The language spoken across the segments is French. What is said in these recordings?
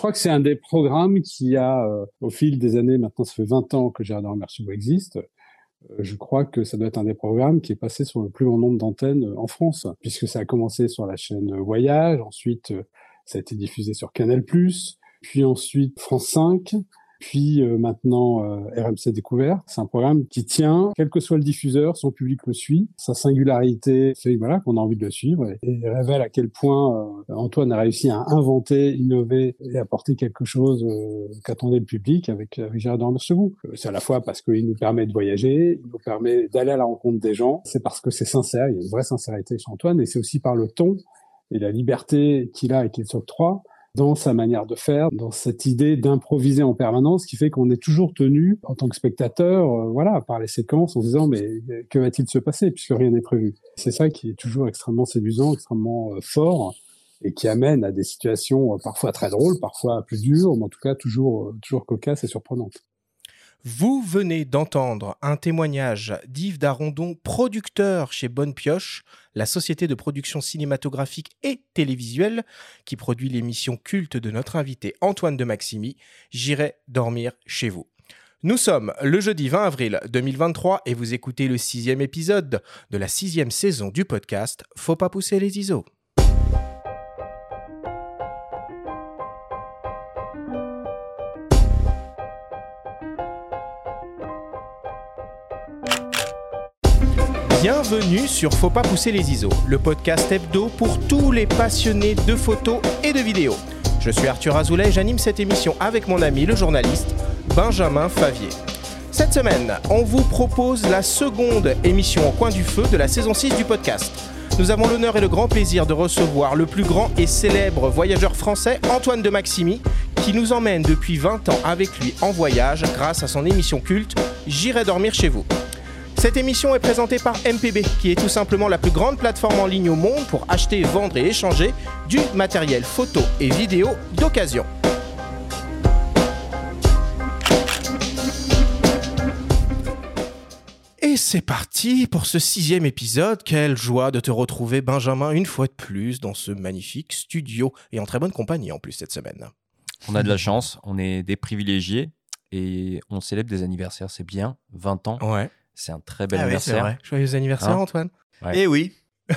crois que c'est un des programmes qui a, euh, au fil des années, maintenant ça fait 20 ans que Gérard Mercier existe, euh, je crois que ça doit être un des programmes qui est passé sur le plus grand nombre d'antennes euh, en France, puisque ça a commencé sur la chaîne Voyage, ensuite ça a été diffusé sur Canal+, puis ensuite France 5, puis euh, maintenant euh, RMC Découvert. C'est un programme qui tient, quel que soit le diffuseur, son public le suit. Sa singularité fait voilà qu'on a envie de le suivre et, révèle à quel point euh, Antoine a réussi à inventer, innover et apporter quelque chose qu'attendait le public avec, avec Gérard vous. C'est à la fois parce qu'il nous permet de voyager, il nous permet d'aller à la rencontre des gens. C'est parce que c'est sincère, il y a une vraie sincérité chez Antoine et c'est aussi par le ton et la liberté qu'il a et qu'il s'octroie dans sa manière de faire, dans cette idée d'improviser en permanence, qui fait qu'on est toujours tenu, en tant que spectateur, euh, voilà, par les séquences, en se disant mais que va-t-il se passer puisque rien n'est prévu? C'est ça qui est toujours extrêmement séduisant, extrêmement euh, fort et qui amène à des situations euh, parfois très drôles, parfois plus dures, mais en tout cas toujours toujours cocasses et surprenantes. Vous venez d'entendre un témoignage d'Yves Darondon, producteur chez Bonne Pioche, la société de production cinématographique et télévisuelle qui produit l'émission culte de notre invité Antoine de Maximi, J'irai dormir chez vous. Nous sommes le jeudi 20 avril 2023 et vous écoutez le sixième épisode de la sixième saison du podcast Faut pas pousser les ISO. Bienvenue sur Faut pas pousser les ISO, le podcast hebdo pour tous les passionnés de photos et de vidéos. Je suis Arthur Azoulay j'anime cette émission avec mon ami le journaliste Benjamin Favier. Cette semaine, on vous propose la seconde émission au coin du feu de la saison 6 du podcast. Nous avons l'honneur et le grand plaisir de recevoir le plus grand et célèbre voyageur français, Antoine de Maximi, qui nous emmène depuis 20 ans avec lui en voyage grâce à son émission culte J'irai dormir chez vous. Cette émission est présentée par MPB, qui est tout simplement la plus grande plateforme en ligne au monde pour acheter, vendre et échanger du matériel photo et vidéo d'occasion. Et c'est parti pour ce sixième épisode. Quelle joie de te retrouver, Benjamin, une fois de plus dans ce magnifique studio et en très bonne compagnie en plus cette semaine. On a de la chance, on est des privilégiés et on célèbre des anniversaires, c'est bien, 20 ans. Ouais. C'est un très bel ah anniversaire. Joyeux anniversaire, hein Antoine. Eh oui.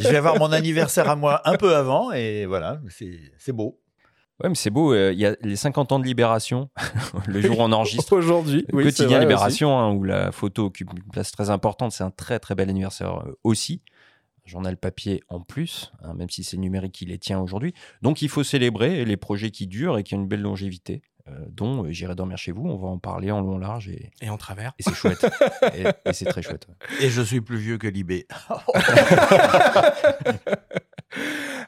je vais avoir mon anniversaire à moi un peu avant et voilà, c'est beau. Ouais, mais c'est beau. Euh, il y a les 50 ans de Libération, le jour où on enregistre. Aujourd'hui, oui, quotidien Libération, hein, où la photo occupe une place très importante. C'est un très très bel anniversaire euh, aussi. Journal papier en plus, hein, même si c'est numérique qui les tient aujourd'hui. Donc il faut célébrer les projets qui durent et qui ont une belle longévité. Euh, dont euh, J'irai dormir chez vous. On va en parler en long, large et, et en travers. Et c'est chouette. et, c'est très chouette. Et je suis plus vieux que Libé.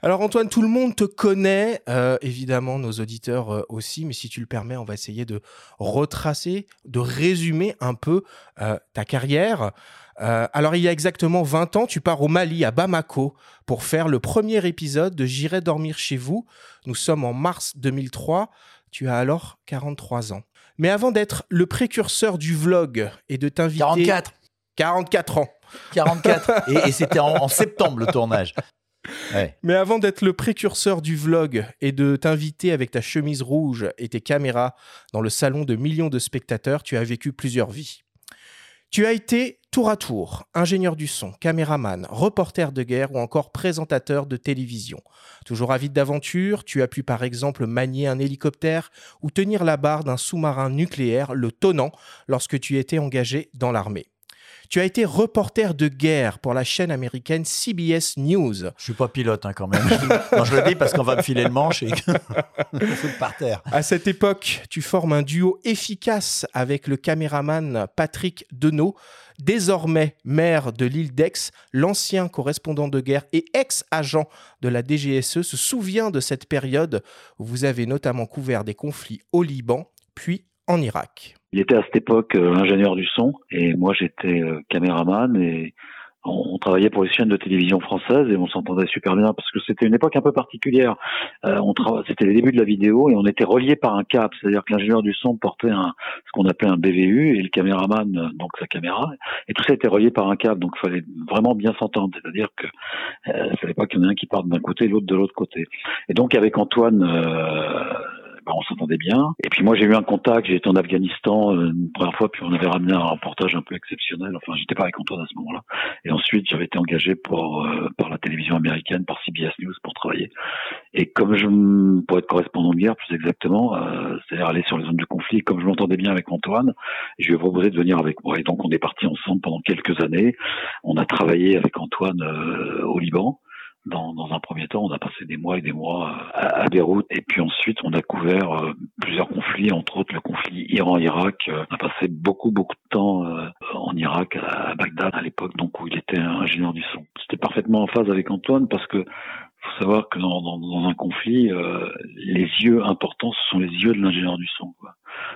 Alors Antoine, tout le monde te connaît, euh, évidemment nos auditeurs aussi, mais si tu le permets, on va essayer de retracer, de résumer un peu ta carrière. alors il y a exactement 20 ans, tu pars au Mali, à Bamako, pour faire le premier épisode de J'irai dormir chez vous. Nous sommes en mars 2003. Tu as alors 43 ans. Mais avant d'être le précurseur du vlog et de t'inviter... 44 44 ans 44 Et, c'était en, septembre le tournage. Mais avant d'être le précurseur du vlog et de t'inviter avec ta chemise rouge et tes caméras dans le salon de millions de spectateurs, tu as vécu plusieurs vies. Tu as été tour à tour ingénieur du son, caméraman, reporter de guerre ou encore présentateur de télévision. Toujours avide d'aventure, tu as pu par exemple manier un hélicoptère ou tenir la barre d'un sous-marin nucléaire, le Tonnant, lorsque tu étais engagé dans l'armée. Tu as été reporter de guerre pour la chaîne américaine CBS News. Je suis pas pilote hein, quand même. non, je le dis parce qu'on va me filer le manche et fout par terre. À cette époque, tu formes un duo efficace avec le caméraman Patrick Denot, désormais maire de l'île d'Aix, l'ancien correspondant de guerre et ex-agent de la DGSE se souvient de cette période où vous avez notamment couvert des conflits au Liban, puis en Irak. Il était à cette époque euh, ingénieur du son et moi j'étais euh, caméraman et on, travaillait pour les chaînes de télévision françaises et on s'entendait super bien parce que c'était une époque un peu particulière. Euh, on c'était les débuts de la vidéo et on était reliés par un câble, c'est-à-dire que l'ingénieur du son portait un, ce qu'on appelait un BVU et le caméraman donc sa caméra et tout ça était relié par un câble donc il fallait vraiment bien s'entendre, c'est-à-dire que euh, fallait pas qu'il y en ait un qui parte d'un côté et l'autre de l'autre côté. Et donc avec Antoine bah, on s'entendait bien. Et puis moi j'ai eu un contact, été en Afghanistan euh, une première fois, puis on avait ramené un reportage un peu exceptionnel. Enfin, j'étais pas avec Antoine à ce moment-là. Et ensuite j'avais été engagé pour euh, par la télévision américaine, par CBS News pour travailler. Et comme je pour être correspondant de guerre plus exactement, euh, c'est-à-dire aller sur les zones de conflit, comme je m'entendais bien avec Antoine, je lui ai proposé de venir avec moi. Et donc on est parti ensemble pendant quelques années. On a travaillé avec Antoine au Liban. Dans, un premier temps, on a passé des mois et des mois à, à Beyrouth, et puis ensuite on a couvert euh, plusieurs conflits, entre autres le conflit Iran-Irak. Euh, on a passé beaucoup beaucoup de temps euh, en Irak, à, Bagdad à l'époque, donc où il était ingénieur du son. C'était parfaitement en phase avec Antoine parce que faut savoir que dans, un conflit, les yeux importants, ce sont les yeux de l'ingénieur du son.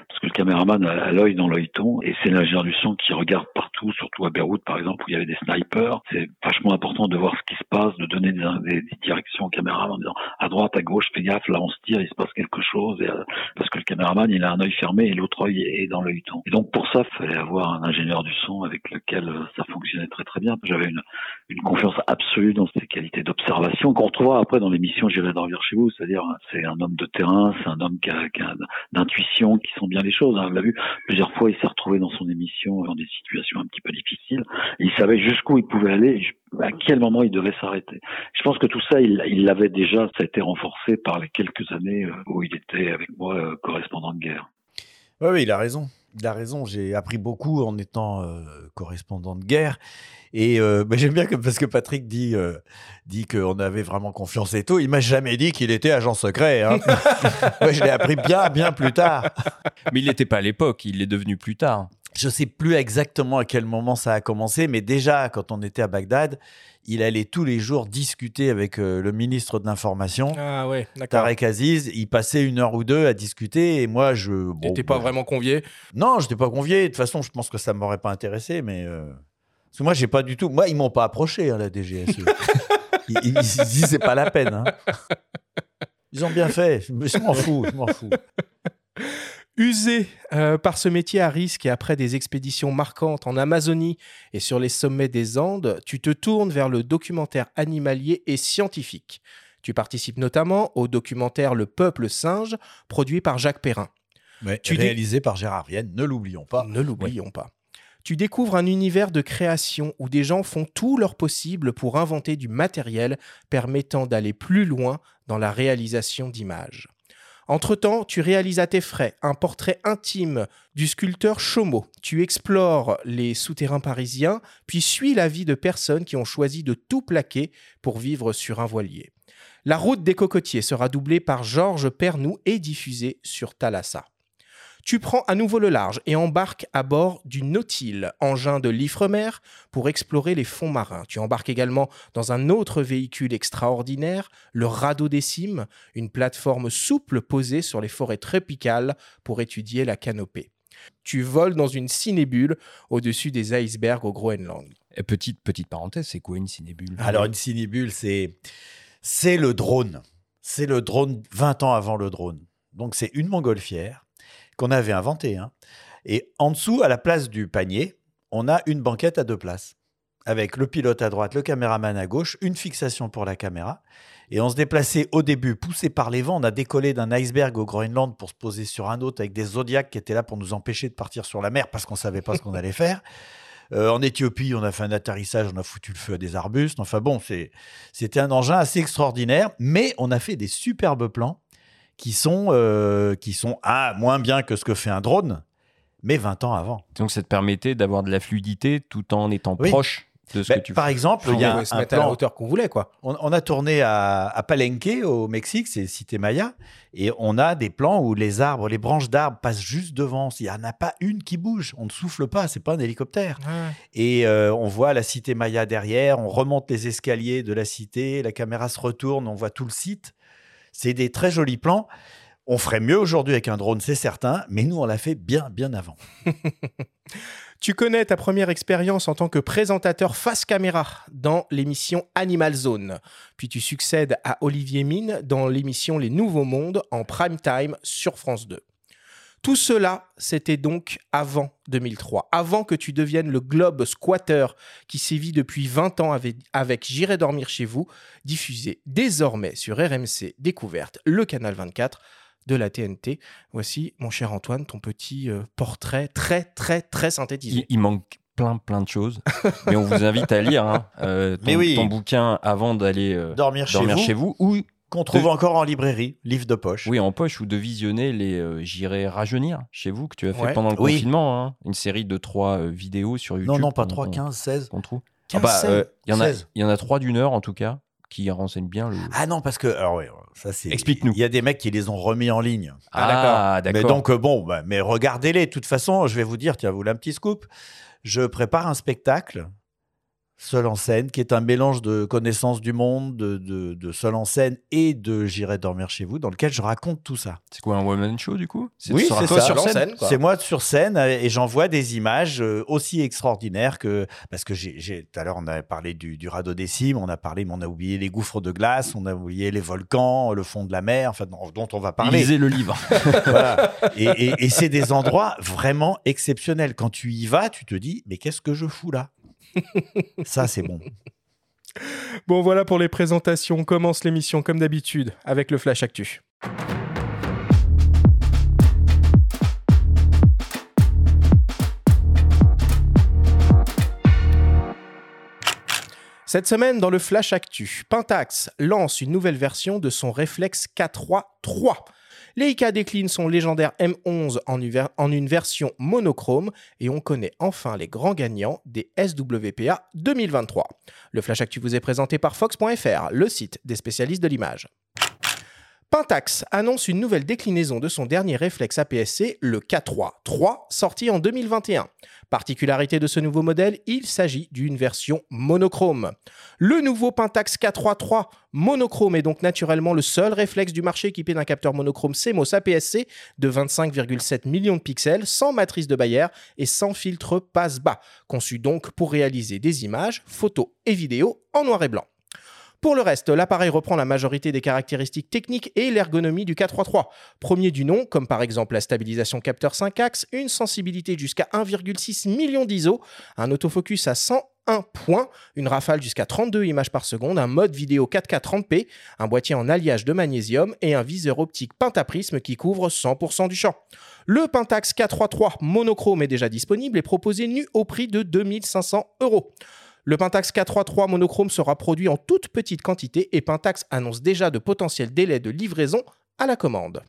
Parce que le caméraman a, l'œil dans l'œilleton et c'est l'ingénieur du son qui regarde partout, surtout à Beyrouth par exemple où il y avait des snipers. C'est vachement important de voir ce qui se passe, de donner des, des, directions au caméraman en disant à droite, à gauche, fais gaffe, là on se tire, il se passe quelque chose. Et, euh, parce que le caméraman il a un œil fermé et l'autre œil est dans l'œilleton. Et donc pour ça, il fallait avoir un ingénieur du son avec lequel euh, ça fonctionnait très très bien. J'avais une, une confiance absolue dans ses qualités d'observation qu'on retrouvera après dans l'émission J'irai dormir chez vous. C'est-à-dire c'est un homme de terrain, c'est un homme qui a, qui a d'intuition, qui sont bien les choses. Hein. On l'a vu plusieurs fois, il s'est retrouvé dans son émission dans des situations un petit peu difficiles. il savait jusqu'où il pouvait aller, à quel moment il devait s'arrêter. Je pense que tout ça, il l'avait déjà, ça a été renforcé par les quelques années euh, où il était avec moi euh, correspondant de guerre. Oui, il a raison. Il a raison. J'ai appris beaucoup en étant euh, correspondant de guerre. Et euh, bah, j'aime bien que, parce que Patrick dit, euh, dit qu'on avait vraiment confiance et tout. Il m'a jamais dit qu'il était agent secret. Hein. je l'ai appris bien, bien plus tard. Mais il n'était pas à l'époque. Il est devenu plus tard. Je sais plus exactement à quel moment ça a commencé, mais déjà quand on était à Bagdad, il allait tous les jours discuter avec euh, le ministre de l'Information, ah ouais, Tarek Aziz. Il passait une heure ou deux à discuter et moi, je. Bon, n'étais pas vraiment convié? Non, je n'étais pas convié. De toute façon, je pense que ça ne m'aurait pas intéressé, mais. Euh, parce que moi, j'ai pas du tout. Moi, ils m'ont pas approché, hein, la DGSE. ils, ils, disent c'est pas la peine. Hein. Ils ont bien fait. Je m'en fous, je m'en fous. Usé euh, par ce métier à risque et après des expéditions marquantes en Amazonie et sur les sommets des Andes, tu te tournes vers le documentaire animalier et scientifique. Tu participes notamment au documentaire Le Peuple Singe, produit par Jacques Perrin. tu réalisé par Gérard Vienne, ne l'oublions pas. Ne l'oublions pas. Tu découvres un univers de création où des gens font tout leur possible pour inventer du matériel permettant d'aller plus loin dans la réalisation d'images. Entre-temps, tu réalises à tes frais un portrait intime du sculpteur Chomeau. Tu explores les souterrains parisiens, puis suis la vie de personnes qui ont choisi de tout plaquer pour vivre sur un voilier. La route des cocotiers sera doublée par Georges Pernou et diffusée sur Thalassa. Tu prends à nouveau le large et embarques à bord du Nautile, engin de l'Ifremer, pour explorer les fonds marins. Tu embarques également dans un autre véhicule extraordinaire, le Radeau des Cimes, une plateforme souple posée sur les forêts tropicales pour étudier la canopée. Tu voles dans une cinébule au-dessus des icebergs au Groenland. Et petite, petite parenthèse, c'est quoi une cinébule? Alors, une cinébule, c'est, c'est le drone. C'est le drone 20 ans avant le drone. Donc, c'est une montgolfière qu'on avait inventé. Hein. Et en dessous, à la place du panier, on a une banquette à deux places, avec le pilote à droite, le caméraman à gauche, une fixation pour la caméra. Et on se déplaçait au début, poussé par les vents. On a décollé d'un iceberg au Groenland pour se poser sur un autre avec des zodiacs qui étaient là pour nous empêcher de partir sur la mer parce qu'on ne savait pas ce qu'on allait faire. Euh, en Éthiopie, on a fait un atterrissage, on a foutu le feu à des arbustes. Enfin bon, c'était un engin assez extraordinaire, mais on a fait des superbes plans qui sont, euh, qui sont ah, moins bien que ce que fait un drone, mais 20 ans avant. Donc ça te permettait d'avoir de la fluidité tout en étant proche de ce ben, que tu Par exemple, il y a se à la hauteur qu'on voulait. quoi. On, a tourné à, Palenque, au Mexique, c'est Cité Maya, et on a des plans où les arbres, les branches d'arbres passent juste devant. Il n'y en a pas une qui bouge, on ne souffle pas, c'est pas un hélicoptère. Et euh, on voit la Cité Maya derrière, on remonte les escaliers de la cité, la caméra se retourne, on voit tout le site. C'est des très jolis plans. On ferait mieux aujourd'hui avec un drone, c'est certain, mais nous, on l'a fait bien, bien avant. tu connais ta première expérience en tant que présentateur face caméra dans l'émission Animal Zone. Puis tu succèdes à Olivier Mine dans l'émission Les Nouveaux Mondes en prime time sur France 2. Tout cela, c'était donc avant 2003, avant que tu deviennes le globe squatter qui sévit depuis 20 ans avec, avec J'irai dormir chez vous, diffusé désormais sur RMC Découverte, le canal 24, de la TNT. Voici, mon cher Antoine, ton petit euh, portrait très, très, très synthétisé. Il, il manque plein, plein de choses. mais on vous invite à lire hein, euh, ton, Mais oui. ton bouquin avant d'aller euh, Dormir, dormir chez chez vous, vous. Ou, qu'on trouve De- encore en librairie, livre de poche. oui, en poche, ou de visionner les euh, J'irai rajeunir chez vous, que tu as fait Ouais. pendant le Oui. confinement. hein. Une série de trois euh, vidéos sur YouTube. non, non, pas 3, qu'on- 15, 16. qu'on trouve. 15, Ah bah, euh, Il y en a- 16. il y en a trois d'une heure, en tout cas, qui renseignent bien le. Ah non, parce que. Alors, oui, ça c'est. Explique-nous. Il y a des mecs qui les ont remis en ligne. Ah, Mais donc, euh, bon, bah, mais regardez-les. De toute façon, je vais vous dire, tiens, vous voulez un petit scoop? Je prépare un spectacle, seul en scène, qui est un mélange de connaissances du monde, de, de, de seul en scène et de J'irai dormir chez vous, dans lequel je raconte tout ça. C'est quoi un one-man show, du coup? Oui, c'est ça. sur scène. C'est moi sur scène euh, et j'envoie des images euh, aussi extraordinaires que parce que j'ai tout à l'heure on a parlé du, du radeau des cimes, on a parlé, mais on a oublié les gouffres de glace, on a oublié les volcans, le fond de la mer, enfin dont, dont on va parler. Lisez le livre. Voilà. Et, et- et c'est des endroits vraiment exceptionnels. Quand tu y vas, tu te dis mais qu'est-ce que je fous là? Ça c'est bon. Bon, voilà pour les présentations. On commence l'émission comme d'habitude avec le Flash Actu. Cette semaine, dans le Flash Actu, Pentax lance une nouvelle version de son réflexe K3 3. Leica décline son légendaire M11 en, en une version monochrome et on connaît enfin les grands gagnants des SWPA 2023. Le Flash Actu vous est présenté par Fox.fr, le site des spécialistes de l'image. Pentax annonce une nouvelle déclinaison de son dernier réflexe APS-C, le K3 3, sorti en 2021. Particularité de ce nouveau modèle, il s'agit d'une version monochrome. Le nouveau Pentax K3 3 monochrome est donc naturellement le seul réflexe du marché équipé d'un capteur monochrome CMOS APS-C de 25,7 millions de pixels, sans matrice de Bayer et sans filtre passe-bas, conçu donc pour réaliser des images, photos et vidéos en noir et blanc. Pour le reste, l'appareil reprend la majorité des caractéristiques techniques et l'ergonomie du K33. Premier du nom, comme par exemple la stabilisation capteur 5 axes, une sensibilité jusqu'à 1,6 million d'ISO, un autofocus à 101 points, une rafale jusqu'à 32 images par seconde, un mode vidéo 4K 30p, un boîtier en alliage de magnésium et un viseur optique pentaprisme qui couvre 100% du champ. Le Pentax K33 monochrome est déjà disponible et proposé nu au prix de 2500 euros. Le Pentax K33 monochrome sera produit en toute petite quantité et Pentax annonce déjà de potentiels délais de livraison à la commande.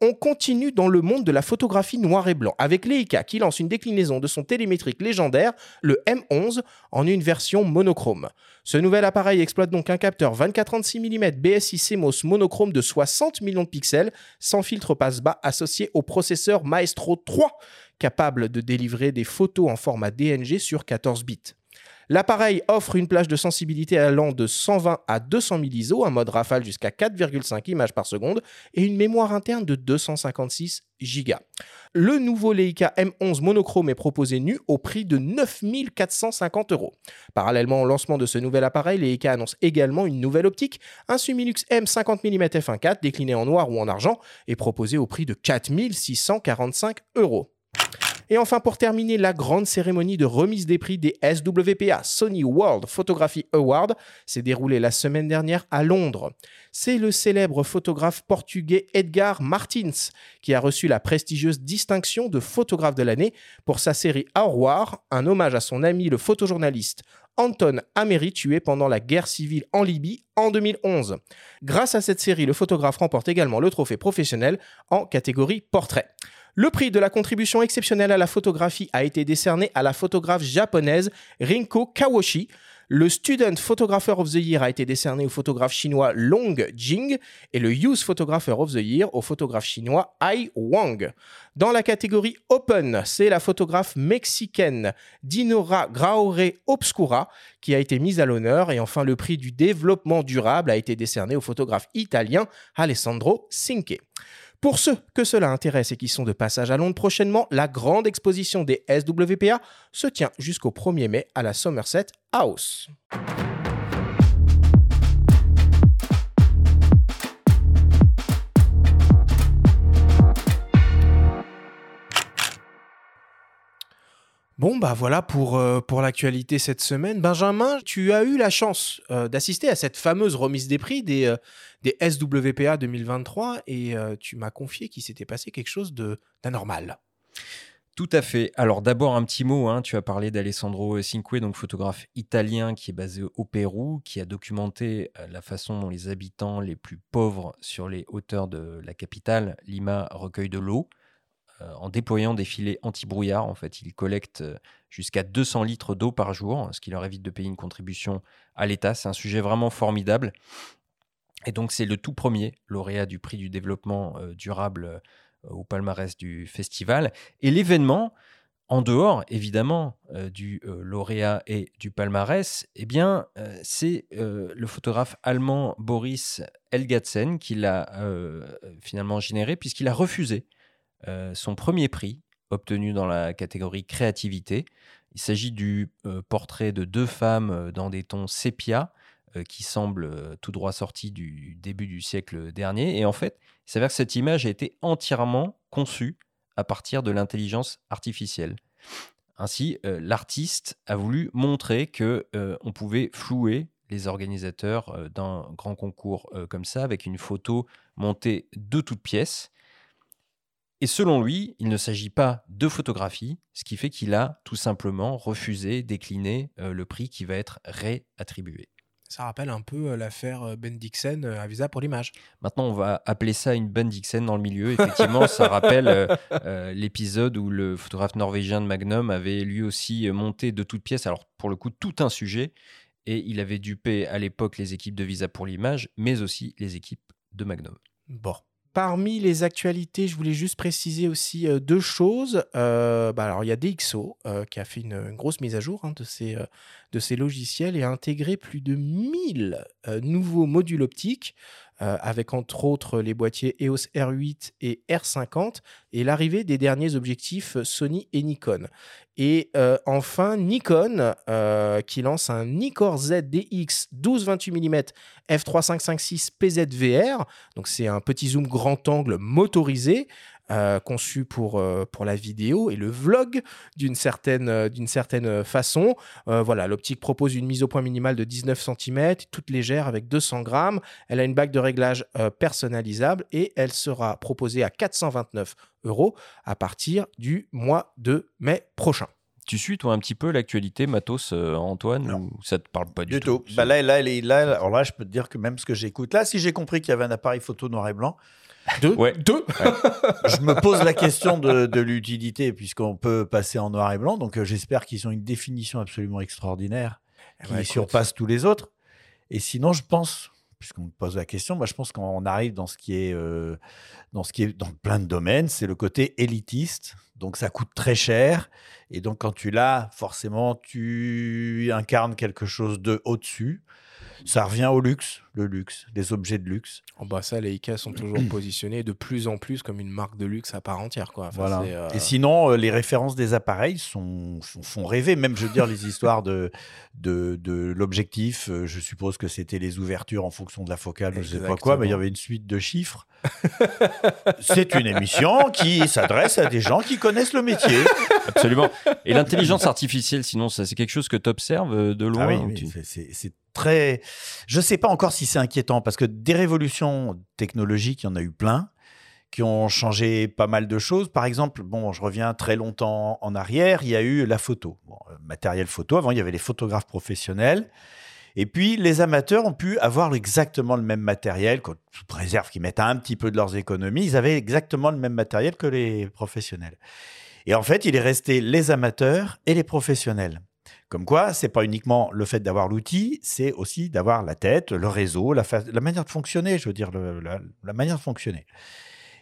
On continue dans le monde de la photographie noir et blanc avec Leica qui lance une déclinaison de son télémétrique légendaire, le M11, en une version monochrome. Ce nouvel appareil exploite donc un capteur 24-36 mm BSI CMOS monochrome de 60 millions de pixels sans filtre passe-bas associé au processeur Maestro 3, capable de délivrer des photos en format DNG sur 14 bits. L'appareil offre une plage de sensibilité allant de 120 à 200 000 ISO, un mode rafale jusqu'à 4,5 images par seconde et une mémoire interne de 256 Go. Le nouveau Leica M11 monochrome est proposé nu au prix de 9450 euros. Parallèlement au lancement de ce nouvel appareil, Leica annonce également une nouvelle optique, un Sumilux M 50 mm f1.4 décliné en noir ou en argent et proposé au prix de 4645 euros. Et enfin, pour terminer, la grande cérémonie de remise des prix des SWPA Sony World Photography Award s'est déroulée la semaine dernière à Londres. C'est le célèbre photographe portugais Edgar Martins qui a reçu la prestigieuse distinction de photographe de l'année pour sa série War, un hommage à son ami le photojournaliste Anton Amery tué pendant la guerre civile en Libye en 2011. Grâce à cette série, le photographe remporte également le trophée professionnel en catégorie portrait. Le prix de la contribution exceptionnelle à la photographie a été décerné à la photographe japonaise Rinko Kawashi. Le Student Photographer of the Year a été décerné au photographe chinois Long Jing et le Youth Photographer of the Year au photographe chinois Ai Wang. Dans la catégorie Open, c'est la photographe mexicaine Dinora Graore Obscura qui a été mise à l'honneur et enfin le prix du développement durable a été décerné au photographe italien Alessandro Cinque. Pour ceux que cela intéresse et qui sont de passage à Londres prochainement, la grande exposition des SWPA se tient jusqu'au 1er mai à la Somerset House. Bon, bah voilà pour, euh, pour l'actualité cette semaine. Benjamin, tu as eu la chance euh, d'assister à cette fameuse remise des prix des, euh, des SWPA 2023 et tu m'as confié qu'il s'était passé quelque chose d'anormal. Tout à fait. Alors d'abord un petit mot, hein. tu as parlé d'Alessandro Cinque, donc photographe italien qui est basé au Pérou, qui a documenté la façon dont les habitants les plus pauvres sur les hauteurs de la capitale, Lima, recueillent de l'eau. Euh, en déployant des filets anti-brouillard. En fait, ils collectent euh, jusqu'à 200 litres d'eau par jour, ce qui leur évite de payer une contribution à l'État. C'est un sujet vraiment formidable. Et donc, c'est le tout premier lauréat du prix du développement euh, durable au palmarès du festival. Et l'événement, en dehors évidemment du lauréat et du palmarès, eh bien, c'est le photographe allemand Boris Elgatzen qui l'a finalement généré puisqu'il a refusé son premier prix, obtenu dans la catégorie créativité. Il s'agit du euh, portrait de deux femmes euh, dans des tons sépia, qui semblent tout droit sortis du début du siècle dernier. Et en fait, il s'avère que cette image a été entièrement conçue à partir de l'intelligence artificielle. Ainsi, l'artiste a voulu montrer que on pouvait flouer les organisateurs d'un grand concours comme ça avec une photo montée de toutes pièces et selon lui, il ne s'agit pas de photographie, ce qui fait qu'il a tout simplement refusé, décliné euh, le prix qui va être réattribué. Ça rappelle un peu euh, l'affaire euh, Ben Dixon à Visa pour l'image. Maintenant, on va appeler ça une Ben Dixon dans le milieu. Effectivement, ça rappelle l'épisode où le photographe norvégien de Magnum avait lui aussi monté de toutes pièces, alors pour le coup, tout un sujet. Et il avait dupé à l'époque les équipes de Visa pour l'image, mais aussi les équipes de Magnum. Bon, Parmi les actualités, je voulais juste préciser aussi euh, deux choses. Euh, bah, alors, il y a DxO euh, qui a fait une, grosse mise à jour hein, de, ces, de ces logiciels et a intégré plus de 1000 nouveaux modules optiques euh, avec entre autres les boîtiers EOS R8 et R50 et l'arrivée des derniers objectifs Sony et Nikon. Et euh, enfin, Nikon euh, qui lance un Nikkor ZDX 12-28 mm f3.556 PZVR. Donc c'est un petit zoom grand angle motorisé euh, conçu pour, euh, pour la vidéo et le vlog d'une certaine, euh, certaine façon. voilà, l'optique propose une mise au point minimale de 19 cm, toute légère avec 200 grammes. Elle a une bague de réglage personnalisable et elle sera proposée à 429 euros à partir du mois de mai prochain. Tu suis toi un petit peu l'actualité matos Antoine ou ça te parle pas du, tout, Bah là, là, là, alors là, je peux te dire que même ce que j'écoute là, si j'ai compris qu'il y avait un appareil photo noir et blanc, deux? Deux? Je me pose la question de, l'utilité, puisqu'on peut passer en noir et blanc. Donc, euh, j'espère qu'ils ont une définition absolument extraordinaire qui surpasse tous les autres. Et sinon, je pense, puisqu'on me pose la question, moi, je pense qu'on arrive dans ce qui est euh, dans ce qui est dans plein de domaines, c'est le côté élitiste. Donc, ça coûte très cher. Et donc, quand tu l'as, forcément, tu incarnes quelque chose de au-dessus. Ça revient au luxe, le luxe, des objets de luxe. Oh bah ça, les IKEA sont toujours positionnés de plus en plus comme une marque de luxe à part entière. Quoi. voilà. Euh, Et sinon, euh, les références des appareils sont, font rêver. Même, je veux dire, les histoires de, de, de l'objectif, euh, je suppose que c'était les ouvertures en fonction de la focale, je ne sais pas quoi, mais il y avait une suite de chiffres. C'est une émission qui s'adresse à des gens qui connaissent le métier. Absolument. Et l'intelligence artificielle, sinon, ça, c'est quelque chose que tu observes de loin ah oui, c'est très. Je ne sais pas encore si c'est inquiétant parce que des révolutions technologiques, il y en a eu plein qui ont changé pas mal de choses. Par exemple, bon, je reviens très longtemps en arrière, il y a eu la photo, euh, matériel photo. Avant, il y avait les photographes professionnels. Et puis, les amateurs ont pu avoir exactement le même matériel, sous préserve qu'ils mettent un petit peu de leurs économies. Ils avaient exactement le même matériel que les professionnels. Et en fait, il est resté les amateurs et les professionnels. Comme quoi, c'est pas uniquement le fait d'avoir l'outil, c'est aussi d'avoir la tête, le réseau, la, manière de fonctionner, je veux dire, la, manière de fonctionner.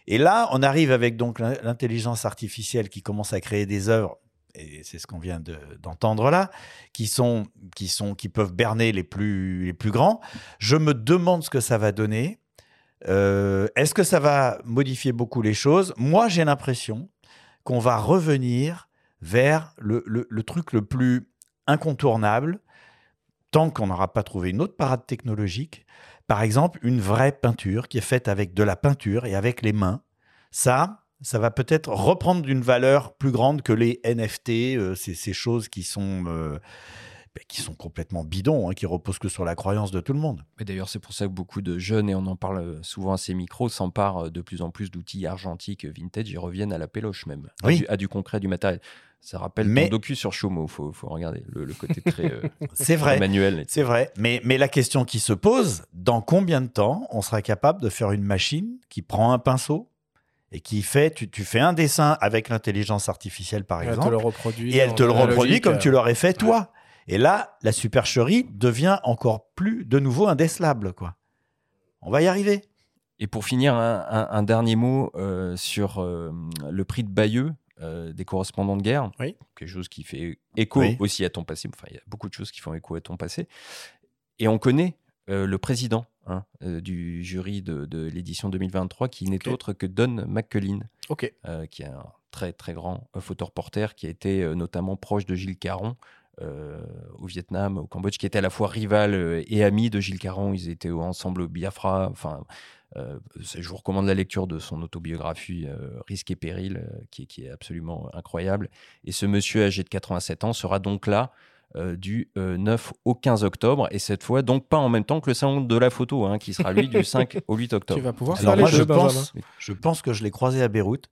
Et là, on arrive avec donc l'intelligence artificielle qui commence à créer des œuvres, et c'est ce qu'on vient d'entendre là, qui sont, qui sont, qui peuvent berner les plus, les plus grands. Je me demande ce que ça va donner. Euh, est-ce que ça va modifier beaucoup les choses? Moi, j'ai l'impression qu'on va revenir vers le, le, truc le plus incontournable tant qu'on n'aura pas trouvé une autre parade technologique. Par exemple, une vraie peinture qui est faite avec de la peinture et avec les mains. Ça, ça va peut-être reprendre d'une valeur plus grande que les NFT, euh, ces, choses qui sont, euh, qui sont complètement bidons, hein, qui reposent que sur la croyance de tout le monde. Et d'ailleurs, c'est pour ça que beaucoup de jeunes, et on en parle euh, souvent à ces micros, s'emparent euh, de plus en plus d'outils argentiques euh, vintage. Ils reviennent à la péloche même, à, Oui. du, à du concret, du matériel. Ça rappelle Mais- ton docu sur Chomo, il faut, faut regarder le, le côté très euh, C'est vrai. manuel. C'est vrai, mais, mais la question qui se pose, dans combien de temps on sera capable de faire une machine qui prend un pinceau et qui fait, tu, tu fais un dessin avec l'intelligence artificielle par Elle te exemple, le reproduit. et elle te le reproduit comme tu l'aurais fait toi. Et là, la supercherie devient encore plus de nouveau indécelable, quoi. On va y arriver. Et pour finir, un, un- un dernier mot euh, sur euh, le prix de Bayeux euh, des correspondants de guerre. Oui. Quelque chose qui fait écho Oui. aussi à ton passé. Enfin, il y a beaucoup de choses qui font écho à ton passé. Et on connaît euh, le président hein, euh, du jury de, de l'édition 2023 qui n'est autre que Don McCullin, euh, qui est un très très grand photoreporter qui a été euh, notamment proche de Gilles Caron. Euh, au Vietnam, au Cambodge, qui était à la fois rival euh, et ami de Gilles Caron. Ils étaient ensemble au Biafra. Enfin, euh, je vous recommande la lecture de son autobiographie euh, Risque et péril, euh, qui, est- qui est absolument incroyable. Et ce monsieur âgé de 87 ans sera donc là euh, du euh, 9 au 15 octobre, et cette fois donc pas en même temps que le salon de la photo, hein, qui sera lui du 5 au 8 Tu octobre. vas pouvoir Alors faire moi, je pense, je pense que je l'ai croisé à Beyrouth.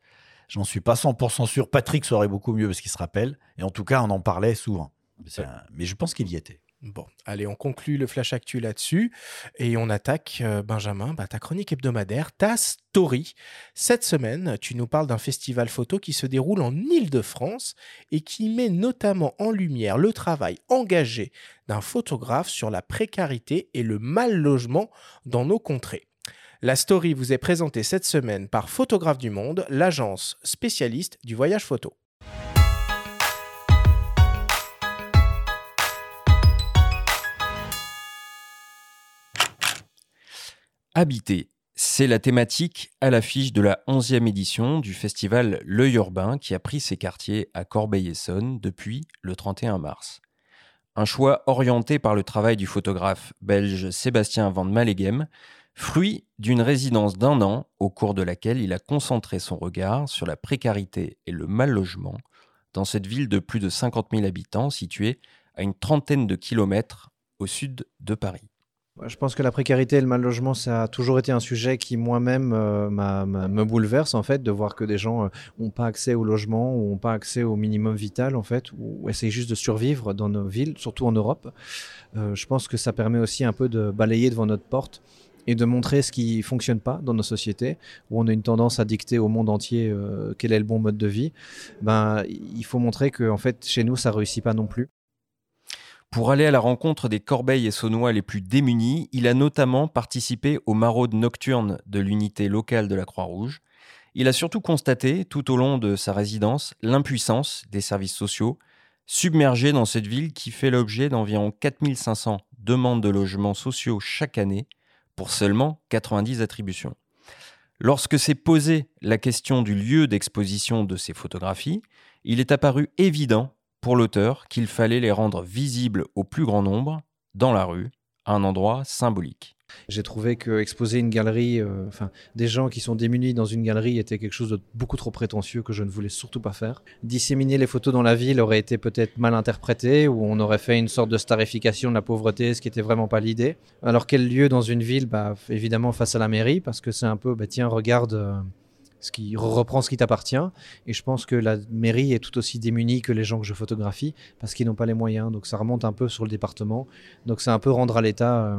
J'en suis pas 100% sûr. Patrick saurait beaucoup mieux parce qu'il se rappelle. Et en tout cas, on en parlait souvent. Un- mais je pense qu'il y était. Bon, allez, on conclut le flash actu là-dessus et on attaque, euh, Benjamin, bah, ta chronique hebdomadaire, ta story. Cette semaine, tu nous parles d'un festival photo qui se déroule en Île-de-France et qui met notamment en lumière le travail engagé d'un photographe sur la précarité et le mal logement dans nos contrées. La story vous est présentée cette semaine par Photographe du Monde, l'agence spécialiste du voyage photo. Habiter, c'est la thématique à l'affiche de la 11e édition du festival L'œil urbain qui a pris ses quartiers à Corbeil-Essonne depuis le 31 mars. Un choix orienté par le travail du photographe belge Sébastien Van Malegem, fruit d'une résidence d'un an au cours de laquelle il a concentré son regard sur la précarité et le mal logement dans cette ville de plus de 50 000 habitants située à une trentaine de kilomètres au sud de Paris. Je pense que la précarité et le mal logement, ça a toujours été un sujet qui moi-même euh, me bouleverse en fait, de voir que des gens n'ont pas accès au logement ou n'ont pas accès au minimum vital en fait, ou essayent juste de survivre dans nos villes, surtout en Europe. Euh, je pense que ça permet aussi un peu de balayer devant notre porte et de montrer ce qui fonctionne pas dans nos sociétés, où on a une tendance à dicter au monde entier euh, quel est le bon mode de vie. Ben, il faut montrer que en fait, chez nous, ça réussit pas non plus. Pour aller à la rencontre des Corbeils et Saunois les plus démunis, il a notamment participé aux maraudes nocturnes de l'unité locale de la Croix-Rouge. Il a surtout constaté, tout au long de sa résidence, l'impuissance des services sociaux, submergés dans cette ville qui fait l'objet d'environ 4500 demandes de logements sociaux chaque année pour seulement 90 attributions. Lorsque s'est posée la question du lieu d'exposition de ces photographies, il est apparu évident pour l'auteur qu'il fallait les rendre visibles au plus grand nombre, dans la rue, à un endroit symbolique. J'ai trouvé que exposer une galerie, euh, enfin des gens qui sont démunis dans une galerie était quelque chose de beaucoup trop prétentieux que je ne voulais surtout pas faire. Disséminer les photos dans la ville aurait été peut-être mal interprété ou on aurait fait une sorte de starification de la pauvreté, ce qui était vraiment pas l'idée. Alors quel lieu dans une ville? Bah évidemment face à la mairie parce que c'est un peu bah tiens regarde euh, ce qui reprend ce qui t'appartient. Et je pense que la mairie est tout aussi démunie que les gens que je photographie parce qu'ils n'ont pas les moyens. Donc ça remonte un peu sur le département. Donc c'est un peu rendre à l'État euh,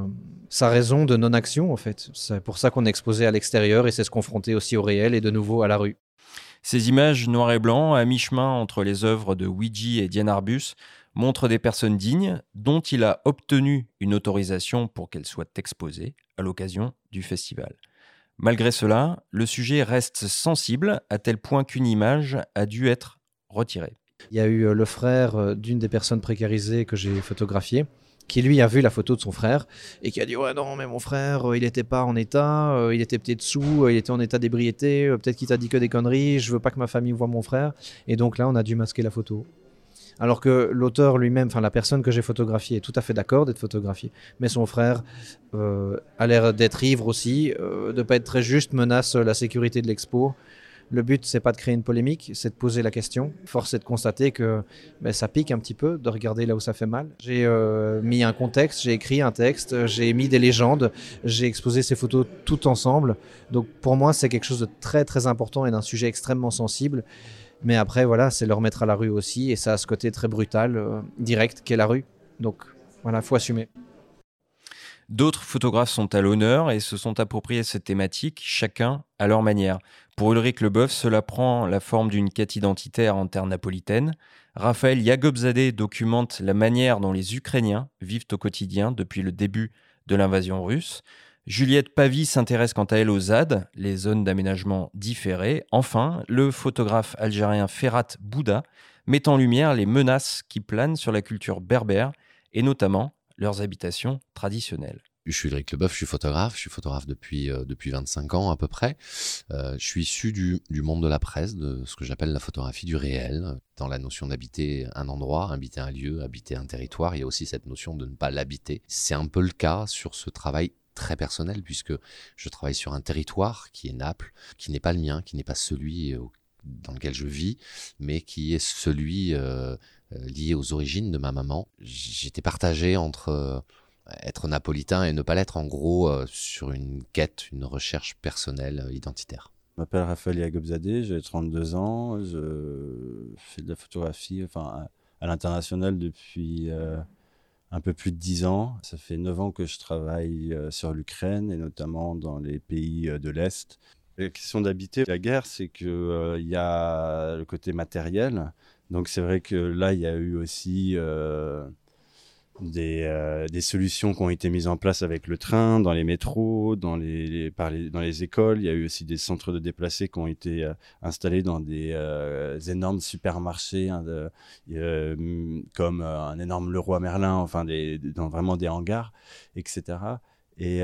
sa raison de non-action en fait. C'est pour ça qu'on est exposé à l'extérieur et c'est se confronter aussi au réel et de nouveau à la rue. Ces images noir et blanc, à mi-chemin entre les œuvres de Ouija et Diane Arbus, montrent des personnes dignes dont il a obtenu une autorisation pour qu'elles soient exposées à l'occasion du festival. Malgré cela, le sujet reste sensible à tel point qu'une image a dû être retirée. Il y a eu euh, le frère euh, d'une des personnes précarisées que j'ai photographié qui lui a vu la photo de son frère et qui a dit ouais non mais mon frère euh, il n'était pas en état il était peut-être sous il était en état d'ébriété peut-être qu'il t'a dit que des conneries je veux pas que ma famille voit mon frère et donc là on a dû masquer la photo alors que l'auteur lui-même, enfin la personne que j'ai photographiée est tout à fait d'accord d'être photographiée, mais son frère euh, a l'air d'être ivre aussi, euh, de pas être très juste, menace la sécurité de l'expo. Le but, c'est pas de créer une polémique, c'est de poser la question. Force est de constater que ben, ça pique un petit peu de regarder là où ça fait mal. J'ai euh, mis un contexte, j'ai écrit un texte, j'ai mis des légendes, j'ai exposé ces photos tout ensemble. Donc pour moi, c'est quelque chose de très très important et d'un sujet extrêmement sensible. Mais après, voilà, c'est le remettre à la rue aussi, et ça a ce côté très brutal, euh, direct, qu'est la rue. Donc voilà, faut assumer. D'autres photographes sont à l'honneur et se sont appropriés cette thématique, chacun à leur manière. Pour Ulrich Leboeuf, cela prend la forme d'une quête identitaire en terre napolitaine. Raphaël Yagobzadeh documente la manière dont les Ukrainiens vivent au quotidien depuis le début de l'invasion russe. Juliette Pavie s'intéresse quant à elle aux ZAD, les zones d'aménagement différées. Enfin, le photographe algérien Ferhat Bouda met en lumière les menaces qui planent sur la culture berbère et notamment leurs habitations traditionnelles. Je suis Eric Leboeuf, je suis photographe, je suis photographe depuis, euh, depuis 25 ans à peu près. Euh, je suis issu du, du, monde de la presse, de ce que j'appelle la photographie du réel. Dans la notion d'habiter un endroit, habiter un lieu, habiter un territoire, il y a aussi cette notion de ne pas l'habiter. C'est un peu le cas sur ce travail très personnel puisque je travaille sur un territoire qui est Naples, qui n'est pas le mien, qui n'est pas celui dans lequel je vis, mais qui est celui euh, lié aux origines de ma maman. J'étais partagé entre être napolitain et ne pas l'être, en gros, euh, sur une quête, une recherche personnelle euh, identitaire. Je m'appelle Raphaël Yagobzadeh, j'ai 32 ans, je fais de la photographie enfin, à, l'international depuis euh, un peu plus de 10 ans. Ça fait 9 ans que je travaille sur l'Ukraine et notamment dans les pays de l'Est. La question d'habiter la guerre, c'est qu'il il y a le côté matériel. Donc c'est vrai que là, il y a eu aussi des, euh, des, solutions qui ont été mises en place avec le train, dans les métros, dans les, par les, dans les écoles. Il y a eu aussi des centres de déplacés qui ont été euh, installés dans des euh, énormes supermarchés, hein, de, comme un énorme Leroy Merlin, enfin des, dans vraiment des hangars, etc. Et,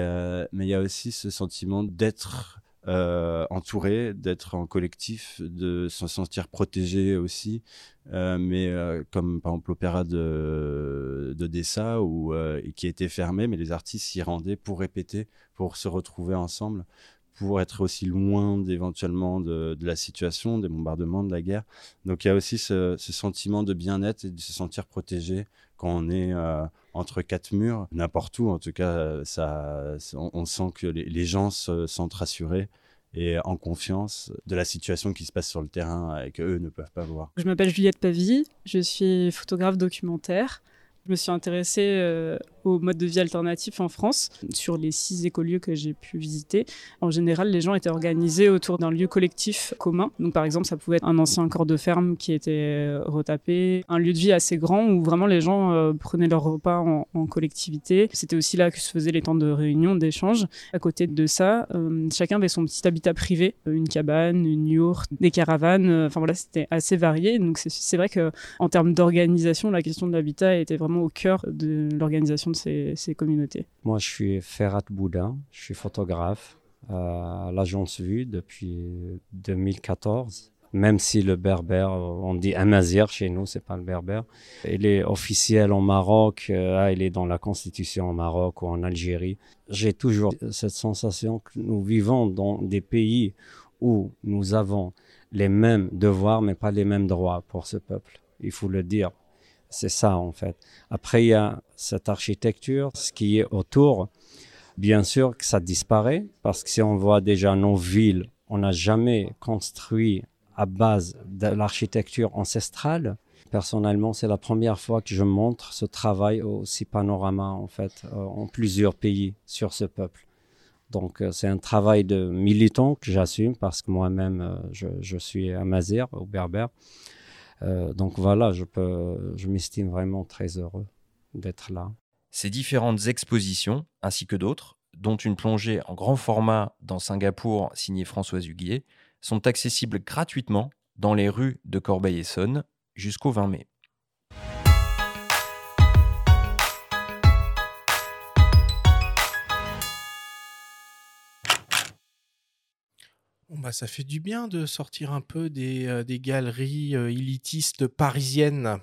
mais il y a aussi ce sentiment d'être euh, entouré, d'être en collectif, de se sentir protégé aussi. Euh, mais euh, comme par exemple l'opéra de, de Dessa, où, qui était fermé, mais les artistes s'y rendaient pour répéter, pour se retrouver ensemble, pour être aussi loin éventuellement de, de, la situation, des bombardements, de la guerre. Donc il y a aussi ce, ce sentiment de bien-être et de se sentir protégé on est entre quatre murs, n'importe où. En tout cas, ça, on, sent que les, les, gens se sentent rassurés et en confiance de la situation qui se passe sur le terrain et qu'eux ne peuvent pas voir. Je m'appelle Juliette Pavie, je suis photographe documentaire. Je me suis intéressée euh, au mode de vie alternatif en France, sur les six écolieux que j'ai pu visiter. En général, les gens étaient organisés autour d'un lieu collectif commun. Donc, par exemple, ça pouvait être un ancien corps de ferme qui était euh, retapé, un lieu de vie assez grand où vraiment les gens euh, prenaient leur repas en, en collectivité. C'était aussi là que se faisaient les temps de réunion, d'échange. À côté de ça, euh, chacun avait son petit habitat privé, une cabane, une yourte, des caravanes. Enfin voilà, c'était assez varié. Donc, c'est vrai que en termes d'organisation, la question de l'habitat était vraiment au cœur de l'organisation ces, communautés. Moi, je suis Ferhat Bouda, je suis photographe à l'agence Vue depuis 2014. Même si le berbère, on dit amazir chez nous, c'est pas le berbère. Il est officiel en Maroc, euh, ah, il est dans la constitution au Maroc ou en Algérie. J'ai toujours cette sensation que nous vivons dans des pays où nous avons les mêmes devoirs, mais pas les mêmes droits pour ce peuple. Il faut le dire. C'est ça, en fait. Après, il y a cette architecture, ce qui est autour. Bien sûr que ça disparaît, parce que si on voit déjà nos villes, on n'a jamais construit à base de l'architecture ancestrale. Personnellement, c'est la première fois que je montre ce travail aussi panorama, en fait, euh, en plusieurs pays sur ce peuple. Donc, euh, c'est un travail de militant que j'assume parce que moi-même, euh, je, je, suis amazir ou berbère. Euh, donc voilà, je, je m'estime vraiment très heureux d'être là. Ces différentes expositions, ainsi que d'autres, dont une plongée en grand format dans Singapour signée Françoise Huguier, sont accessibles gratuitement dans les rues de Corbeil-Essonne jusqu'au 20 mai. Bah, ça fait du bien de sortir un peu des, euh, galeries euh, élitistes parisiennes.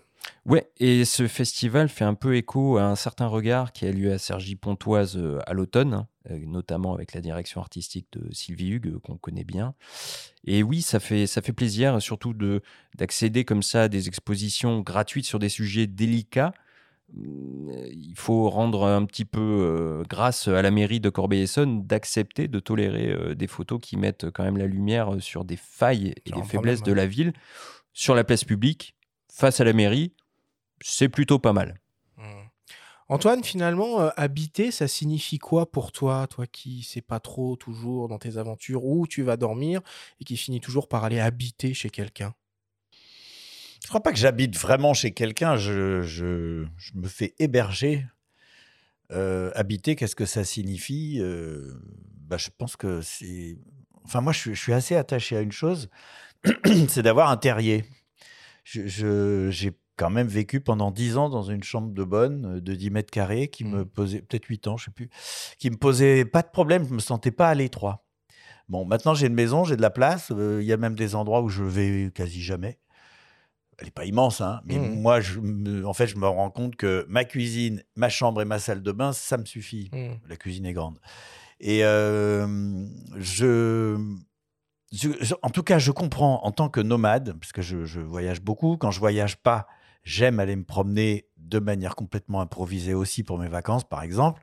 Ouais, et ce festival fait un peu écho à un certain regard qui a lieu à Sergi Pontoise euh, à l'automne, hein, notamment avec la direction artistique de Sylvie Hugues, qu'on connaît bien. Et oui, ça fait, ça fait plaisir, surtout de, d'accéder comme ça à des expositions gratuites sur des sujets délicats. Euh, Il faut rendre un petit peu euh, grâce à la mairie de Corbeil-Essonnes d'accepter de tolérer euh, des photos qui mettent quand même la lumière sur des failles et des faiblesses problème, de la ville sur la place publique face à la mairie. C'est plutôt pas mal. Antoine, finalement, euh, habiter, ça signifie quoi pour toi Toi qui sais pas trop toujours dans tes aventures où tu vas dormir et qui finis toujours par aller habiter chez quelqu'un? Je crois pas que j'habite vraiment chez quelqu'un. Je, je- je me fais héberger. Euh, habiter, qu'est-ce que ça signifie Euh, bah, Je pense que c'est. Enfin, moi, je, suis- je suis assez attaché à une chose c'est d'avoir un terrier. J'ai quand même vécu pendant 10 ans dans une chambre de bonne euh, de 10 mètres carrés qui me posait, peut-être 8 ans, je sais plus, qui me posait pas de problème. Je me sentais pas à l'étroit. Bon, maintenant, j'ai une maison, j'ai de la place. euh, Il y a même des endroits où je vais quasi jamais elle n'est pas immense, hein, mais Mhm. moi, je en fait, je me rends compte que ma cuisine, ma chambre et ma salle de bain, ça me suffit. Mhm. La cuisine est grande. Et euh, je, en tout cas, je comprends en tant que nomade, parce que je, je voyage beaucoup. Quand je voyage pas, j'aime aller me promener de manière complètement improvisée aussi pour mes vacances, par exemple.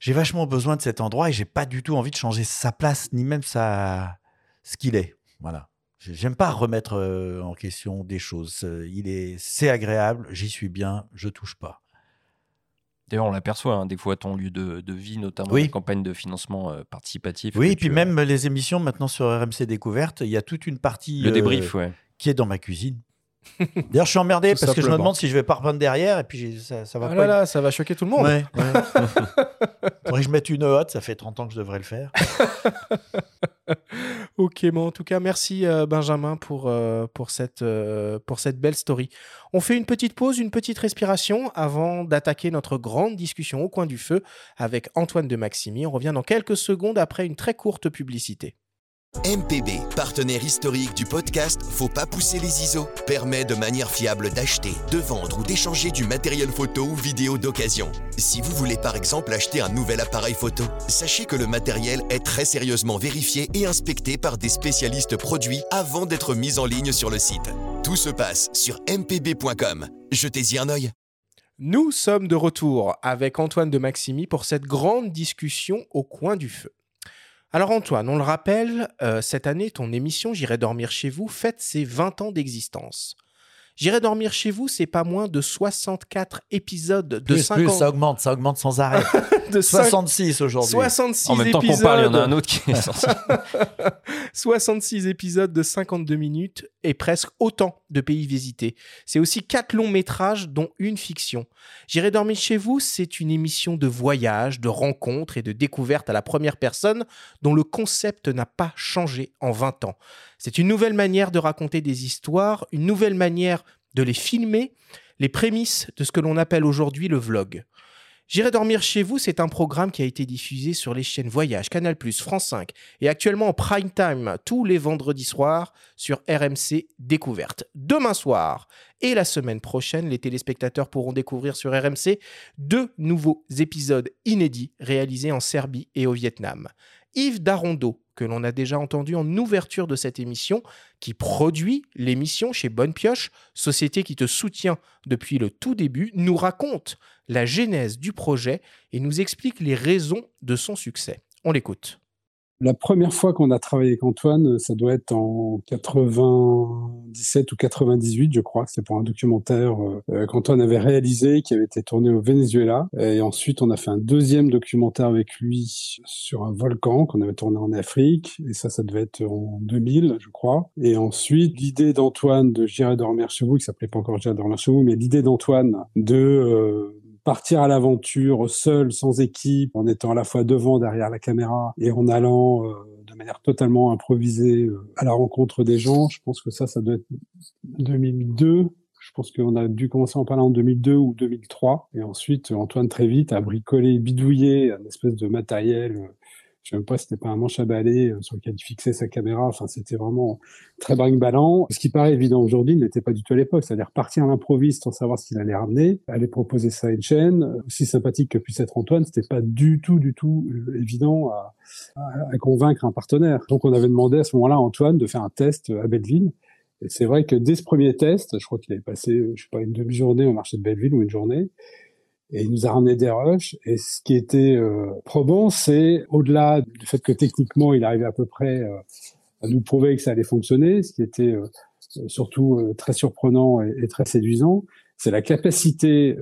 J'ai vachement besoin de cet endroit et j'ai pas du tout envie de changer sa place ni même sa ce qu'il est. Voilà. J'ai- J'aime pas remettre en question des choses. Il est, c'est agréable, j'y suis bien, je touche pas. D'ailleurs, on l'aperçoit hein, des fois ton lieu de, de vie, notamment Oui. la campagne de financement euh, participatif. Oui, et puis as. même les émissions maintenant sur RMC Découverte, il y a toute une partie Le euh, débrief, ouais. qui est dans ma cuisine. D'ailleurs, je suis emmerdé Tout parce que je me demande si je vais pas reprendre derrière et puis j'ai- ça, ça va Ah pas. là là, ça va choquer tout le monde. Ouais, ouais. Faudrait que je mette une hotte, ça fait 30 ans que je devrais le faire. Ok, bon, en tout cas, merci euh, Benjamin pour, euh, pour, cette, euh, pour cette belle story. On fait une petite pause, une petite respiration avant d'attaquer notre grande discussion au coin du feu avec Antoine de Maximi. On revient dans quelques secondes après une très courte publicité. MPB, partenaire historique du podcast Faut pas pousser les ISO, permet de manière fiable d'acheter, de vendre ou d'échanger du matériel photo ou vidéo d'occasion. Si vous voulez par exemple acheter un nouvel appareil photo, sachez que le matériel est très sérieusement vérifié et inspecté par des spécialistes produits avant d'être mis en ligne sur le site. Tout se passe sur mpb.com. Jetez-y un œil. Nous sommes de retour avec Antoine de Maximi pour cette grande discussion au coin du feu. Alors Antoine, on le rappelle, euh, cette année, ton émission J'irai dormir chez vous fête ses 20 ans d'existence. J'irai dormir chez vous, c'est pas moins de 64 épisodes de Plus, 50 plus, ça augmente, ça augmente sans arrêt. de cinq- 66 aujourd'hui. 66 En même temps qu'on parle, il y en a un autre qui est sorti. 66 épisodes de 52 minutes et presque autant de pays visités. C'est aussi quatre longs métrages, dont une fiction. J'irai dormir chez vous, c'est une émission de voyage, de rencontres et de découvertes à la première personne dont le concept n'a pas changé en 20 ans. C'est une nouvelle manière de raconter des histoires, une nouvelle manière de les filmer, les prémices de ce que l'on appelle aujourd'hui le vlog. J'irai dormir chez vous, c'est un programme qui a été diffusé sur les chaînes Voyage, Canal+, France 5 et actuellement en prime time tous les vendredis soirs sur RMC Découverte. Demain soir et la semaine prochaine, les téléspectateurs pourront découvrir sur RMC deux nouveaux épisodes inédits réalisés en Serbie et au Vietnam. Yves Darondo, que l'on a déjà entendu en ouverture de cette émission, qui produit l'émission chez Bonne Pioche, société qui te soutient depuis le tout début, nous raconte la genèse du projet et nous explique les raisons de son succès. On l'écoute. La première fois qu'on a travaillé avec Antoine, ça doit être en 97 ou 98, je crois. C'est pour un documentaire euh, qu'Antoine avait réalisé, qui avait été tourné au Venezuela. Et ensuite, on a fait un deuxième documentaire avec lui sur un volcan qu'on avait tourné en Afrique. Et ça, ça devait être en 2000, je crois. Et ensuite, l'idée d'Antoine de J'irai dormir chez vous, qui s'appelait pas encore J'irai dormir chez vous, mais l'idée d'Antoine de euh, partir à l'aventure seul, sans équipe, en étant à la fois devant, derrière la caméra et en allant euh, de manière totalement improvisée euh, à la rencontre des gens. Je pense que ça, ça doit être 2002. Je pense qu'on a dû commencer en parler en 2002 ou 2003. Et ensuite, Antoine très vite a bricolé, bidouillé un espèce de matériel euh, Je sais même pas si c'était pas un manche à balai euh, sur lequel il fixait sa caméra. Enfin, c'était vraiment très brinque-ballant. Ce qui paraît évident aujourd'hui n'était pas du tout à l'époque. C'est-à-dire partir à l'improviste sans savoir ce qu'il allait ramener, aller proposer ça à une chaîne, aussi sympathique que puisse être Antoine, c'était pas du tout, du tout euh, évident à, à, convaincre un partenaire. Donc, on avait demandé à ce moment-là à Antoine de faire un test à Belleville. Et c'est vrai que dès ce premier test, je crois qu'il avait passé, euh, je sais pas, une demi-journée au marché de Belleville ou une journée, et il nous a ramené des rushs. Et ce qui était euh, probant, c'est au-delà du fait que techniquement, il arrivait à peu près euh, à nous prouver que ça allait fonctionner, ce qui était euh, surtout très surprenant et, très séduisant, c'est la capacité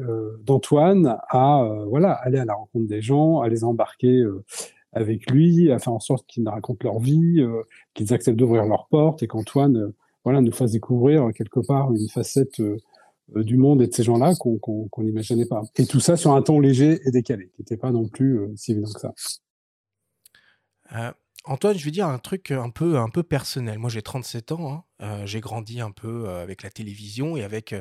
d'Antoine à voilà aller à la rencontre des gens, à les embarquer avec lui, à faire en sorte qu'ils nous racontent leur vie, qu'ils acceptent d'ouvrir leurs portes et qu'Antoine voilà nous fasse découvrir quelque part une facette du monde et de ces gens-là qu'on qu'on n'imaginait pas. Et tout ça sur un ton léger et décalé, qui n'était pas non plus euh, si évident que ça. Euh, Antoine, je vais dire un truc un peu, un peu personnel. Moi, j'ai 37 ans. Hein. Euh, j'ai grandi un peu avec la télévision et avec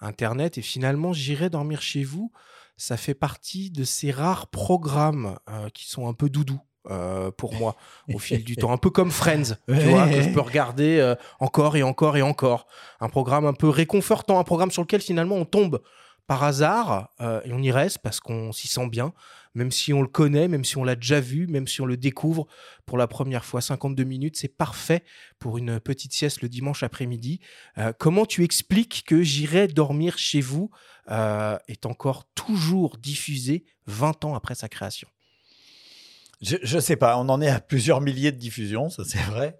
Internet. Et finalement, j'irai dormir chez vous. Ça fait partie de ces rares programmes qui sont un peu doudous. Euh, pour moi au fil du temps. Un peu comme Friends, tu vois, que je peux regarder euh, encore et encore et encore. Un programme un peu réconfortant, un programme sur lequel finalement on tombe par hasard euh, et on y reste parce qu'on s'y sent bien, même si on le connaît, même si on l'a déjà vu, même si on le découvre pour la première fois. 52 minutes, c'est parfait pour une petite sieste le dimanche après-midi. Comment tu expliques que J'irai dormir chez vous est encore toujours diffusé 20 ans après sa création? Je ne sais pas, on en est à plusieurs milliers de diffusions, ça c'est vrai.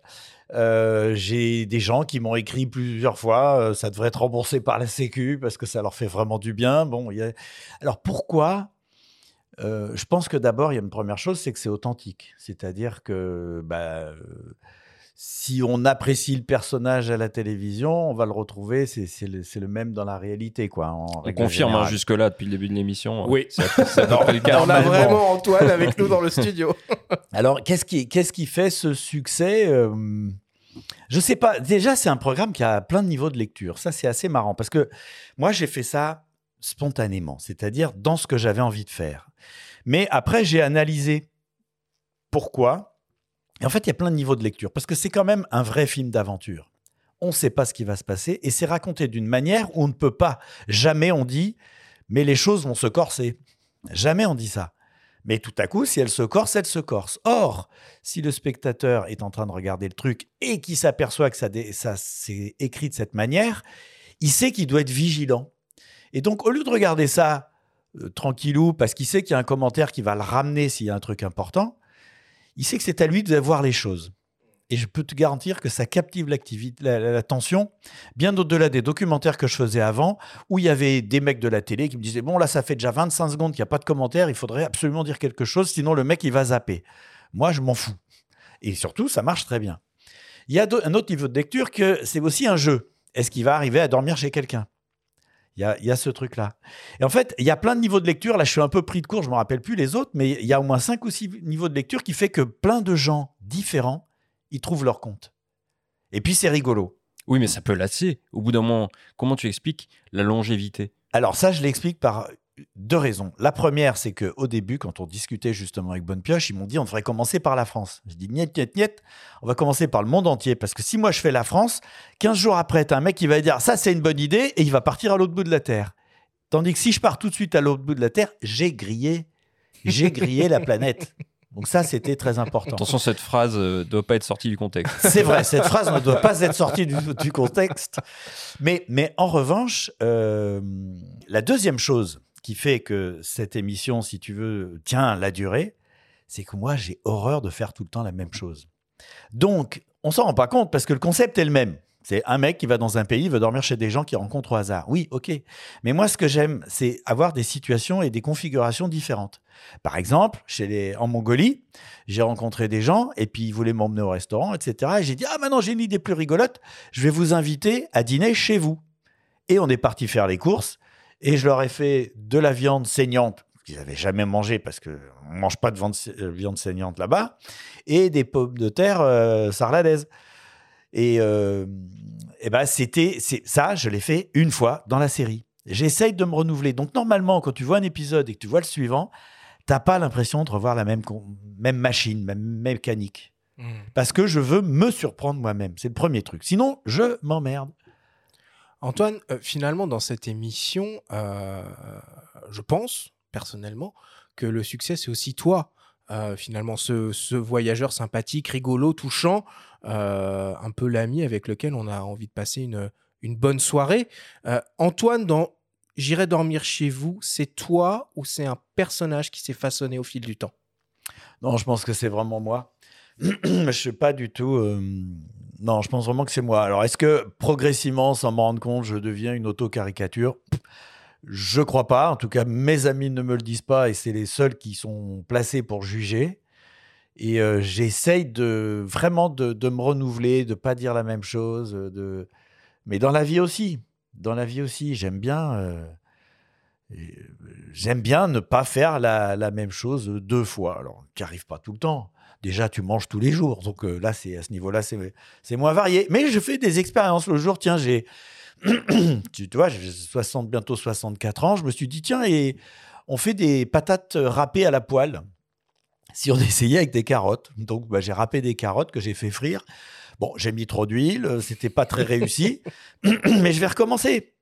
Euh, j'ai des gens qui m'ont écrit plusieurs fois, euh, ça devrait être remboursé par la Sécu parce que ça leur fait vraiment du bien. Bon, alors pourquoi euh, Je pense que d'abord, il y a une première chose, c'est que c'est authentique. C'est-à-dire que bah, si on apprécie le personnage à la télévision, on va le retrouver, c'est le, le, même dans la réalité. Quoi, on confirme hein, jusque-là, depuis le début de l'émission. Oui, c'est le cas. On a vraiment Antoine avec nous dans le studio. Alors, qu'est-ce qui, qu'est-ce qui fait ce succès euh, Je sais pas. Déjà, c'est un programme qui a plein de niveaux de lecture. Ça, c'est assez marrant parce que moi, j'ai fait ça spontanément, c'est-à-dire dans ce que j'avais envie de faire. Mais après, j'ai analysé pourquoi et en fait, il y a plein de niveaux de lecture, parce que c'est quand même un vrai film d'aventure. On ne sait pas ce qui va se passer, et c'est raconté d'une manière où on ne peut pas. Jamais on dit, mais les choses vont se corser. Jamais on dit ça. Mais tout à coup, si elle se corse, elle se corse. Or, si le spectateur est en train de regarder le truc et qu'il s'aperçoit que ça, ça s'est écrit de cette manière, il sait qu'il doit être vigilant. Et donc, au lieu de regarder ça euh, tranquillou, parce qu'il sait qu'il y a un commentaire qui va le ramener s'il y a un truc important, il sait que c'est à lui de voir les choses. Et je peux te garantir que ça captive l'attention, bien au-delà des documentaires que je faisais avant, où il y avait des mecs de la télé qui me disaient Bon, là, ça fait déjà 25 secondes qu'il n'y a pas de commentaires, il faudrait absolument dire quelque chose, sinon le mec, il va zapper. Moi, je m'en fous. Et surtout, ça marche très bien. Il y a un autre niveau de lecture que c'est aussi un jeu. Est-ce qu'il va arriver à dormir chez quelqu'un? Il y a, ce truc-là. Et en fait, il y a plein de niveaux de lecture. Là, je suis un peu pris de court, je ne me rappelle plus les autres, mais il y a au moins cinq ou six niveaux de lecture qui fait que plein de gens différents, ils trouvent leur compte. Et puis, c'est rigolo. Oui, mais ça peut lasser. Au bout d'un moment, comment tu expliques la longévité? Alors ça, je l'explique par deux raisons. La première, c'est qu'au début, quand on discutait justement avec Bonne Pioche, ils m'ont dit on devrait commencer par la France. Je dis niet, niet, niet, on va commencer par le monde entier. Parce que si moi je fais la France, 15 jours après, tu un mec qui va dire ça c'est une bonne idée et il va partir à l'autre bout de la Terre. Tandis que si je pars tout de suite à l'autre bout de la Terre, j'ai grillé, j'ai grillé la planète. Donc ça, c'était très important. Attention, cette phrase ne euh, doit pas être sortie du contexte. C'est vrai, cette phrase ne doit pas être sortie du, du contexte. Mais, mais en revanche, euh, la deuxième chose qui fait que cette émission, si tu veux, tient la durée, c'est que moi, j'ai horreur de faire tout le temps la même chose. Donc, on s'en rend pas compte parce que le concept est le même. C'est un mec qui va dans un pays, veut dormir chez des gens qu'il rencontre au hasard. Oui, ok. Mais moi, ce que j'aime, c'est avoir des situations et des configurations différentes. Par exemple, chez les... en Mongolie, j'ai rencontré des gens et puis ils voulaient m'emmener au restaurant, etc. Et j'ai dit, ah maintenant j'ai une idée plus rigolote, je vais vous inviter à dîner chez vous. Et on est parti faire les courses et je leur ai fait de la viande saignante qu'ils n'avaient jamais mangé parce qu'on ne mange pas de euh, viande saignante là-bas, et des pommes de terre euh, sarladaises. Et, euh, et ben c'était ça, je l'ai fait une fois dans la série. J'essaye de me renouveler. Donc normalement, quand tu vois un épisode et que tu vois le suivant, t'as pas l'impression de revoir la même, même machine, même mécanique. Hmm. Parce que je veux me surprendre moi-même. C'est le premier truc. Sinon, je m'emmerde. Antoine, euh, finalement, dans cette émission, euh, je pense, personnellement, que le succès, c'est aussi toi. Euh, finalement, ce, voyageur sympathique, rigolo, touchant, un peu l'ami avec lequel on a envie de passer une, une bonne soirée. Antoine, dans J'irai dormir chez vous, c'est toi ou c'est un personnage qui s'est façonné au fil du temps? Non, je pense que c'est vraiment moi. je suis pas du tout. Non, je pense vraiment que c'est moi. Alors, est-ce que progressivement, sans m'en rendre compte, je deviens une auto-caricature? Je crois pas. En tout cas, mes amis ne me le disent pas et c'est les seuls qui sont placés pour juger. Et euh, j'essaye de vraiment de, me renouveler, de pas dire la même chose. euh, De... Mais dans la vie aussi. Dans la vie aussi, j'aime bien. euh, euh, J'aime bien ne pas faire la, la même chose deux fois. Alors, qui arrive pas tout le temps. Déjà, tu manges tous les jours. Donc euh, là, c'est à ce niveau-là, c'est c'est moins varié. Mais je fais des expériences. Le jour, tiens, j'ai. tu, tu vois, j'ai 60, bientôt 64 ans. Je me suis dit, tiens, et on fait des patates râpées à la poêle. Si on essayait avec des carottes. Donc, bah, j'ai râpé des carottes que j'ai fait frire. Bon, j'ai mis trop d'huile. euh, C'était pas très réussi. mais je vais recommencer.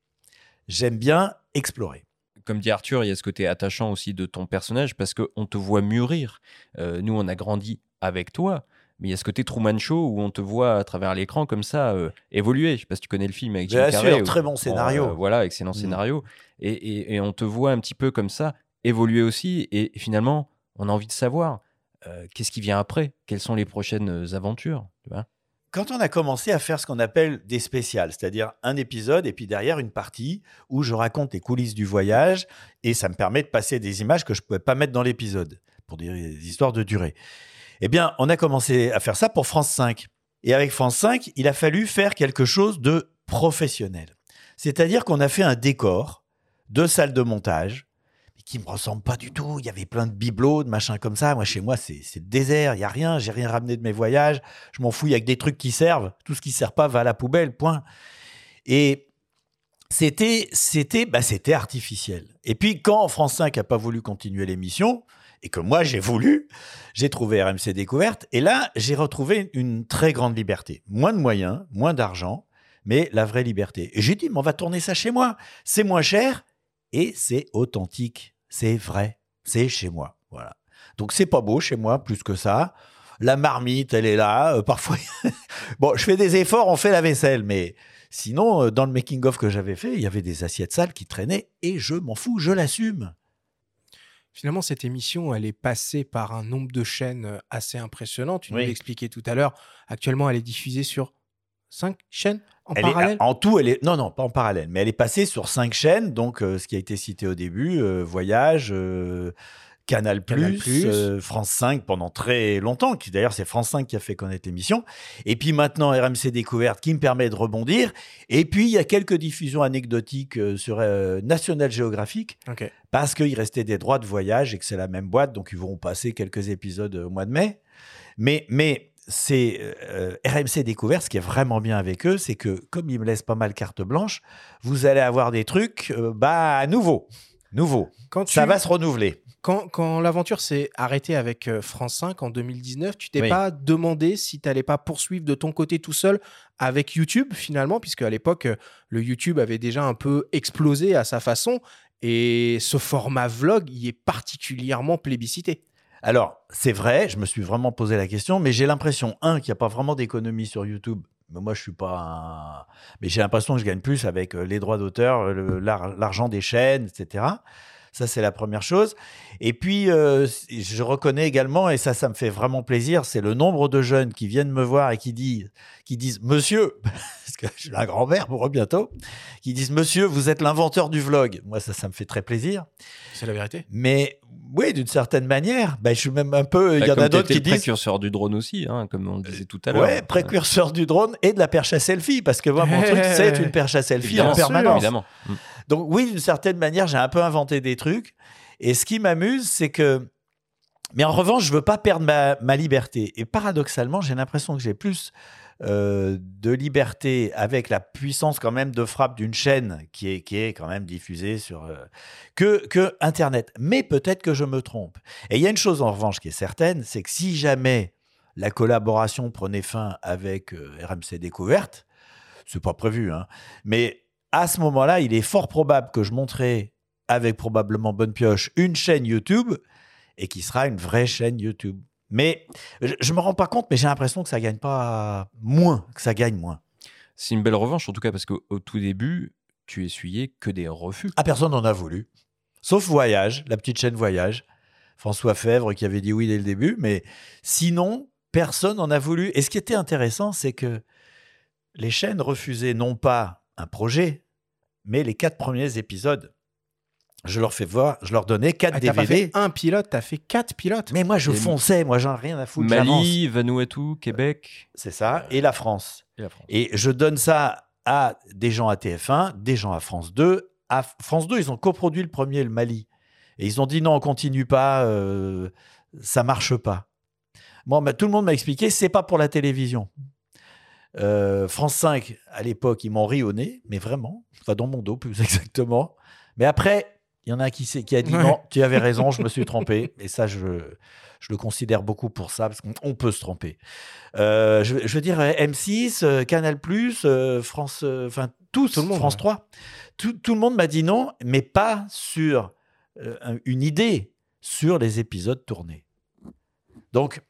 J'aime bien explorer. comme dit Arthur, il y a ce côté attachant aussi de ton personnage parce qu'on te voit mûrir. Euh, nous, on a grandi avec toi, mais il y a ce côté Truman Show où on te voit à travers l'écran comme ça euh, évoluer? Je sais pas si tu connais le film avec Jim Bien Carrey. très bon scénario. euh, voilà, excellent Mm. scénario. Et, et- et on te voit un petit peu comme ça évoluer aussi. Et finalement, on a envie de savoir euh, qu'est-ce qui vient après, quelles sont les prochaines aventures? Tu vois? Quand on a commencé à faire ce qu'on appelle des spéciales, c'est-à-dire un épisode et puis derrière une partie où je raconte les coulisses du voyage et ça me permet de passer des images que je ne pouvais pas mettre dans l'épisode pour des histoires de durée. Eh bien, on a commencé à faire ça pour France 5. Et avec France 5, il a fallu faire quelque chose de professionnel. C'est-à-dire qu'on a fait un décor de salle de montage qui me ressemble pas du tout. Il y avait plein de bibelots, de machins comme ça. Moi, chez moi, c'est le désert. Il y a rien. J'ai rien ramené de mes voyages. Je m'en fous. Il y a que des trucs qui servent. Tout ce qui sert pas va à la poubelle. Point. Et c'était, c'était, bah, c'était artificiel. Et puis, quand France 5 a pas voulu continuer l'émission et que moi j'ai voulu, j'ai trouvé RMC Découverte. Et là, j'ai retrouvé une très grande liberté. Moins de moyens, moins d'argent, mais la vraie liberté. Et j'ai dit, mais on va tourner ça chez moi. C'est moins cher et c'est authentique. C'est vrai. C'est chez moi. Voilà. Donc c'est pas beau chez moi plus que ça. La marmite, elle est là. Euh, parfois, bon, je fais des efforts, on fait la vaisselle, mais sinon, euh, dans le making of que j'avais fait, il y avait des assiettes sales qui traînaient et je m'en fous, je l'assume. Finalement, cette émission, elle est passée par un nombre de chaînes euh, assez impressionnant. Tu nous l'expliquais tout à l'heure. Actuellement, elle est diffusée sur cinq chaînes en Elle est- parallèle? en tout, elle est non, non, pas en parallèle, mais elle est passée sur cinq chaînes. Donc, euh, ce qui a été cité au début, euh, Voyage, euh, Canal+, Canal+, euh, France 5 pendant très longtemps. Qui d'ailleurs, c'est France 5 qui a fait connaître l'émission. Et puis maintenant, RMC Découverte qui me permet de rebondir. Et puis, il y a quelques diffusions anecdotiques euh, sur euh, National Geographic parce qu'il restait des droits de voyage et que c'est la même boîte, donc ils vont passer quelques épisodes au mois de mai. Mais, mais c'est euh, RMC Découverte, ce qui est vraiment bien avec eux, c'est que comme ils me laissent pas mal carte blanche, vous allez avoir des trucs bah, nouveaux. Quand tu- Ça va se renouveler. Quand, quand l'aventure s'est arrêtée avec euh, France 5 en 2019, tu t'es Oui. pas demandé si tu n'allais pas poursuivre de ton côté tout seul avec YouTube finalement, puisque à l'époque, euh, le YouTube avait déjà un peu explosé à sa façon et ce format vlog y est particulièrement plébiscité. Alors, c'est vrai, je me suis vraiment posé la question, mais j'ai l'impression, un, qu'il n'y a pas vraiment d'économie sur YouTube. Mais moi, je suis pas un... Mais j'ai l'impression que je gagne plus avec euh, les droits d'auteur, l'argent des chaînes, etc. Ça, c'est la première chose. Et puis, euh, je reconnais également, et ça, ça me fait vraiment plaisir, c'est le nombre de jeunes qui viennent me voir et qui disent, qui disent Monsieur, parce que je suis la grand-mère pour eux bientôt, qui disent Monsieur, vous êtes l'inventeur du vlog. Moi, ça, ça me fait très plaisir. C'est la vérité. Mais oui, d'une certaine manière, ben, je suis même un peu. Il y Bah, en a d'autres qui disent. précurseur du drone aussi, hein, comme on le disait tout à l'heure. Ouais, précurseur du drone et de la perche à selfie, parce que moi, mon truc, c'est une perche à selfie Évidemment, en permanence. évidemment. Donc oui, d'une certaine manière, j'ai un peu inventé des trucs. Et ce qui m'amuse, c'est que... Mais en revanche, je veux pas perdre ma, ma liberté. Et paradoxalement, j'ai l'impression que j'ai plus euh, de liberté avec la puissance quand même de frappe d'une chaîne qui est, qui est quand même diffusée sur euh, que, que Internet. Mais peut-être que je me trompe. Et il y a une chose en revanche qui est certaine, c'est que si jamais la collaboration prenait fin avec euh, RMC Découverte, c'est pas prévu, hein, mais à ce moment-là, il est fort probable que je monterai avec probablement Bonne Pioche une chaîne YouTube et qui sera une vraie chaîne YouTube. Mais je ne me rends pas compte, mais j'ai l'impression que ça gagne pas moins, que ça gagne moins. C'est une belle revanche, en tout cas, parce qu'au tout début, tu essuyais que des refus. Ah, personne n'en a voulu. Sauf Voyage, la petite chaîne Voyage. François Fèvre qui avait dit oui dès le début, mais sinon, personne n'en a voulu. Et ce qui était intéressant, c'est que les chaînes refusaient non pas un projet, mais les quatre premiers épisodes je leur fais voir, je leur donnais quatre Ah, DVD. t'as pas fait un pilote, t'as fait quatre pilotes. Mais moi, je Et- fonçais, moi, j'en ai rien à foutre. Mali. Vanuatu, Québec. C'est ça, et la France. Et la France. Et je donne ça à des gens à TF1, des gens à France 2. À France 2, ils ont coproduit le premier, le Mali. Et ils ont dit non, on continue pas, euh, ça marche pas. Bon, bah, tout le monde m'a expliqué, c'est pas pour la télévision. Euh, France 5, à l'époque, ils m'ont ri au nez, mais vraiment, enfin dans mon dos plus exactement. Mais après, il y en a un qui, qui a dit Ouais. non, tu avais raison, je me suis trompé. Et ça, je, je le considère beaucoup pour ça, parce qu'on on peut se tromper. Euh, je, je veux dire, euh, M6, euh, Canal, euh, France, enfin, tous, Tout le monde, France ouais. 3. Tout, tout le monde m'a dit non, mais pas sur un- une idée, sur les épisodes tournés. Donc,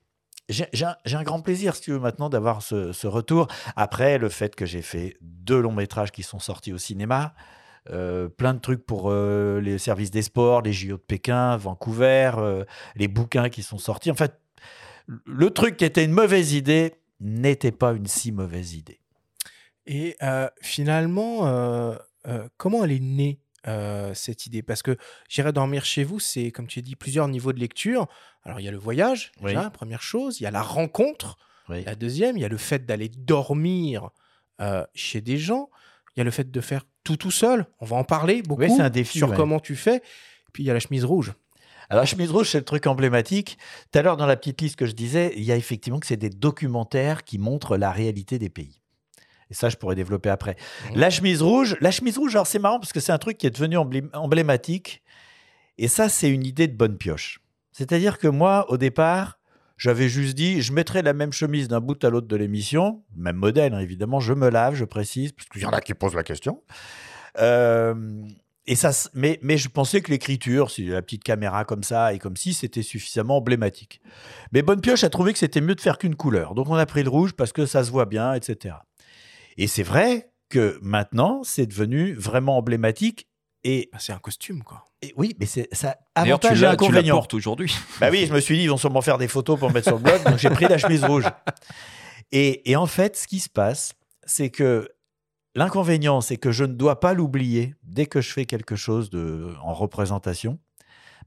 j'ai un, grand plaisir, si tu veux, maintenant d'avoir ce, retour. Après, le fait que j'ai fait deux longs métrages qui sont sortis au cinéma, euh, plein de trucs pour euh, les services des sports, les JO de Pékin, Vancouver, euh, les bouquins qui sont sortis. En fait, le truc qui était une mauvaise idée n'était pas une si mauvaise idée. Et finalement, comment elle est née? Euh, cette idée? Parce que j'irai dormir chez vous, c'est comme tu as dit plusieurs niveaux de lecture. Alors il y a le voyage, Oui. première chose. Il y a la rencontre, Oui. la deuxième. Il y a le fait d'aller dormir euh, chez des gens. Il y a le fait de faire tout tout seul. On va en parler beaucoup Oui, un défi, sur ouais. comment tu fais. Puis il y a la chemise rouge. Alors, la chemise rouge, c'est le truc emblématique. Tout à l'heure, dans la petite liste que je disais, il y a effectivement que c'est des documentaires qui montrent la réalité des pays. Et ça, je pourrais développer après. Mhm. La chemise rouge, la chemise rouge, alors c'est marrant parce que c'est un truc qui est devenu emblé- emblématique. Et ça, c'est une idée de bonne pioche. C'est-à-dire que moi, au départ, j'avais juste dit, je mettrai la même chemise d'un bout à l'autre de l'émission, même modèle, hein, évidemment, je me lave, je précise, parce qu'il y en a qui posent la question. Euh, et ça, mais, mais je pensais que l'écriture, si la petite caméra comme ça et comme si, c'était suffisamment emblématique. Mais Bonne Pioche a trouvé que c'était mieux de faire qu'une couleur. Donc on a pris le rouge parce que ça se voit bien, etc. Et c'est vrai que maintenant, c'est devenu vraiment emblématique. Et, Bah, c'est un costume, quoi. et oui, mais c'est ça tu avantage et tu inconvénient. portes aujourd'hui. Bah oui, je me suis dit, ils vont sûrement faire des photos pour mettre sur le blog, donc j'ai pris la chemise rouge. Et, et en fait, ce qui se passe, c'est que l'inconvénient, c'est que je ne dois pas l'oublier dès que je fais quelque chose de, en représentation.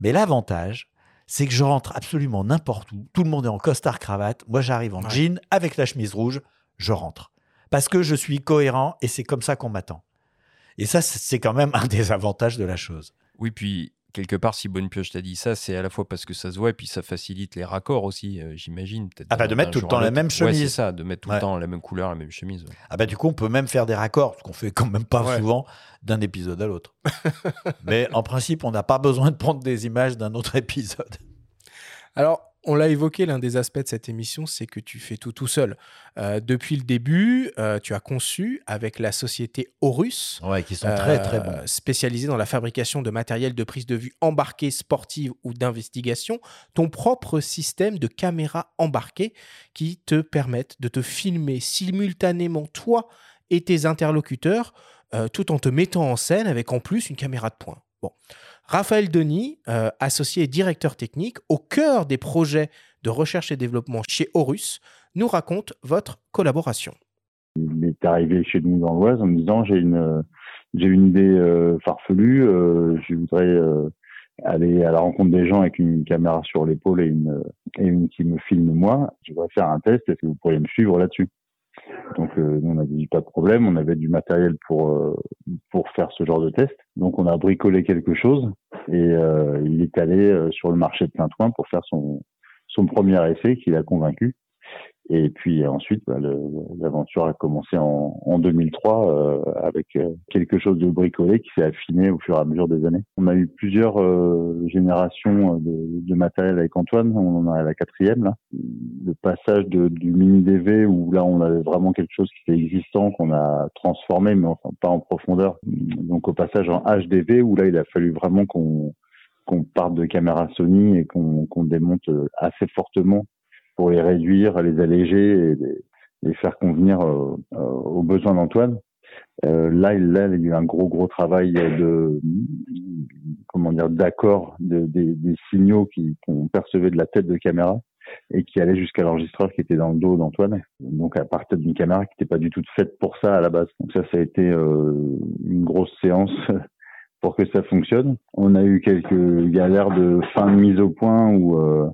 Mais l'avantage, c'est que je rentre absolument n'importe où. Tout le monde est en costard cravate. Moi, j'arrive en Ouais. jean avec la chemise rouge. Je rentre. Parce que je suis cohérent et c'est comme ça qu'on m'attend. Et ça, c'est- quand même un des avantages de la chose. Oui, puis quelque part, si Bonne Pioche t'a dit ça, c'est à la fois parce que ça se voit et puis ça facilite les raccords aussi, euh, j'imagine. Ah bah, de mettre tout le temps la même Ouais, c'est chemise. ça, de mettre tout Ouais. le temps la même couleur, la même chemise. ouais. Ah bah du coup, on peut même faire des raccords, ce qu'on fait quand même pas Ouais. souvent d'un épisode à l'autre. Mais en principe, on n'a pas besoin de prendre des images d'un autre épisode. Alors, on l'a évoqué, l'un des aspects de cette émission, c'est que tu fais tout tout seul. Euh, depuis le début, euh, tu as conçu avec la société Horus, Ouais, qui sont très très euh, bons. spécialisée dans la fabrication de matériel de prise de vue embarqué, sportive ou d'investigation, ton propre système de caméra embarquée qui te permettent de te filmer simultanément toi et tes interlocuteurs, euh, tout en te mettant en scène avec en plus une caméra de poing. Bon. Raphaël Denis, euh, associé et directeur technique au cœur des projets de recherche et développement chez Horus, nous raconte votre collaboration. il est arrivé chez nous dans l'Oise en me disant j'ai une j'ai une idée euh, farfelue, euh, je voudrais aller à la rencontre des gens avec une caméra sur l'épaule et une et une qui me filme moi. Je voudrais faire un test. Est-ce que vous pourriez me suivre là-dessus? Donc euh, nous on a dit pas de problème. On avait du matériel pour euh, pour faire ce genre de test. Donc on a bricolé quelque chose et euh, il est allé euh, sur le marché de Saint-Ouen pour faire son son premier essai qui l'a convaincu. Et puis ensuite, bah, l'aventure a commencé en, en 2003 euh, avec euh, quelque chose de bricolé qui s'est affiné au fur et à mesure des années. On a eu plusieurs euh, générations de, de matériel avec Antoine. On en à la quatrième là. Le passage de, du mini DV où là on avait vraiment quelque chose qui était existant qu'on a transformé, mais enfin pas en profondeur. Donc au passage en HDV où là il a fallu vraiment qu'on qu'on parte de caméras Sony et qu'on qu'on démonte euh, assez fortement pour les réduire, les alléger et les, les faire convenir euh, euh, aux besoins d'Antoine. Euh, là, là, il y a eu un gros, gros travail de, comment dire, d'accord de, des, des signaux qui qu'on percevait de la tête de caméra et qui allaient jusqu'à l'enregistreur qui était dans le dos d'Antoine. Donc à partir d'une caméra qui n'était pas du tout faite pour ça à la base. Donc ça, ça a été euh, une grosse séance pour que ça fonctionne. On a eu quelques galères de fin de mise au point où euh,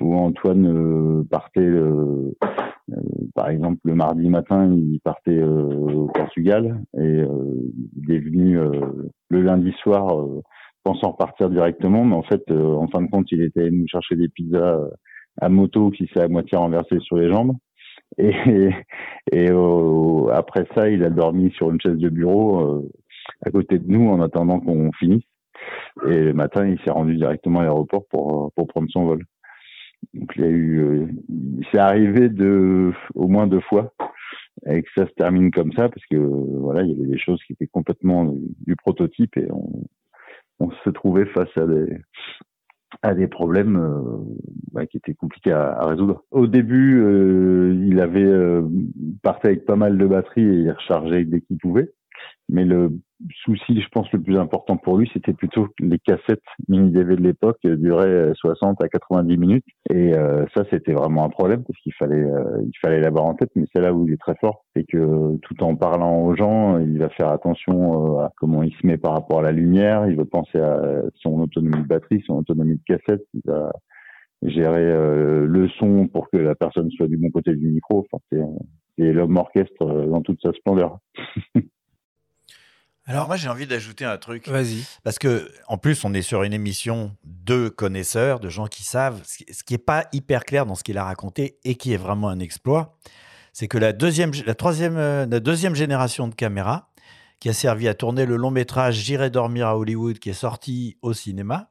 où Antoine euh, partait, euh, euh, par exemple le mardi matin, il partait au Portugal et il est venu le lundi soir pensant repartir directement, mais en fait, en fin de compte, il était allé nous chercher des pizzas à moto qui s'est à moitié renversé sur les jambes. Et, après ça, il a dormi sur une chaise de bureau euh, à côté de nous en attendant qu'on finisse. Et le matin, il s'est rendu directement à l'aéroport pour, pour prendre son vol. Donc il y a eu, euh, c'est arrivé de au moins deux fois et que ça se termine comme ça parce que voilà, il y avait des choses qui étaient complètement du, prototype et on, on se trouvait face à des à des problèmes euh, bah, qui étaient compliqués à, à résoudre. Au début, euh, il avait euh, partait avec pas mal de batterie et il rechargeait dès qu'il pouvait. Mais le souci, je pense, le plus important pour lui, c'était plutôt les cassettes mini DV de l'époque euh, duraient 60 à 90 minutes. Et euh, ça, c'était vraiment un problème parce qu'il fallait, euh, il fallait l'avoir en tête. Mais c'est là où il est très fort, c'est que tout en parlant aux gens, il va faire attention euh, à comment il se met par rapport à la lumière. Il va penser à son autonomie de batterie, son autonomie de cassette. Il va gérer euh, le son pour que la personne soit du bon côté du micro. Enfin, c'est, l'homme orchestre euh, dans toute sa splendeur. Alors moi j'ai envie d'ajouter un truc. Vas-y. Parce que en plus on est sur une émission de connaisseurs, de gens qui savent. Ce qui- ce qui est pas hyper clair dans ce qu'il a raconté et qui est vraiment un exploit, c'est que la deuxième, la troisième, euh, la deuxième génération de caméras qui a servi à tourner le long métrage J'irai dormir à Hollywood qui est sorti au cinéma.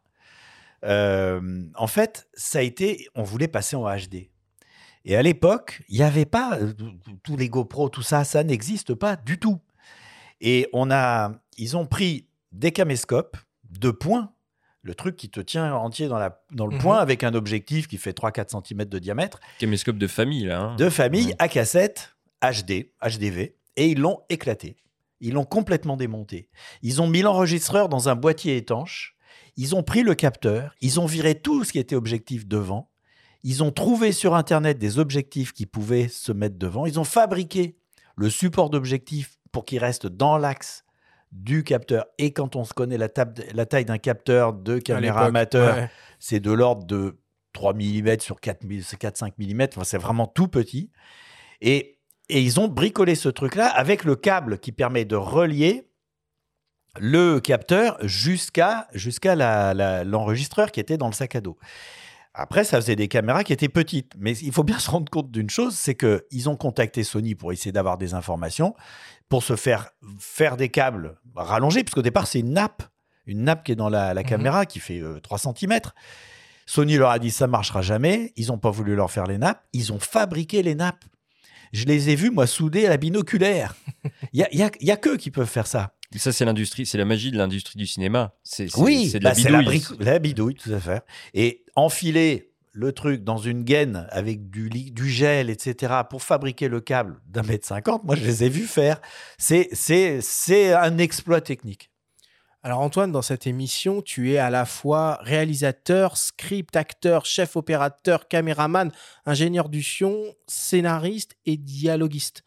euh, en fait, ça a été, on voulait passer en HD. Et à l'époque, il n'y avait pas euh, tous les GoPro, tout ça, ça n'existe pas du tout. Et on a, ils ont pris des caméscopes de poing, le truc qui te tient entier dans, la, dans le Mhm. poing avec un objectif qui fait 3-4 cm de diamètre, Caméscope de famille, là. hein. de famille à cassette HD, HDV, et ils l'ont éclaté. Ils l'ont complètement démonté. Ils ont mis l'enregistreur dans un boîtier étanche. Ils ont pris le capteur. Ils ont viré tout ce qui était objectif devant. Ils ont trouvé sur Internet des objectifs qui pouvaient se mettre devant. Ils ont fabriqué le support d'objectif pour qu'il reste dans l'axe du capteur. Et quand on se connaît la, taille d'un capteur de caméra amateur, ouais. c'est de l'ordre de 3 mm sur 4-5 mm. Enfin, c'est vraiment tout petit. Et, et ils ont bricolé ce truc-là avec le câble qui permet de relier le capteur jusqu'à jusqu'à l'enregistreur qui était dans le sac à dos. Après, ça faisait des caméras qui étaient petites. Mais il faut bien se rendre compte d'une chose, c'est qu'ils ont contacté Sony pour essayer d'avoir des informations, pour se faire faire des câbles rallongés, puisqu'au départ, c'est une nappe, une nappe qui est dans la, la caméra, qui fait euh, 3 cm. Sony leur a dit ça marchera jamais. Ils n'ont pas voulu leur faire les nappes. Ils ont fabriqué les nappes. Je les ai vus, moi, soudés à la binoculaire. Il y a, a- il y a qu'eux qui peuvent faire ça. Ça, c'est l'industrie, c'est la magie de l'industrie du cinéma. C'est c'est- Oui, c'est de bah, la c'est la, bidouille. la bidouille, tout à fait. Et enfiler le truc dans une gaine avec du, du gel, etc., pour fabriquer le câble d'un mètre cinquante, moi, je les ai vus faire. C'est- C'est c'est un exploit technique. Alors Antoine, dans cette émission, tu es à la fois réalisateur, script, acteur, chef opérateur, caméraman, ingénieur du son, scénariste et dialoguiste.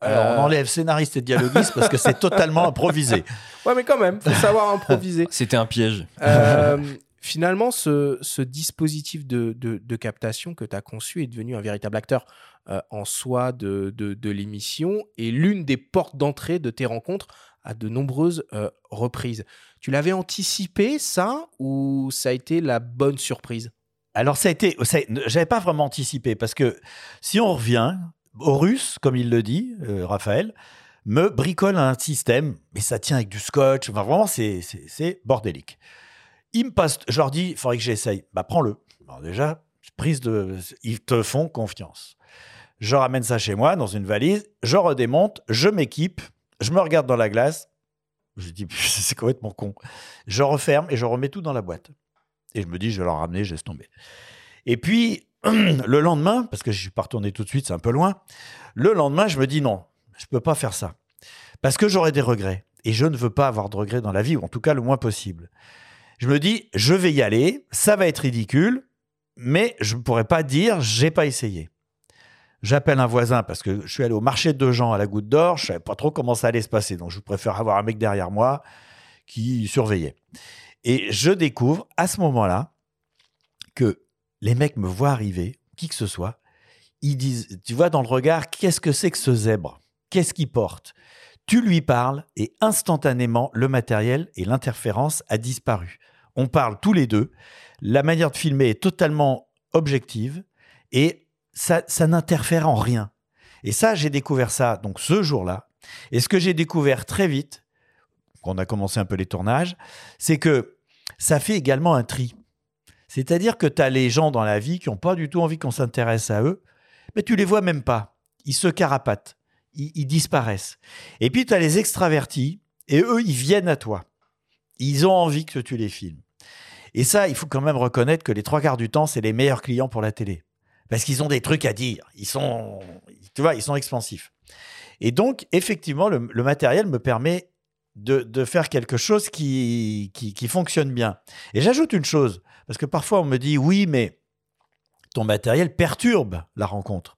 Alors, Euh, on enlève scénariste et dialoguiste parce que c'est totalement improvisé. Ouais, mais quand même, faut savoir improviser. C'était un piège. Euh, finalement, ce, dispositif de, captation que tu as conçu est devenu un véritable acteur euh, en soi de, l'émission et l'une des portes d'entrée de tes rencontres à de nombreuses euh, reprises. Tu l'avais anticipé, ça, ou ça a été la bonne surprise? Alors ça a été, j'avais pas vraiment anticipé parce que si on revient, Horus, comme il le dit, euh, Raphaël, me bricole un système, mais ça tient avec du scotch. Enfin, vraiment, c'est bordélique. Il me passe, je leur dis, il faudrait que j'essaye. Bah, prends-le. Déjà, prise de, ils te font confiance. Je ramène ça chez moi dans une valise, je redémonte, je m'équipe, je me regarde dans la glace. Je dis, c'est complètement con. Je referme et je remets tout dans la boîte. Et je me dis, je vais leur ramener, je laisse tomber. Et puis, le lendemain, parce que je suis pas retourné tout de suite, c'est un peu loin, le lendemain, je me dis, non, je ne peux pas faire ça. Parce que j'aurai des regrets. Et je ne veux pas avoir de regrets dans la vie, ou en tout cas le moins possible. Je me dis, je vais y aller, ça va être ridicule, mais je ne pourrais pas dire, j'ai pas essayé. J'appelle un voisin parce que je suis allé au marché de gens à la Goutte d'Or, je savais pas trop comment ça allait se passer, donc je préfère avoir un mec derrière moi qui surveillait. Et je découvre à ce moment-là que les mecs me voient arriver, qui que ce soit, ils disent, tu vois dans le regard, qu'est-ce que c'est que ce zèbre? Qu'est-ce qu'il porte? Tu lui parles et instantanément, le matériel et l'interférence a disparu. On parle tous les deux, la manière de filmer est totalement objective et ça, n'interfère en rien. Et ça, j'ai découvert ça donc ce jour-là. Et ce que j'ai découvert très vite, quand on a commencé un peu les tournages, c'est que ça fait également un tri. C'est-à-dire que tu as les gens dans la vie qui n'ont pas du tout envie qu'on s'intéresse à eux, mais tu les vois même pas. Ils se carapatent, ils, disparaissent. Et puis tu as les extravertis, et eux, ils viennent à toi. Ils ont envie que tu les filmes. Et ça, il faut quand même reconnaître que les trois quarts du temps, c'est les meilleurs clients pour la télé. Parce qu'ils ont des trucs à dire. Ils sont, tu vois, ils sont expansifs. Et donc, effectivement, le, matériel me permet de, faire quelque chose qui, qui fonctionne bien. Et j'ajoute une chose, parce que parfois on me dit oui, mais ton matériel perturbe la rencontre.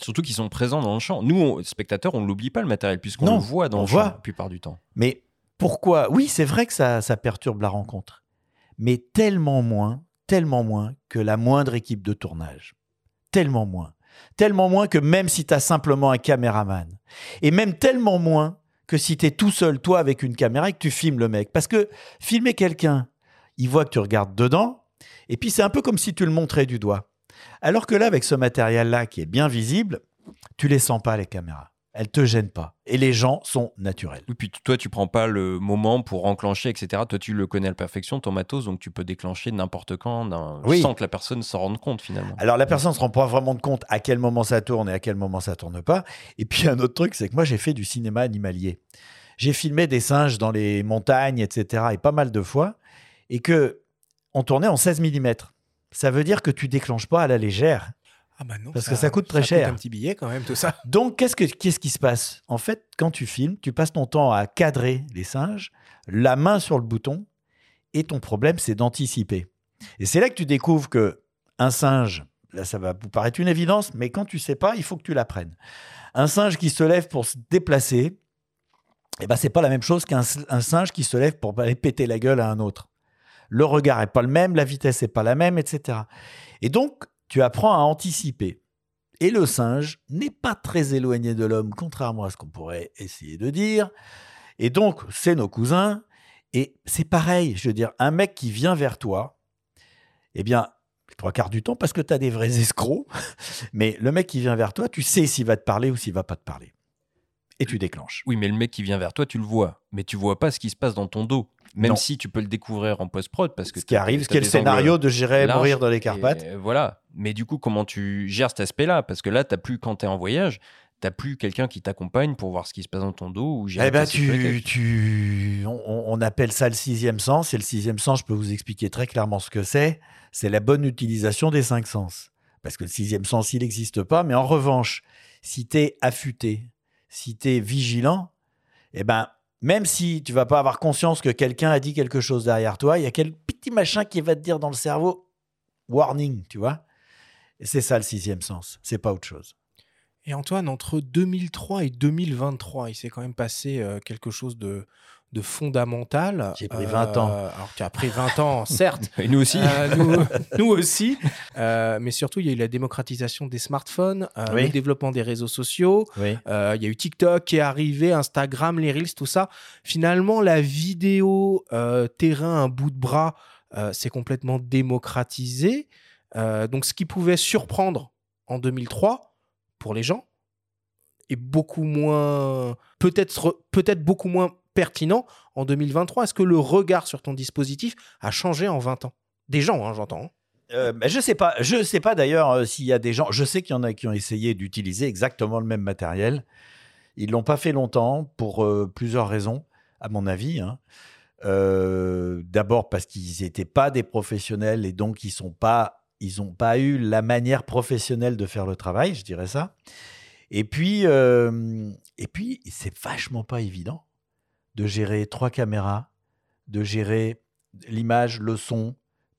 Surtout qu'ils sont présents dans le champ. Nous, on- spectateurs, on ne l'oublie pas le matériel, puisqu'on le voit dans le voit. champ la plupart du temps. Mais pourquoi? Oui, c'est vrai que ça, ça perturbe la rencontre, mais tellement moins, tellement moins que la moindre équipe de tournage. Tellement moins. Tellement moins que même si tu as simplement un caméraman. Et même tellement moins que si tu es tout seul, toi, avec une caméra et que tu filmes le mec. Parce que filmer quelqu'un, il voit que tu regardes dedans, et puis c'est un peu comme si tu le montrais du doigt. Alors que là, avec ce matériel-là qui est bien visible, tu les sens pas, les caméras. Elles te gênent pas. Et les gens sont naturels. Et puis toi, tu prends pas le moment pour enclencher, etc. Toi, tu le connais à la perfection, ton matos, donc tu peux déclencher n'importe quand, Oui. sans que la personne s'en rende compte finalement. Alors la personne ne se rend pas vraiment compte à quel moment ça tourne et à quel moment ça tourne pas. Et puis un autre truc, c'est que moi j'ai fait du cinéma animalier. J'ai filmé des singes dans les montagnes, etc. et pas mal de fois. Et que on tournait en 16 mm. Ça veut dire que tu déclenches pas à la légère. Ah bah non, Parce que ça coûte très ça cher. un petit billet quand même, tout ça. Donc, qu'est-ce, que, qu'est-ce qui se passe? En fait, quand tu filmes, tu passes ton temps à cadrer les singes, la main sur le bouton, et ton problème, c'est d'anticiper. Et c'est là que tu découvres que un singe, là, ça va vous paraître une évidence, mais quand tu sais pas, il faut que tu l'apprennes. Un singe qui se lève pour se déplacer, eh ben, c'est pas la même chose qu'un un singe qui se lève pour aller péter la gueule à un autre. Le regard est pas le même, la vitesse est pas la même, etc. Et donc, tu apprends à anticiper. Et le singe n'est pas très éloigné de l'homme, contrairement à ce qu'on pourrait essayer de dire. Et donc, c'est nos cousins. Et c'est pareil, je veux dire, un mec qui vient vers toi, eh bien, trois quarts du temps, parce que tu as des vrais escrocs, mais le mec qui vient vers toi, tu sais s'il va te parler ou s'il va pas te parler. Et tu déclenches. Oui, mais le mec qui vient vers toi, tu le vois. Mais tu vois pas ce qui se passe dans ton dos. Même Non. si tu peux le découvrir en post-prod. Parce que Ce qui arrive, ce qui est le scénario de J'irai larges, mourir dans les Carpates. voilà. Mais du coup, comment tu gères cet aspect-là? Parce que là, t'as plus, quand tu es en voyage, t'as plus quelqu'un qui t'accompagne pour voir ce qui se passe dans ton dos. Ou gérer Eh ben, tu, tu, on, on appelle ça le sixième sens. Et le sixième sens, je peux vous expliquer très clairement ce que c'est. C'est la bonne utilisation des cinq sens. Parce que le sixième sens, il n'existe pas. Mais en revanche, si tu es affûté, si tu es vigilant, eh ben, même si tu vas pas avoir conscience que quelqu'un a dit quelque chose derrière toi, il y a quel petit machin qui va te dire dans le cerveau warning, tu vois. C'est ça le sixième sens. C'est pas autre chose. Et Antoine, entre 2003 et 2023, il s'est quand même passé euh, quelque chose de, de fondamental. J'ai pris 20 ans. Euh, alors, tu as pris 20 ans, certes. Et nous aussi. Euh, nous, nous aussi. Euh, mais surtout, il y a eu la démocratisation des smartphones, Oui. le développement des réseaux sociaux. Oui. Il y a eu TikTok qui est arrivé, Instagram, les Reels, tout ça. Finalement, la vidéo terrain, un bout de bras, c'est complètement démocratisé. Euh, donc, ce qui pouvait surprendre en 2003 pour les gens est beaucoup moins, peut-être peut-être beaucoup moins pertinent en 2023. Est-ce que le regard sur ton dispositif a changé en 20 ans? Des gens, hein, j'entends. Euh, ben, je sais pas. Je sais pas d'ailleurs euh, s'il y a des gens. Je sais qu'il y en a qui ont essayé d'utiliser exactement le même matériel. Ils l'ont pas fait longtemps pour euh, plusieurs raisons, à mon avis. hein. D'abord parce qu'ils n'étaient pas des professionnels et donc ils sont pas, ils ont pas eu la manière professionnelle de faire le travail, je dirais ça. Et puis, et puis, c'est vachement pas évident de gérer trois caméras, de gérer l'image, le son,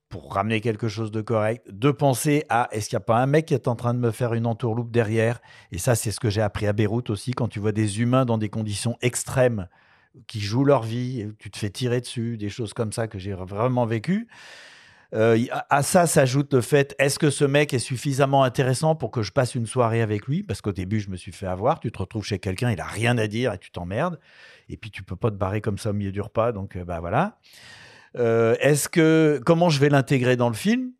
pour ramener quelque chose de correct, de penser à est-ce qu'il n'y a pas un mec qui est en train de me faire une entourloupe derrière? Et ça, c'est ce que j'ai appris à Beyrouth aussi, quand tu vois des humains dans des conditions extrêmes qui jouent leur vie, tu te fais tirer dessus, des choses comme ça que j'ai vraiment vécu. Euh, à- ça s'ajoute le fait est-ce que ce mec est suffisamment intéressant pour que je passe une soirée avec lui? Parce qu'au début, je me suis fait avoir. Tu te retrouves chez quelqu'un, il a rien à dire et tu t'emmerdes. Et puis, tu peux pas te barrer comme ça au milieu du repas. Donc, euh, bah voilà. Euh, est-ce que comment je vais l'intégrer dans le film?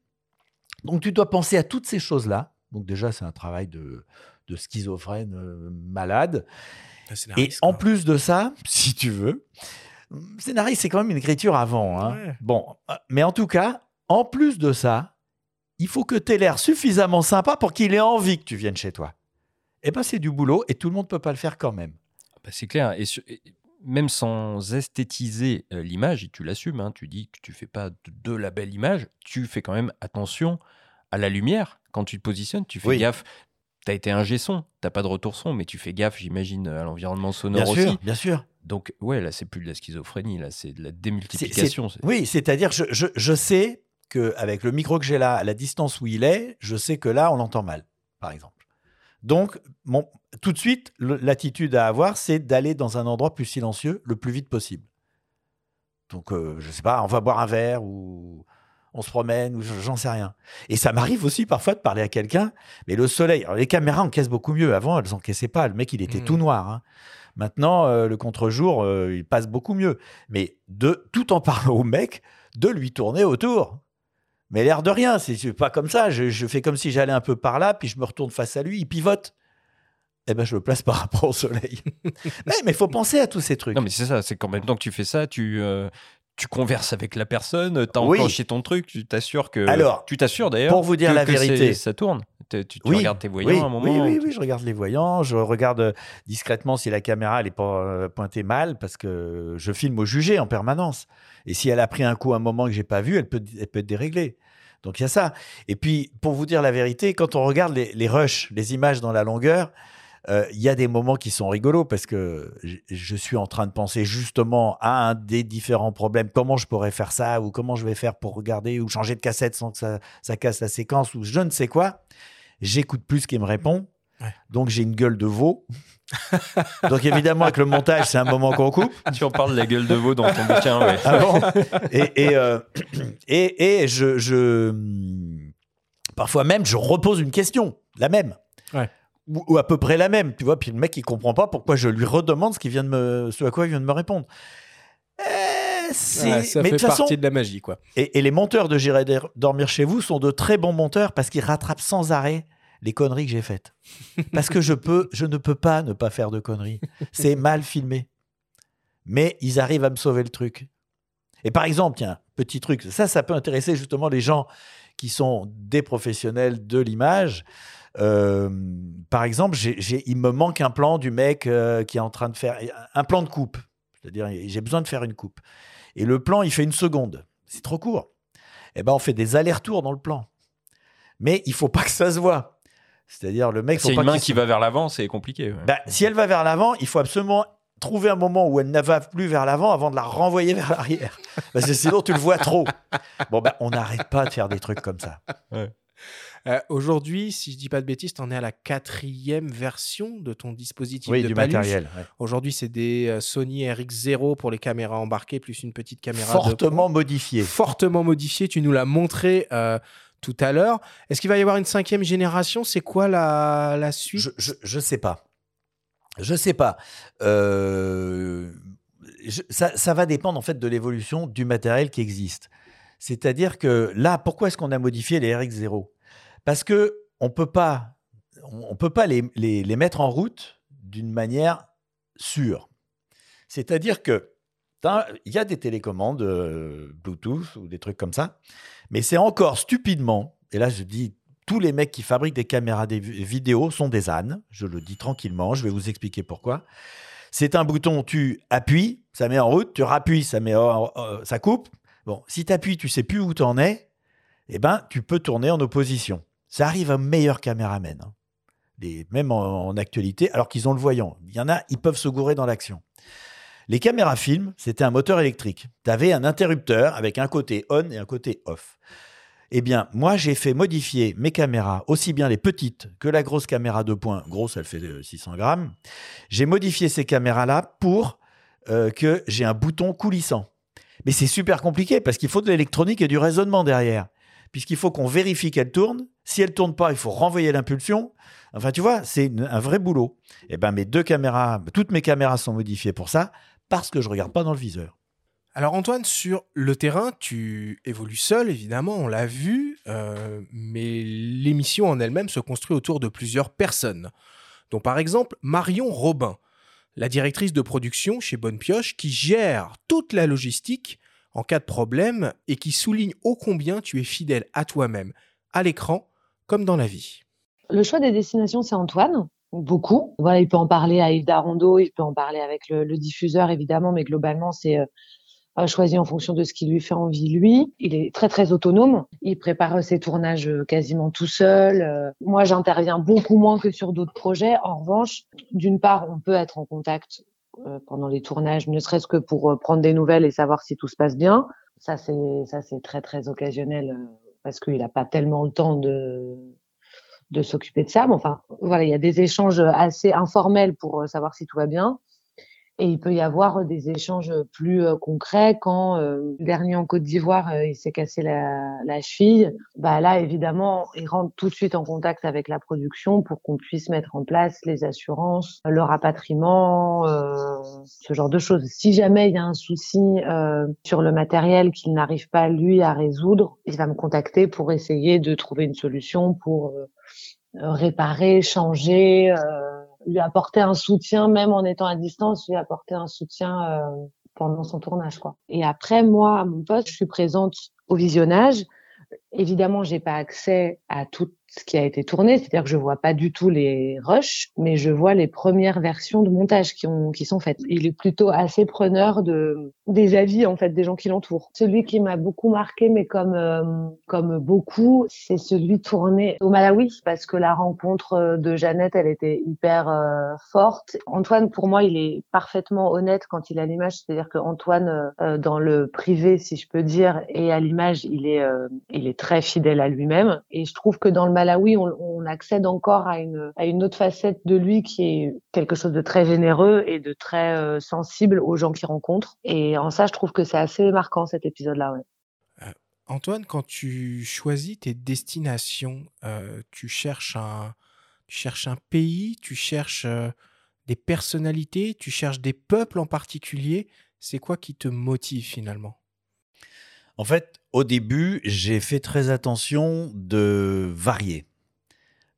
Donc, tu dois penser à toutes ces choses-là. Donc, déjà, c'est un travail de, de schizophrène euh, malade. Et en plus de ça, si tu veux, scénariste, c'est quand même une écriture avant. hein. Ouais. Bon, mais en tout cas, en plus de ça, il faut que tu aies l'air suffisamment sympa pour qu'il ait envie que tu viennes chez toi. Eh ben, c'est du boulot et tout le monde peut pas le faire quand même. Bah, c'est clair. Et, sur- et même sans esthétiser euh, l'image, et tu l'assumes, hein, tu dis que tu fais pas de, de la belle image, tu fais quand même attention à la lumière. Quand tu te positionnes, tu fais Oui. gaffe. Tu as été un son, tu pas de retour son, mais tu fais gaffe, j'imagine, à l'environnement sonore Bien sûr, bien sûr. Donc, ouais, là, c'est plus de la schizophrénie, là, c'est de la démultiplication. Oui, c'est-à-dire, je, je, je sais qu'avec le micro que j'ai là, à la distance où il est, je sais que là, on l'entend mal, par exemple. Donc, tout de suite, l'attitude à avoir, c'est d'aller dans un endroit plus silencieux le plus vite possible. Donc, euh, je sais pas, on va boire un verre ou on se promène ou je- j'en sais rien. Et ça m'arrive aussi parfois de parler à quelqu'un, mais le soleil, alors les caméras encaissent beaucoup mieux. Avant, elles encaissaient pas. Le mec, il était tout noir. hein. Maintenant, euh, le contre-jour, euh, il passe beaucoup mieux. Mais de, tout en parlant au mec, de lui tourner autour. Mais l'air de rien, c'est pas comme ça. Je, je fais comme si j'allais un peu par là, puis je me retourne face à lui, il pivote. Eh ben, je le place par rapport au soleil. mais il faut penser à tous ces trucs. Non, mais c'est ça, c'est qu'en même temps que tu fais ça, tu, euh, tu converses avec la personne, tu as Oui. enclenché ton truc, tu t'assures que. Alors, tu t'assures d'ailleurs. pour vous dire que- la que vérité- ça tourne. Tu, tu Oui, regardes tes voyants oui, à un moment. Oui, oui, tu- oui, je regarde les voyants. Je regarde euh, discrètement si la caméra elle est pas euh, pointée mal parce que je filme au jugé en permanence. Et si elle a pris un coup à un moment que j'ai pas vu, elle peut, elle peut être déréglée. Donc il y a ça. Et puis pour vous dire la vérité, quand on regarde les, les rushs, les images dans la longueur, euh, il y a des moments qui sont rigolos parce que je, suis en train de penser justement à un des différents problèmes. Comment je pourrais faire ça ou comment je vais faire pour regarder ou changer de cassette sans que ça, ça casse la séquence ou je ne sais quoi. J'écoute plus ce qu'il me répond. Donc j'ai une gueule de veau. Donc évidemment avec le montage c'est un moment qu'on coupe. Tu en parles de la gueule de veau dans ton bouquin, ouais. Ah bon? Et, et, euh, et, et je, je- Parfois même, je repose une question, la même. Ouais. Ou, ou à peu près la même, tu vois. Puis le mec, il comprend pas pourquoi je lui redemande ce, qu'il vient de me, ce à quoi il vient de me répondre. Eh, c'est- Ouais, ça mais fait de toute façon- partie de la magie, quoi. et, et les monteurs de J'irai dormir chez vous sont de très bons monteurs parce qu'ils rattrapent sans arrêt les conneries que j'ai faites. Parce que je, peux, je ne peux pas ne pas faire de conneries. C'est mal filmé. Mais ils arrivent à me sauver le truc. Et par exemple, tiens, petit truc, ça, ça peut intéresser justement les gens qui sont des professionnels de l'image. Euh, par exemple, j'ai- il me manque un plan du mec euh, qui est en train de faire un plan de coupe. C'est-à-dire, j'ai besoin de faire une coupe. Et le plan, il fait une seconde. C'est trop court. Eh ben, on fait des allers-retours dans le plan. Mais il faut pas que ça se voit. C'est-à-dire, le mec, C'est pas une main qui va vers l'avant, c'est compliqué. ouais. bah, si elle va vers l'avant, il faut absolument trouver un moment où elle ne va plus vers l'avant avant de la renvoyer vers l'arrière. Parce que sinon, tu le vois trop. Bon, ben, on n'arrête pas de faire des trucs comme ça. Euh, Aujourd'hui, si je dis pas de bêtises, tu en es à la quatrième version de ton dispositif Oui, de du paluche. matériel, ouais. Aujourd'hui, c'est des euh, Sony RX0 pour les caméras embarquées, plus une petite caméra de Fortement modifié. fortement modifié. Tu nous l'as montré euh, tout à l'heure. Est-ce qu'il va y avoir une cinquième génération? C'est quoi la, la suite? Je, je, sais pas. Je sais pas. Euh, ça, ça va dépendre en fait de l'évolution du matériel qui existe. C'est-à-dire que là, pourquoi est-ce qu'on a modifié les RX0 Parce que on peut pas, on peut pas les, les, les mettre en route d'une manière sûre. C'est-à-dire que il y a des télécommandes euh, Bluetooth ou des trucs comme ça, mais c'est encore stupidement, et là je dis, tous les mecs qui fabriquent des caméras des vi- vidéo sont des ânes, je le dis tranquillement, je vais vous expliquer pourquoi. C'est un bouton, tu appuies, ça met en route, tu rappuies, ça, met en- en- ça coupe. Bon, si tu appuies, tu sais plus où tu en es, eh ben, tu peux tourner en opposition. Ça arrive à meilleur caméraman, hein. Même en, en actualité, alors qu'ils ont le voyant. Il y en a, ils peuvent se gourer dans l'action. Les caméras film, c'était un moteur électrique. Tu avais un interrupteur avec un côté on et un côté off. Eh bien, moi, j'ai fait modifier mes caméras, aussi bien les petites que la grosse caméra 2 points. Grosse, elle fait euh, 600 grammes. J'ai modifié ces caméras-là pour euh, que j'ai un bouton coulissant. Mais c'est super compliqué parce qu'il faut de l'électronique et du raisonnement derrière. Puisqu'il faut qu'on vérifie qu'elle tourne. Si elle tourne pas, il faut renvoyer l'impulsion. Enfin, tu vois, c'est un vrai boulot. Eh ben, mes deux caméras, toutes mes caméras sont modifiées pour ça parce que je regarde pas dans le viseur. Alors Antoine, sur le terrain, tu évolues seul, évidemment, on l'a vu, euh, mais l'émission en elle-même se construit autour de plusieurs personnes, dont par exemple Marion Robin, la directrice de production chez Bonne Pioche, qui gère toute la logistique en cas de problème et qui souligne ô combien tu es fidèle à toi-même, à l'écran comme dans la vie. Le choix des destinations, c'est Antoine, beaucoup. Voilà, il peut en parler à Yves Darondo, il peut en parler avec le, le diffuseur, évidemment, mais globalement, c'est euh, euh, choisi en fonction de ce qui lui fait envie, lui. Il est très, très autonome. Il prépare ses tournages euh, quasiment tout seul. Euh, moi, j'interviens beaucoup moins que sur d'autres projets. En revanche, d'une part, on peut être en contact pendant les tournages, ne serait-ce que pour prendre des nouvelles et savoir si tout se passe bien. Ça, c'est ça, c'est très, très occasionnel parce qu'il n'a pas tellement le temps de de s'occuper de ça. Mais enfin, voilà, il y a des échanges assez informels pour euh, savoir si tout va bien. Et il peut y avoir des échanges plus euh, concrets quand euh, le dernier en Côte d'Ivoire, euh, il s'est cassé la, la cheville. Bah là, évidemment, il rentre tout de suite en contact avec la production pour qu'on puisse mettre en place les assurances, le rapatriement, euh, ce genre de choses. Si jamais il y a un souci euh, sur le matériel qu'il n'arrive pas lui à résoudre, il va me contacter pour essayer de trouver une solution pour euh, euh, réparer, changer, euh, lui apporter un soutien, même en étant à distance, lui apporter un soutien euh, pendant son tournage, quoi. Et après, moi, à mon poste, je suis présente au visionnage. Évidemment, j'ai pas accès à tout ce qui a été tourné, c'est-à-dire que je vois pas du tout les rushs, mais je vois les premières versions de montage qui ont qui sont faites. Il est plutôt assez preneur de des avis en fait des gens qui l'entourent. Celui qui m'a beaucoup marqué, mais comme euh, comme beaucoup, c'est celui tourné au Malawi parce que la rencontre euh, de Jeannette, elle était hyper euh, forte. Antoine, pour moi, il est parfaitement honnête quand il a l'image, c'est-à-dire que Antoine, euh, dans le privé, si je peux dire, et à l'image, il est euh, il est très fidèle à lui-même. Et je trouve que dans le Malawi, on, on accède encore à une autre facette de lui qui est quelque chose de très généreux et de très euh, sensible aux gens qu'il rencontre. Et en ça, je trouve que c'est assez marquant cet épisode-là. Ouais. Antoine, quand tu choisis tes destinations, euh, tu cherches un, pays, tu cherches euh, des personnalités, tu cherches des peuples en particulier. C'est quoi qui te motive finalement? En fait, au début, j'ai fait très attention de varier.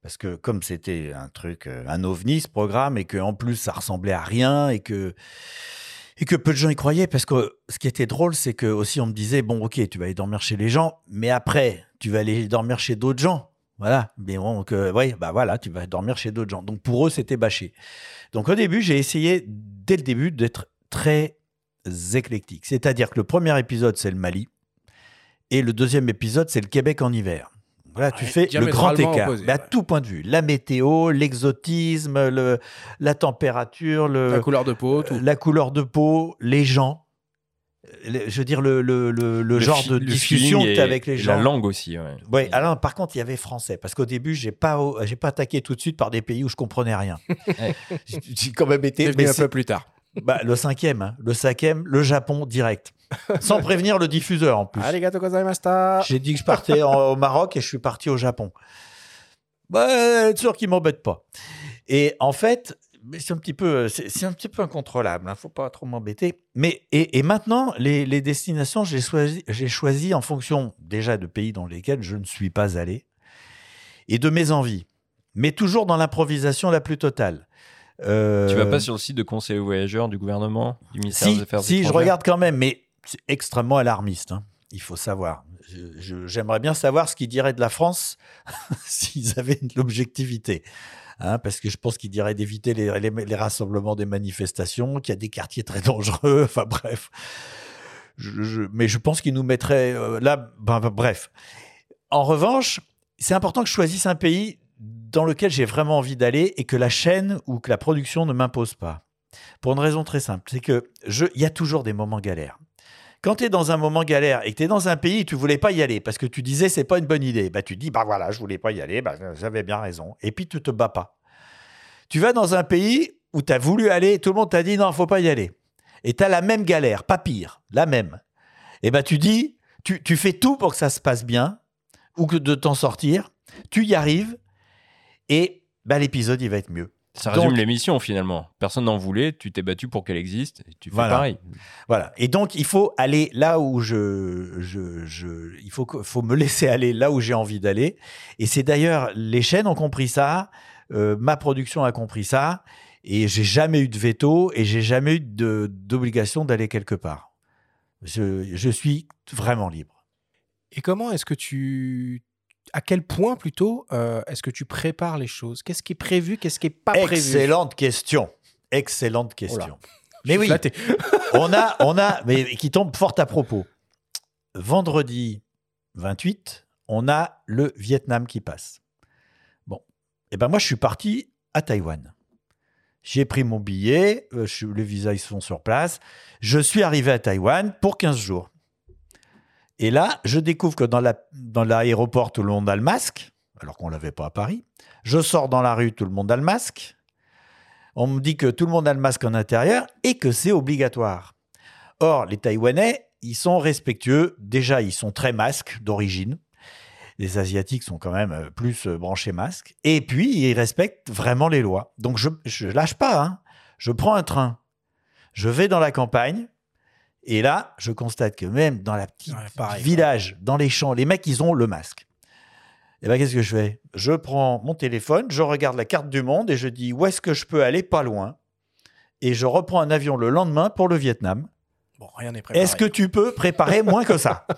Parce que comme c'était un truc, euh, un ovni ce programme, et que en plus ça ressemblait à rien, et que et que peu de gens y croyaient, parce que ce qui était drôle, c'est que aussi on me disait bon, ok, tu vas aller dormir chez les gens, mais après tu vas aller dormir chez d'autres gens, voilà. Mais donc euh, ouais, bah voilà, tu vas dormir chez d'autres gens. Donc pour eux, c'était bâché. Donc au début, j'ai essayé dès le début d'être très éclectique, c'est-à-dire que le premier épisode c'est le Mali, et le deuxième épisode c'est le Québec en hiver. Voilà, tu Ouais, fais le grand écart. opposé, Mais à ouais. tout point de vue. La météo, l'exotisme, le, la température, le, La couleur de peau, tout. euh, la couleur de peau, les gens. Le- Je veux dire, le, le, le, le genre fi- de le discussion que tu avec les gens. La langue aussi, ouais. Ouais, alors par contre, il y avait français. Parce qu'au début, j'ai pas, j'ai pas attaqué tout de suite par des pays où je comprenais rien. J'ai- quand même été. Mais un peu plus tard. bah, le cinquième, hein. le cinquième, le Japon direct. Sans prévenir le diffuseur en plus. Arigato gozaimashita. J'ai dit que je partais en- au Maroc et je suis parti au Japon. Bah, être sûr qu'il m'embête pas. Et en fait, c'est un petit peu, c'est c'est un petit peu incontrôlable. Hein, faut pas trop m'embêter. Mais et, et maintenant, les, les destinations, j'ai choisi, j'ai choisi en fonction déjà de pays dans lesquels je ne suis pas allé et de mes envies, mais toujours dans l'improvisation la plus totale. Euh, Tu vas pas sur le site de conseil aux voyageurs du gouvernement, du ministère si, des Affaires si, je étrangères regarde quand même, mais extrêmement alarmiste. hein. Il faut savoir. J'aimerais bien savoir ce qu'ils diraient de la France s'ils avaient de l'objectivité. Hein, parce que je pense qu'ils diraient d'éviter les, les- les rassemblements des manifestations, qu'il y a des quartiers très dangereux. Enfin bref. Mais je pense qu'ils nous mettraient euh, là. ben, ben, bref. En revanche, c'est important que je choisisse un pays dans lequel j'ai vraiment envie d'aller et que la chaîne ou que la production ne m'impose pas. Pour une raison très simple, c'est que il y a toujours des moments galères. Quand tu es dans un moment galère et que tu es dans un pays, tu voulais pas y aller parce que tu disais c'est pas une bonne idée. Bah tu dis bah voilà, je voulais pas y aller, bah, j'avais bien raison. Et puis tu te bats pas. Tu vas dans un pays où tu as voulu aller, tout le monde t'a dit non, faut pas y aller. Et tu as la même galère, pas pire, la même. Et ben tu dis tu, tu fais tout pour que ça se passe bien ou que de t'en sortir, tu y arrives et bah, l'épisode il va être mieux. Ça Donc- résume l'émission finalement. Personne n'en voulait, tu t'es battu pour qu'elle existe, et tu fais Voilà. pareil. Voilà. Et donc, il faut aller là où je. je, je il faut, me laisser aller là où j'ai envie d'aller. Et c'est d'ailleurs, les chaînes ont compris ça, euh, ma production a compris ça, et j'ai jamais eu de veto et j'ai jamais eu de- d'obligation d'aller quelque part. Je, je suis vraiment libre. Et comment est-ce que tu. À quel point plutôt euh, est-ce que tu prépares les choses? Qu'est-ce qui est prévu Qu'est-ce qui est pas prévu? Excellente question. Excellente question. Je Mais oui, on a, on a, mais qui tombe fort à propos. Vendredi 28, on a le Vietnam qui passe. Bon, et ben moi je suis parti à Taïwan. J'ai pris mon billet, euh, je- les visas ils sont sur place. Je suis arrivé à Taïwan pour 15 jours. Et là, je découvre que dans la- dans l'aéroport, tout le monde a le masque, alors qu'on ne l'avait pas à Paris. Je sors dans la rue, tout le monde a le masque. On me dit que tout le monde a le masque en intérieur et que c'est obligatoire. Or, les Taïwanais, ils sont respectueux. Déjà, ils sont très masques d'origine. Les Asiatiques sont quand même euh, plus euh, branchés masques. Et puis, ils respectent vraiment les lois. Donc, je ne lâche pas. hein. Je prends un train. Je vais dans la campagne. Et là, je constate que même dans la petite village, dans les champs, les mecs, ils ont le masque. Et ben, qu'est-ce que je fais? Je prends mon téléphone, je regarde la carte du monde et je dis où est-ce que je peux aller pas loin? Et je reprends un avion le lendemain pour le Vietnam. Bon, rien n'est préparé. Est-ce que tu peux préparer moins que ça?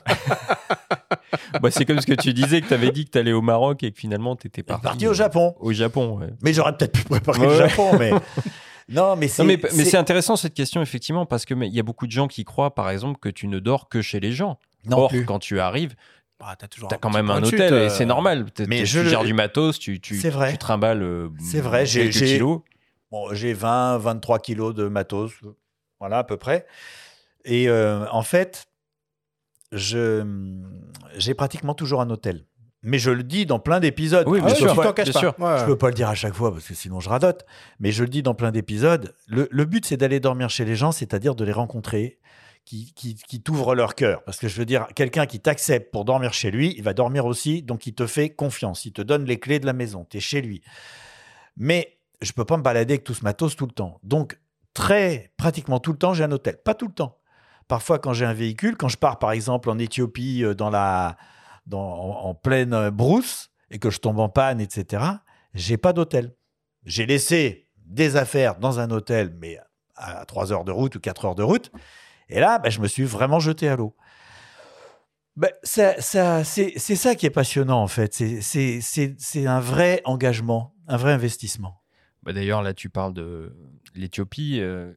Bah, c'est comme ce que tu disais que tu avais dit que tu allais au Maroc et que finalement tu étais parti, Parti au Japon. Au Japon, ouais. Mais j'aurais peut-être pu préparer le Ouais. Japon, mais non, mais c'est Non, mais, mais c'est- c'est intéressant cette question, effectivement, parce qu'il y a beaucoup de gens qui croient, par exemple, que tu ne dors que chez les gens. Non Or, plus. quand tu arrives, Ah, t'as toujours tu as un quand même un hôtel et euh, c'est normal. T'es- Mais je tu le- gères du matos, tu, tu, C'est vrai. tu trimbales euh, C'est vrai, j'ai kilos. Bon, j'ai 20, 23 kilos de matos, voilà à peu près. Et euh, en fait, je j'ai pratiquement toujours un hôtel. Mais je le dis dans plein d'épisodes. Oui, Je bien sûr, caches bien pas. sûr. Ouais. Je peux pas le dire à chaque fois parce que sinon je radote. Mais je le dis dans plein d'épisodes. Le, le but, c'est d'aller dormir chez les gens, c'est-à-dire de les rencontrer, qui, qui, qui t'ouvrent leur cœur. Parce que je veux dire, quelqu'un qui t'accepte pour dormir chez lui, il va dormir aussi, donc il te fait confiance. Il te donne les clés de la maison. Tu es chez lui. Mais je peux pas me balader avec tout ce matos tout le temps. Donc, très pratiquement tout le temps, j'ai un hôtel. Pas tout le temps. Parfois, quand j'ai un véhicule, quand je pars par exemple en Éthiopie, euh, dans la, en, pleine euh, brousse, et que je tombe en panne, etc., j'ai pas d'hôtel. J'ai laissé des affaires dans un hôtel, mais à 3 heures de route ou 4 heures de route. Et là, ben, je me suis vraiment jeté à l'eau. Ben, ça, c'est ça qui est passionnant, en fait. C'est- un vrai engagement, un vrai investissement. Bah, D'ailleurs, là, tu parles de l'Éthiopie. euh.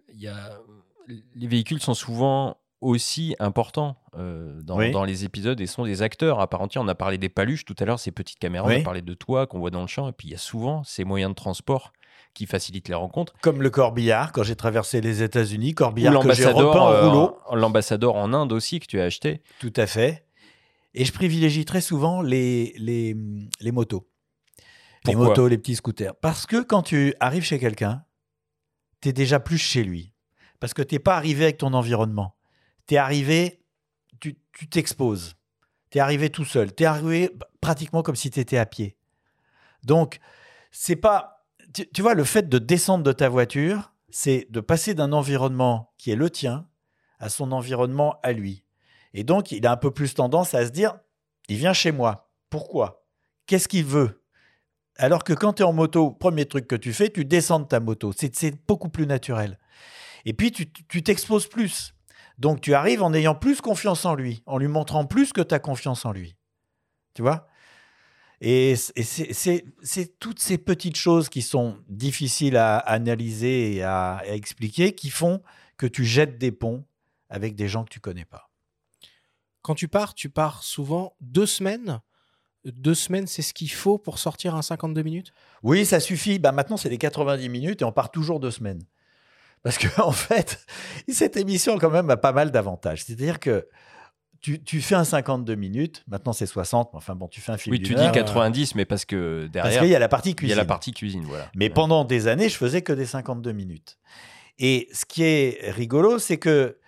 Les véhicules sont souvent aussi importants euh, dans, Oui. dans les épisodes et sont des acteurs à part entière. On a parlé des paluches tout à l'heure, ces petites caméras. On Oui. a parlé de toi qu'on voit dans le champ. Et puis, il y a souvent ces moyens de transport qui facilitent les rencontres. Comme le corbillard, quand j'ai traversé les États-unis, corbillard que j'ai repeint l'ambassadeur en euh, rouleau. l'ambassadeur en Inde aussi que tu as acheté. Tout à fait. Et je privilégie très souvent les, les, les motos. les motos, les petits scooters. Parce que quand tu arrives chez quelqu'un, tu es déjà plus chez lui. Parce que tu n'es pas arrivé avec ton environnement. Tu es arrivé, tu t'exposes. Tu es arrivé tout seul. Tu es arrivé pratiquement comme si tu étais à pied. Donc, c'est pas. tu, vois, le fait de descendre de ta voiture, c'est de passer d'un environnement qui est le tien à son environnement à lui. Et donc, il a un peu plus tendance à se dire, il vient chez moi. Pourquoi? Qu'est-ce qu'il veut? Alors que quand tu es en moto, premier truc que tu fais, tu descends de ta moto. C'est beaucoup plus naturel. Et puis, tu t'exposes plus. Donc, tu arrives en ayant plus confiance en lui, en lui montrant plus que tu as confiance en lui. Tu vois? Et c'est- toutes ces petites choses qui sont difficiles à analyser et à, à expliquer qui font que tu jettes des ponts avec des gens que tu connais pas. Quand tu pars, tu pars souvent deux semaines. Deux semaines, c'est ce qu'il faut pour sortir un 52 minutes? Oui, ça suffit. Bah, maintenant, c'est les 90 minutes et on part toujours deux semaines. Parce que, en fait, cette émission, quand même, a pas mal d'avantages. C'est-à-dire que tu, tu fais un 52 minutes, maintenant c'est 60, mais enfin bon, tu fais un film Oui, tu dis heure. 90, mais parce que derrière. Parce qu'il y a la partie Il y cuisine. a la partie cuisine, voilà. Mais pendant des années, je faisais que des 52 minutes. Et ce qui est rigolo, c'est que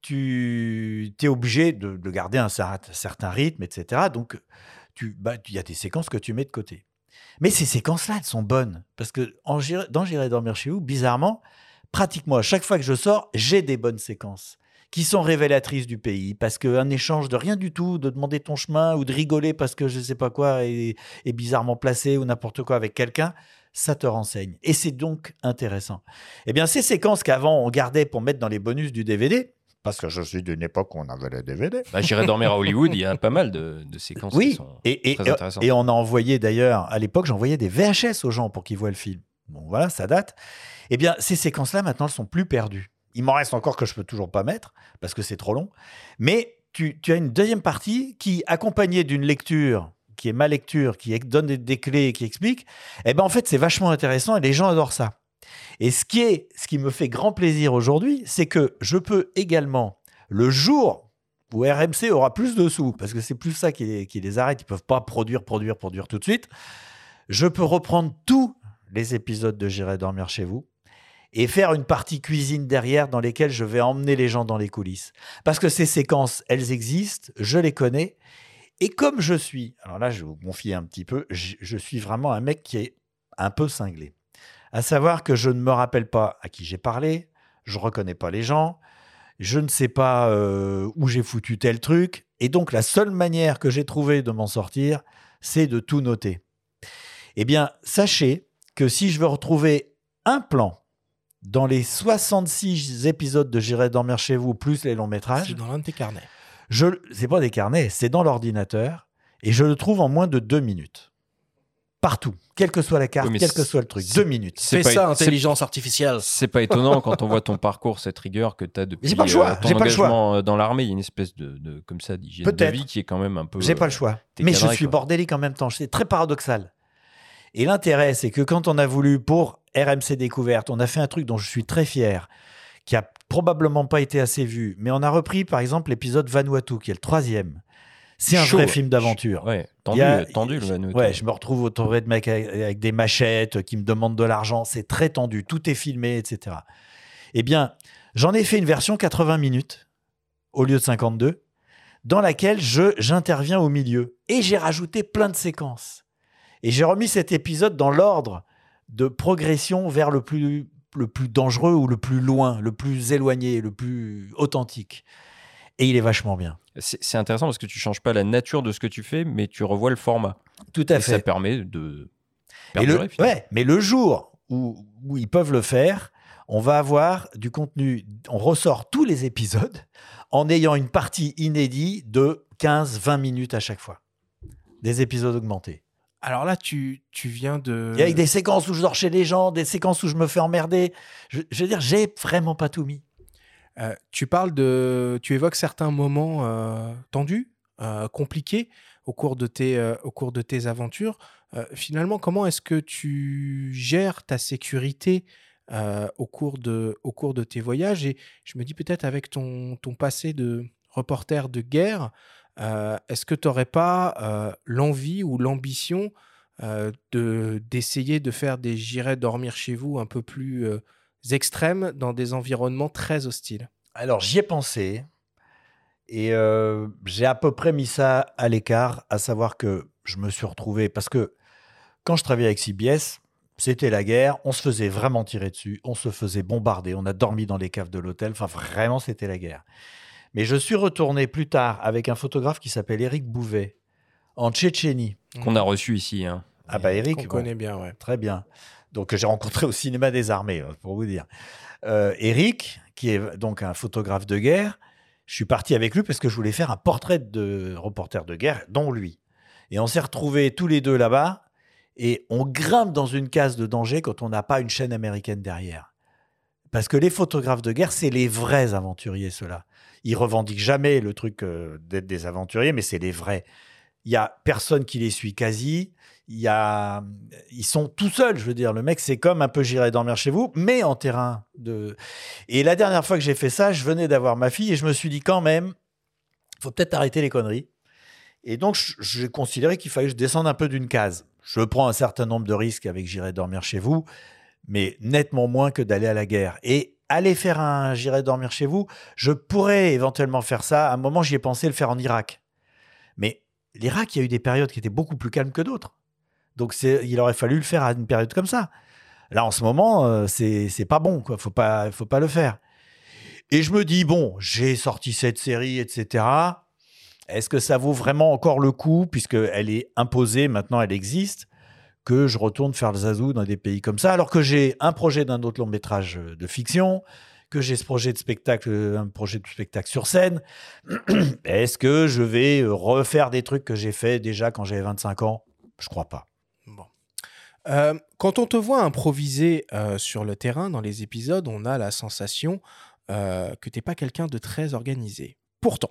tu es obligé de, de garder un cer- certain rythme, etc. Donc, bah, il y a des séquences que tu mets de côté. Mais ces séquences-là, elles sont bonnes. Parce que en dans J'irai dormir chez vous, bizarrement, pratiquement à chaque fois que je sors, j'ai des bonnes séquences qui sont révélatrices du pays. Parce qu'un échange de rien du tout, de demander ton chemin ou de rigoler parce que je sais pas quoi est, est bizarrement placé ou n'importe quoi avec quelqu'un, ça te renseigne. Et c'est donc intéressant. Eh bien, ces séquences qu'avant on gardait pour mettre dans les bonus du DVD, parce que je suis d'une époque où on avait les DVD. Bah, J'irai dormir à Hollywood, il y a pas mal de, de séquences qui Oui, sont et, et, très intéressantes. et on a envoyé d'ailleurs, à l'époque, j'envoyais des VHS aux gens pour qu'ils voient le film. Bon, voilà, ça date. Eh bien, ces séquences-là, maintenant, elles sont plus perdues. Il m'en reste encore que je peux toujours pas mettre, parce que c'est trop long. Mais tu, as une deuxième partie qui, accompagnée d'une lecture, qui est ma lecture, qui donne des, des clés, qui explique, eh ben, en fait, c'est vachement intéressant et les gens adorent ça. Et ce qui, est, ce qui me fait grand plaisir aujourd'hui, c'est que je peux également, le jour où RMC aura plus de sous, parce que c'est plus ça qui les, qui les arrête, ils peuvent pas produire, produire, produire tout de suite, je peux reprendre tous les épisodes de J'irai dormir chez vous et faire une partie cuisine derrière dans lesquelles je vais emmener les gens dans les coulisses. Parce que ces séquences, elles existent, je les connais, et comme je suis, alors là je vous confier un petit peu, je, suis vraiment un mec qui est un peu cinglé. À savoir que je ne me rappelle pas à qui j'ai parlé, je reconnais pas les gens, je ne sais pas euh, où j'ai foutu tel truc, et donc la seule manière que j'ai trouvé de m'en sortir, c'est de tout noter. Eh bien, sachez que si je veux retrouver un plan dans les 66 épisodes de J'irai dormir chez vous, plus les longs métrages, C'est dans l'un de tes carnets. je, c'est pas des carnets, c'est dans l'ordinateur, et je le trouve en moins de deux minutes. Partout, quelle que soit la carte, Oui, quel que soit le truc, deux minutes. c'est ça, intelligence artificielle. C'est pas étonnant quand on voit ton parcours, cette rigueur que tu as depuis j'ai pas le choix, euh, ton pas le choix. euh, dans l'armée. Il y a une espèce de, de- comme ça d'hygiène de vie qui est quand même un peu. J'ai pas euh, le choix. t'es Mais je suis quoi. bordélique en même temps. C'est très paradoxal. Et l'intérêt, c'est que quand on a voulu, pour RMC Découverte, on a fait un truc dont je suis très fier, qui a probablement pas été assez vu, mais on a repris, par exemple, l'épisode Vanuatu, qui est le troisième. C'est un Chaud. vrai film d'aventure. Ouais, tendu, a- tendu le Vanuatu. Ouais, je me retrouve entouré de mecs avec, avec des machettes qui me demandent de l'argent. C'est très tendu. Tout est filmé, etc. Eh bien, j'en ai fait une version 80 minutes au lieu de 52, dans laquelle je j'interviens au milieu. Et j'ai rajouté plein de séquences. Et j'ai remis cet épisode dans l'ordre de progression vers le plus, le plus dangereux ou le plus loin, le plus éloigné, le plus authentique. Et il est vachement bien. C'est intéressant parce que tu changes pas la nature de ce que tu fais, mais tu revois le format. Tout à Et fait. Ça permet de. Et le, ouais, mais le jour où, où ils peuvent le faire, on va avoir du contenu. On ressort tous les épisodes en ayant une partie inédite de 15-20 minutes à chaque fois. Des épisodes augmentés. Alors là, tu, tu viens de. Et avec des séquences où je dors chez les gens, des séquences où je me fais emmerder. Je, je veux dire, j'ai vraiment pas tout mis. Euh, tu parles de. Tu évoques certains moments euh, tendus, euh, compliqués au cours de tes, au cours de tes aventures. Finalement, comment est-ce que tu gères ta sécurité au, cours de, au cours de tes voyages? Et je me dis peut-être avec ton, ton passé de reporter de guerre, est-ce que tu n'aurais pas euh, l'envie ou l'ambition euh, de d'essayer de faire des j'irai dormir chez vous un peu plus euh, extrêmes dans des environnements très hostiles? Alors, j'y ai pensé. Et euh, j'ai à peu près mis ça à l'écart, à savoir que je me suis retrouvé. Parce que quand je travaillais avec CBS, C'était la guerre, on se faisait vraiment tirer dessus, on se faisait bombarder, on a dormi dans les caves de l'hôtel, enfin vraiment c'était la guerre. Mais je suis retourné plus tard avec un photographe qui s'appelle Éric Bouvet en Tchétchénie. Qu'on a reçu ici. Hein. Ah bah Eric, Qu'on connaît bien, ouais. Très bien. Donc que j'ai rencontré au cinéma des armées, hein, pour vous dire. Euh, Eric, qui est donc un photographe de guerre, je suis parti avec lui parce que je voulais faire un portrait de reporter de guerre, dont lui. Et on s'est retrouvés tous les deux là-bas, et on grimpe dans une case de danger quand on n'a pas une chaîne américaine derrière. Parce que les photographes de guerre, c'est les vrais aventuriers, ceux-là. Ils revendiquent jamais le truc euh, d'être des aventuriers, mais c'est les vrais. Il y a personne qui les suit quasi. Il y a, ils sont tout seuls. Je veux dire, le mec, c'est comme un peu j'irai dormir chez vous, mais en terrain de. Et la dernière fois que j'ai fait ça, je venais d'avoir ma fille et je me suis dit quand même, faut peut-être arrêter les conneries. Et donc, j'ai considéré qu'il fallait que je descende un peu d'une case. Je prends un certain nombre de risques avec J'irai dormir chez vous, mais nettement moins que d'aller à la guerre. Et aller faire un J'irai dormir chez vous, je pourrais éventuellement faire ça. À un moment, j'y ai pensé le faire en Irak. Mais l'Irak, il y a eu des périodes qui étaient beaucoup plus calmes que d'autres. Donc, il aurait fallu le faire à une période comme ça. Là, en ce moment, euh, c'est pas bon. Quoi. Faut pas, faut pas le faire. Et je me dis bon, j'ai sorti cette série, etc. Est-ce que ça vaut vraiment encore le coup, puisqu'elle est imposée, maintenant elle existe, que je retourne faire le zazou dans des pays comme ça, alors que j'ai un projet d'un autre long métrage euh, de fiction, que j'ai ce projet de spectacle, euh, un projet de spectacle sur scène. Est-ce que je vais euh, refaire des trucs que j'ai fait déjà quand j'avais 25 ans? Je crois pas. Euh, quand on te voit improviser sur le terrain dans les épisodes, on a la sensation que t'es pas quelqu'un de très organisé. Pourtant,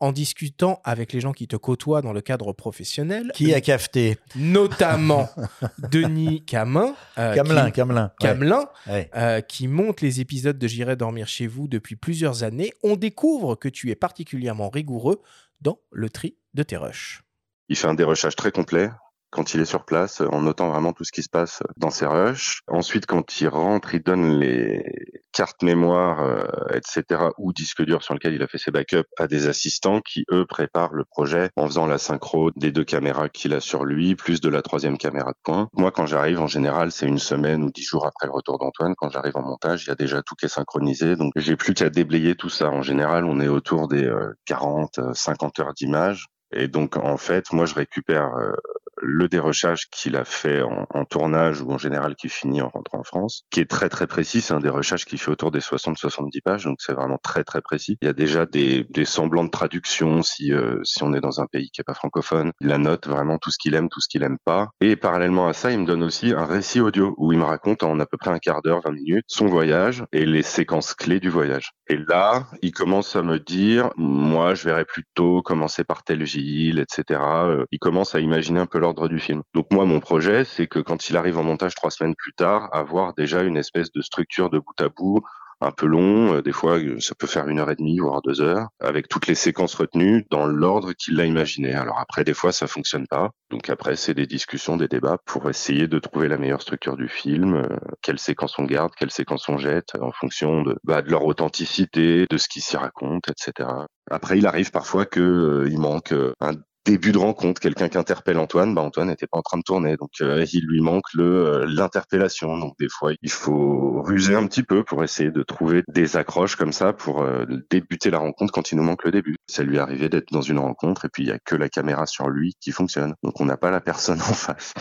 en discutant avec les gens qui te côtoient dans le cadre professionnel, Qui a cafeté notamment Denis Camin, euh, Camelin, qui- Camelin. Camelin, Ouais. euh, qui monte les épisodes de J'irai dormir chez vous depuis plusieurs années, on découvre que tu es particulièrement rigoureux dans le tri de tes rushs. Il fait un dérushage très complet quand il est sur place, en notant vraiment tout ce qui se passe dans ses rushs. Ensuite, quand il rentre, il donne les cartes mémoire, euh, etc., ou disques durs sur lesquels il a fait ses backups à des assistants qui, eux, préparent le projet en faisant la synchro des deux caméras qu'il a sur lui, plus de la troisième caméra de point. Moi, quand j'arrive, en général, c'est une semaine ou dix jours après le retour d'Antoine. Quand j'arrive en montage, il y a déjà tout qui est synchronisé, donc j'ai plus qu'à déblayer tout ça. En général, on est autour des euh, 40, euh, 50 heures d'image. Et donc, en fait, moi, je récupère euh, le dérochage qu'il a fait en, tournage ou en général qui finit en rentrant en France, qui est très très précis. C'est un dérochage qui fait autour des 60-70 pages, donc c'est vraiment très très précis. Il y a déjà des, des semblants de traduction si euh, si on est dans un pays qui est pas francophone. Il la note vraiment tout ce qu'il aime, tout ce qu'il aime pas. Et parallèlement à ça, il me donne aussi un récit audio où il me raconte en à peu près un quart d'heure, 20 minutes, son voyage et les séquences clés du voyage. Et là, il commence à me dire, moi, je verrais plutôt commencer par telle ville, etc. Euh, Il commence à imaginer un peu l'ordre du film. Donc moi, mon projet, c'est que quand il arrive en montage trois semaines plus tard, avoir déjà une espèce de structure de bout à bout un peu long, euh, des fois euh, ça peut faire une heure et demie, voire deux heures, avec toutes les séquences retenues dans l'ordre qu'il a imaginé. Alors après, des fois ça fonctionne pas, donc après c'est des discussions, des débats pour essayer de trouver la meilleure structure du film, euh, quelles séquences on garde, quelles séquences on jette, en fonction de, bah, de leur authenticité, de ce qui s'y raconte, etc. Après, il arrive parfois que euh, il manque un début de rencontre, quelqu'un qui interpelle Antoine, bah Antoine n'était pas en train de tourner, donc euh, il lui manque le euh, l'interpellation. Donc des fois, il faut ruser un petit peu pour essayer de trouver des accroches comme ça pour euh, débuter la rencontre quand il nous manque le début. Ça lui est d'être dans une rencontre et puis il y a que la caméra sur lui qui fonctionne, donc on n'a pas la personne en face.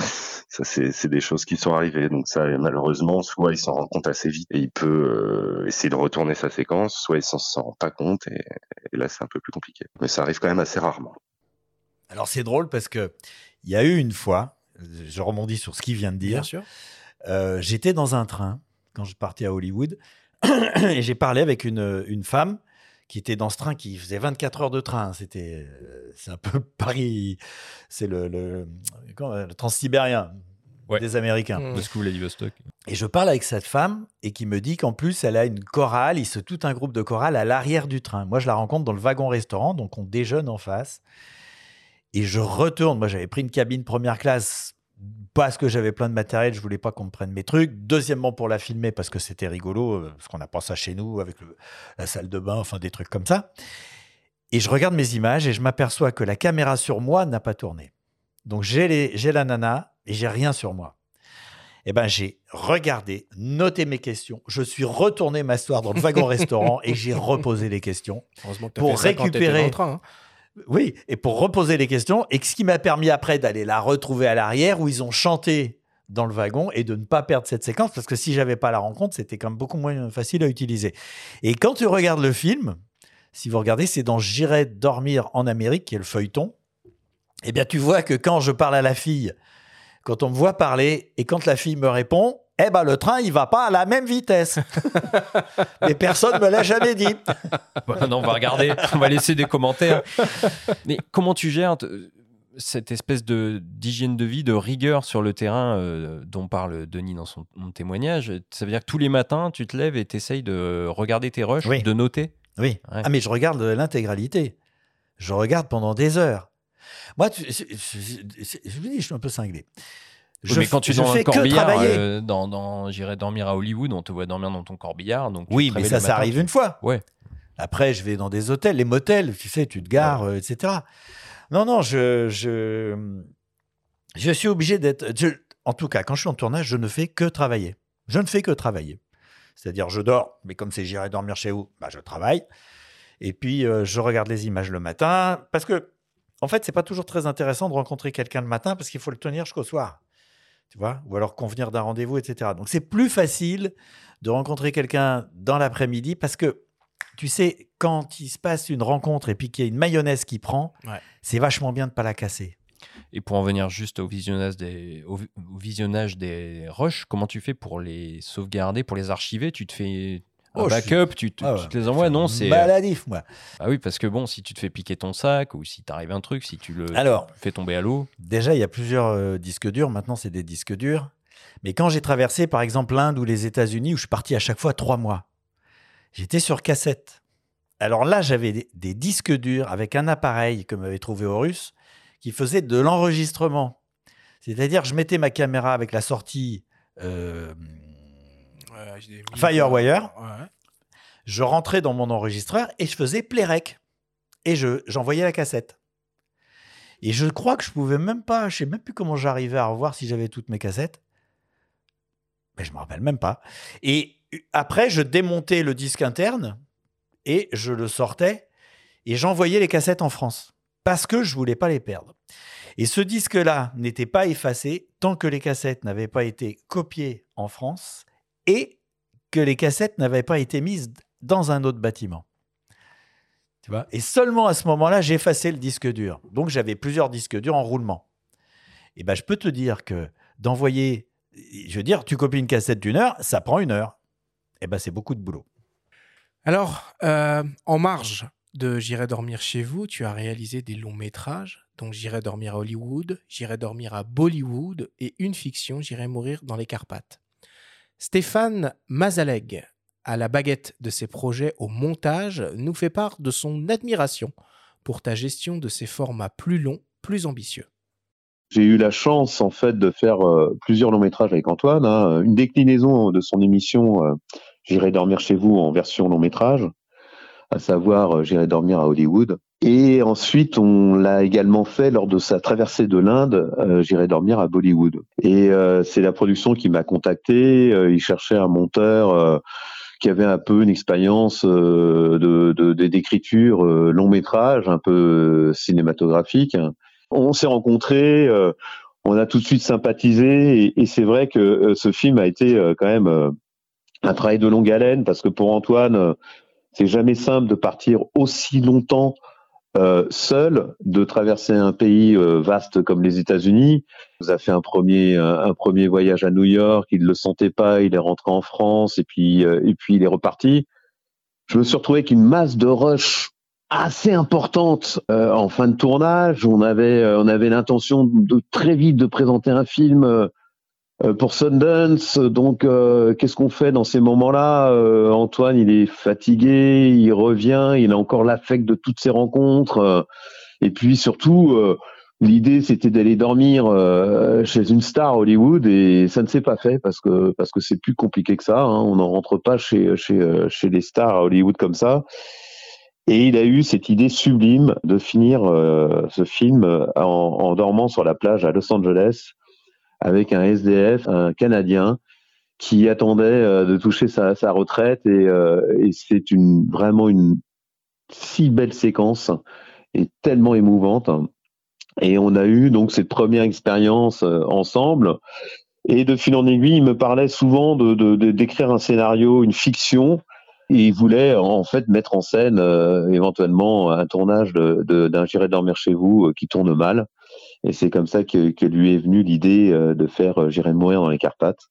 Ça c'est des choses qui sont arrivées, donc ça malheureusement soit il s'en rend compte assez vite et il peut essayer de retourner sa séquence, soit il s'en s'en rend pas compte et, et là c'est un peu plus compliqué. Mais ça arrive quand même assez rarement. Alors c'est drôle parce que il y a eu une fois, je rebondis sur ce qu'il vient de dire. Bien sûr. Euh, J'étais dans un train quand je partais à Hollywood et j'ai parlé avec une, une femme qui était dans ce train qui faisait 24 heures de train. C'était euh, c'est un peu Paris, c'est le, le, le transsibérien des Américains. Mmh. Vladivostok. Et je parle avec cette femme et qui me dit qu'en plus, elle a une chorale, il se tout un groupe de chorale à l'arrière du train. Moi, je la rencontre dans le wagon-restaurant, donc on déjeune en face. Et je retourne. Moi, j'avais pris une cabine première classe parce que j'avais plein de matériel, je voulais pas qu'on me prenne mes trucs. Deuxièmement, pour la filmer parce que c'était rigolo, euh, parce qu'on n'a pas ça chez nous avec le- la salle de bain, enfin des trucs comme ça. Et je regarde mes images et je m'aperçois que la caméra sur moi n'a pas tourné. Donc j'ai la nana et j'ai rien sur moi. eh ben, j'ai regardé, noté mes questions. Je suis retourné m'asseoir dans le wagon restaurant et j'ai reposé les questions Heureusement que t'as pour fait ça récupérer. hein. Oui, et pour reposer les questions, et ce qui m'a permis après d'aller la retrouver à l'arrière où ils ont chanté dans le wagon et de ne pas perdre cette séquence parce que si j'avais pas la rencontre, c'était quand même beaucoup moins facile à utiliser. Et quand tu regardes le film, si vous regardez, c'est dans J'irai dormir en Amérique, qui est le feuilleton. Eh bien, tu vois que quand je parle à la fille, quand on me voit parler et quand la fille me répond, eh ben le train il va pas à la même vitesse. Mais personne me l'a jamais dit. Bah non, on va regarder, on va laisser des commentaires. Mais comment tu gères cette espèce de d'hygiène de vie, de rigueur sur le terrain euh, dont parle Denis dans son, témoignage? Ça veut dire que tous les matins, tu te lèves et tu essayes de regarder tes rushs, Oui. de noter? Oui. Ouais. Ah mais je regarde l'intégralité. Je regarde pendant des heures. Moi, tu- je vous dis, je suis un peu cinglé. Oui, mais quand tu je dans un corbillard, euh, dans, dans J'irai dormir à Hollywood, on te voit dormir dans ton corbillard. Donc Oui, mais ça, ça arrive tu- une fois. Ouais. Après, je vais dans des hôtels, les motels, tu sais, tu te gares, euh, etc. Non, non, je, je, je suis obligé d'être. je- En tout cas, quand je suis en tournage, je ne fais que travailler. Je ne fais que travailler. C'est-à-dire, je dors, mais comme c'est j'irai dormir chez vous, bah, je travaille. Et puis, euh, je regarde les images le matin. Parce que, en fait, c'est pas toujours très intéressant de rencontrer quelqu'un le matin parce qu'il faut le tenir jusqu'au soir. Tu vois Ou alors convenir d'un rendez-vous, etc. Donc, c'est plus facile de rencontrer quelqu'un dans l'après-midi parce que, tu sais, quand il se passe une rencontre et puis qu'il y a une mayonnaise qui prend, Ouais. c'est vachement bien de pas la casser. Et pour en venir juste au visionnage des, au visionnage des rushs, comment tu fais pour les sauvegarder, pour les archiver? Tu te fais un Oh, suis- backup, tu, te, Ah tu te les envoies Non, c'est. Maladif, moi. Ah oui, parce que bon, si tu te fais piquer ton sac ou si t'arrive un truc, si tu le Alors, fais tomber à l'eau. Déjà, il y a plusieurs euh, disques durs. Maintenant, c'est des disques durs. Mais quand j'ai traversé, par exemple, l'Inde ou les États-Unis, où je suis parti à chaque fois trois mois, j'étais sur cassette. Alors là, j'avais des, des disques durs avec un appareil que m'avait trouvé russe qui faisait de l'enregistrement. C'est-à-dire, je mettais ma caméra avec la sortie euh, Ouais, Firewire. Ouais. Je rentrais dans mon enregistreur et je faisais playrec. Et je, j'envoyais la cassette. Et je crois que je pouvais même pas, je sais même plus comment j'arrivais à revoir si j'avais toutes mes cassettes. Mais je me rappelle même pas. Et après, je démontais le disque interne et je le sortais et j'envoyais les cassettes en France parce que je voulais pas les perdre. Et ce disque-là n'était pas effacé tant que les cassettes n'avaient pas été copiées en France et que les cassettes n'avaient pas été mises dans un autre bâtiment. Tu vois? Et seulement à ce moment-là, j'ai effacé le disque dur. Donc j'avais plusieurs disques durs en roulement. Et ben je peux te dire que d'envoyer, je veux dire, tu copies une cassette d'une heure, ça prend une heure. Et ben c'est beaucoup de boulot. Alors, euh, en marge de J'irai dormir chez vous, tu as réalisé des longs métrages, donc J'irai dormir à Hollywood, J'irai dormir à Bollywood et une fiction, J'irai mourir dans les Carpates. Stéphane Mazaleg, à la baguette de ses projets au montage, nous fait part de son admiration pour ta gestion de ces formats plus longs, plus ambitieux. J'ai eu la chance en fait de faire euh, plusieurs longs métrages avec Antoine, hein, une déclinaison de son émission euh, J'irai dormir chez vous en version long métrage, à savoir euh, J'irai dormir à Hollywood. Et ensuite, on l'a également fait lors de sa traversée de l'Inde, euh, J'irai dormir à Bollywood. Et euh, c'est la production qui m'a contacté. euh, il cherchait un monteur euh, qui avait un peu une expérience euh, de d'écriture euh, long métrage, un peu cinématographique. On s'est rencontrés, on a tout de suite sympathisé, et, et c'est vrai que ce film a été quand même un travail de longue haleine parce que pour Antoine, c'est jamais simple de partir aussi longtemps euh, seul, de traverser un pays euh, vaste comme les États-Unis. Il a fait un premier un, premier voyage à New York, il le sentait pas, il est rentré en France et puis euh, et puis il est reparti. Je me suis retrouvé avec une masse de rush assez importante euh, en fin de tournage. On avait euh, on avait l'intention de très vite de présenter un film euh, pour Sundance. Donc, euh, qu'est-ce qu'on fait dans ces moments-là? Euh, Antoine, il est fatigué, il revient, il a encore l'affect de toutes ces rencontres. euh, et puis surtout, euh, l'idée c'était d'aller dormir euh, chez une star Hollywood et ça ne s'est pas fait parce que parce que c'est plus compliqué que ça. hein. On n'en rentre pas chez chez euh, chez les stars à Hollywood comme ça. Et il a eu cette idée sublime de finir euh, ce film en, en dormant sur la plage à Los Angeles avec un SDF, un Canadien, qui attendait euh, de toucher sa, retraite et, euh, c'est vraiment une si belle séquence et tellement émouvante. Et on a eu donc cette première expérience euh, ensemble. Et de fil en aiguille, il me parlait souvent de d'écrire un scénario, une fiction. Et il voulait en fait mettre en scène éventuellement un tournage de- d'un J'irai dormir chez vous qui tourne mal. Et c'est comme ça que, que lui est venue l'idée euh, de faire euh, J'irai mourir dans les Carpates.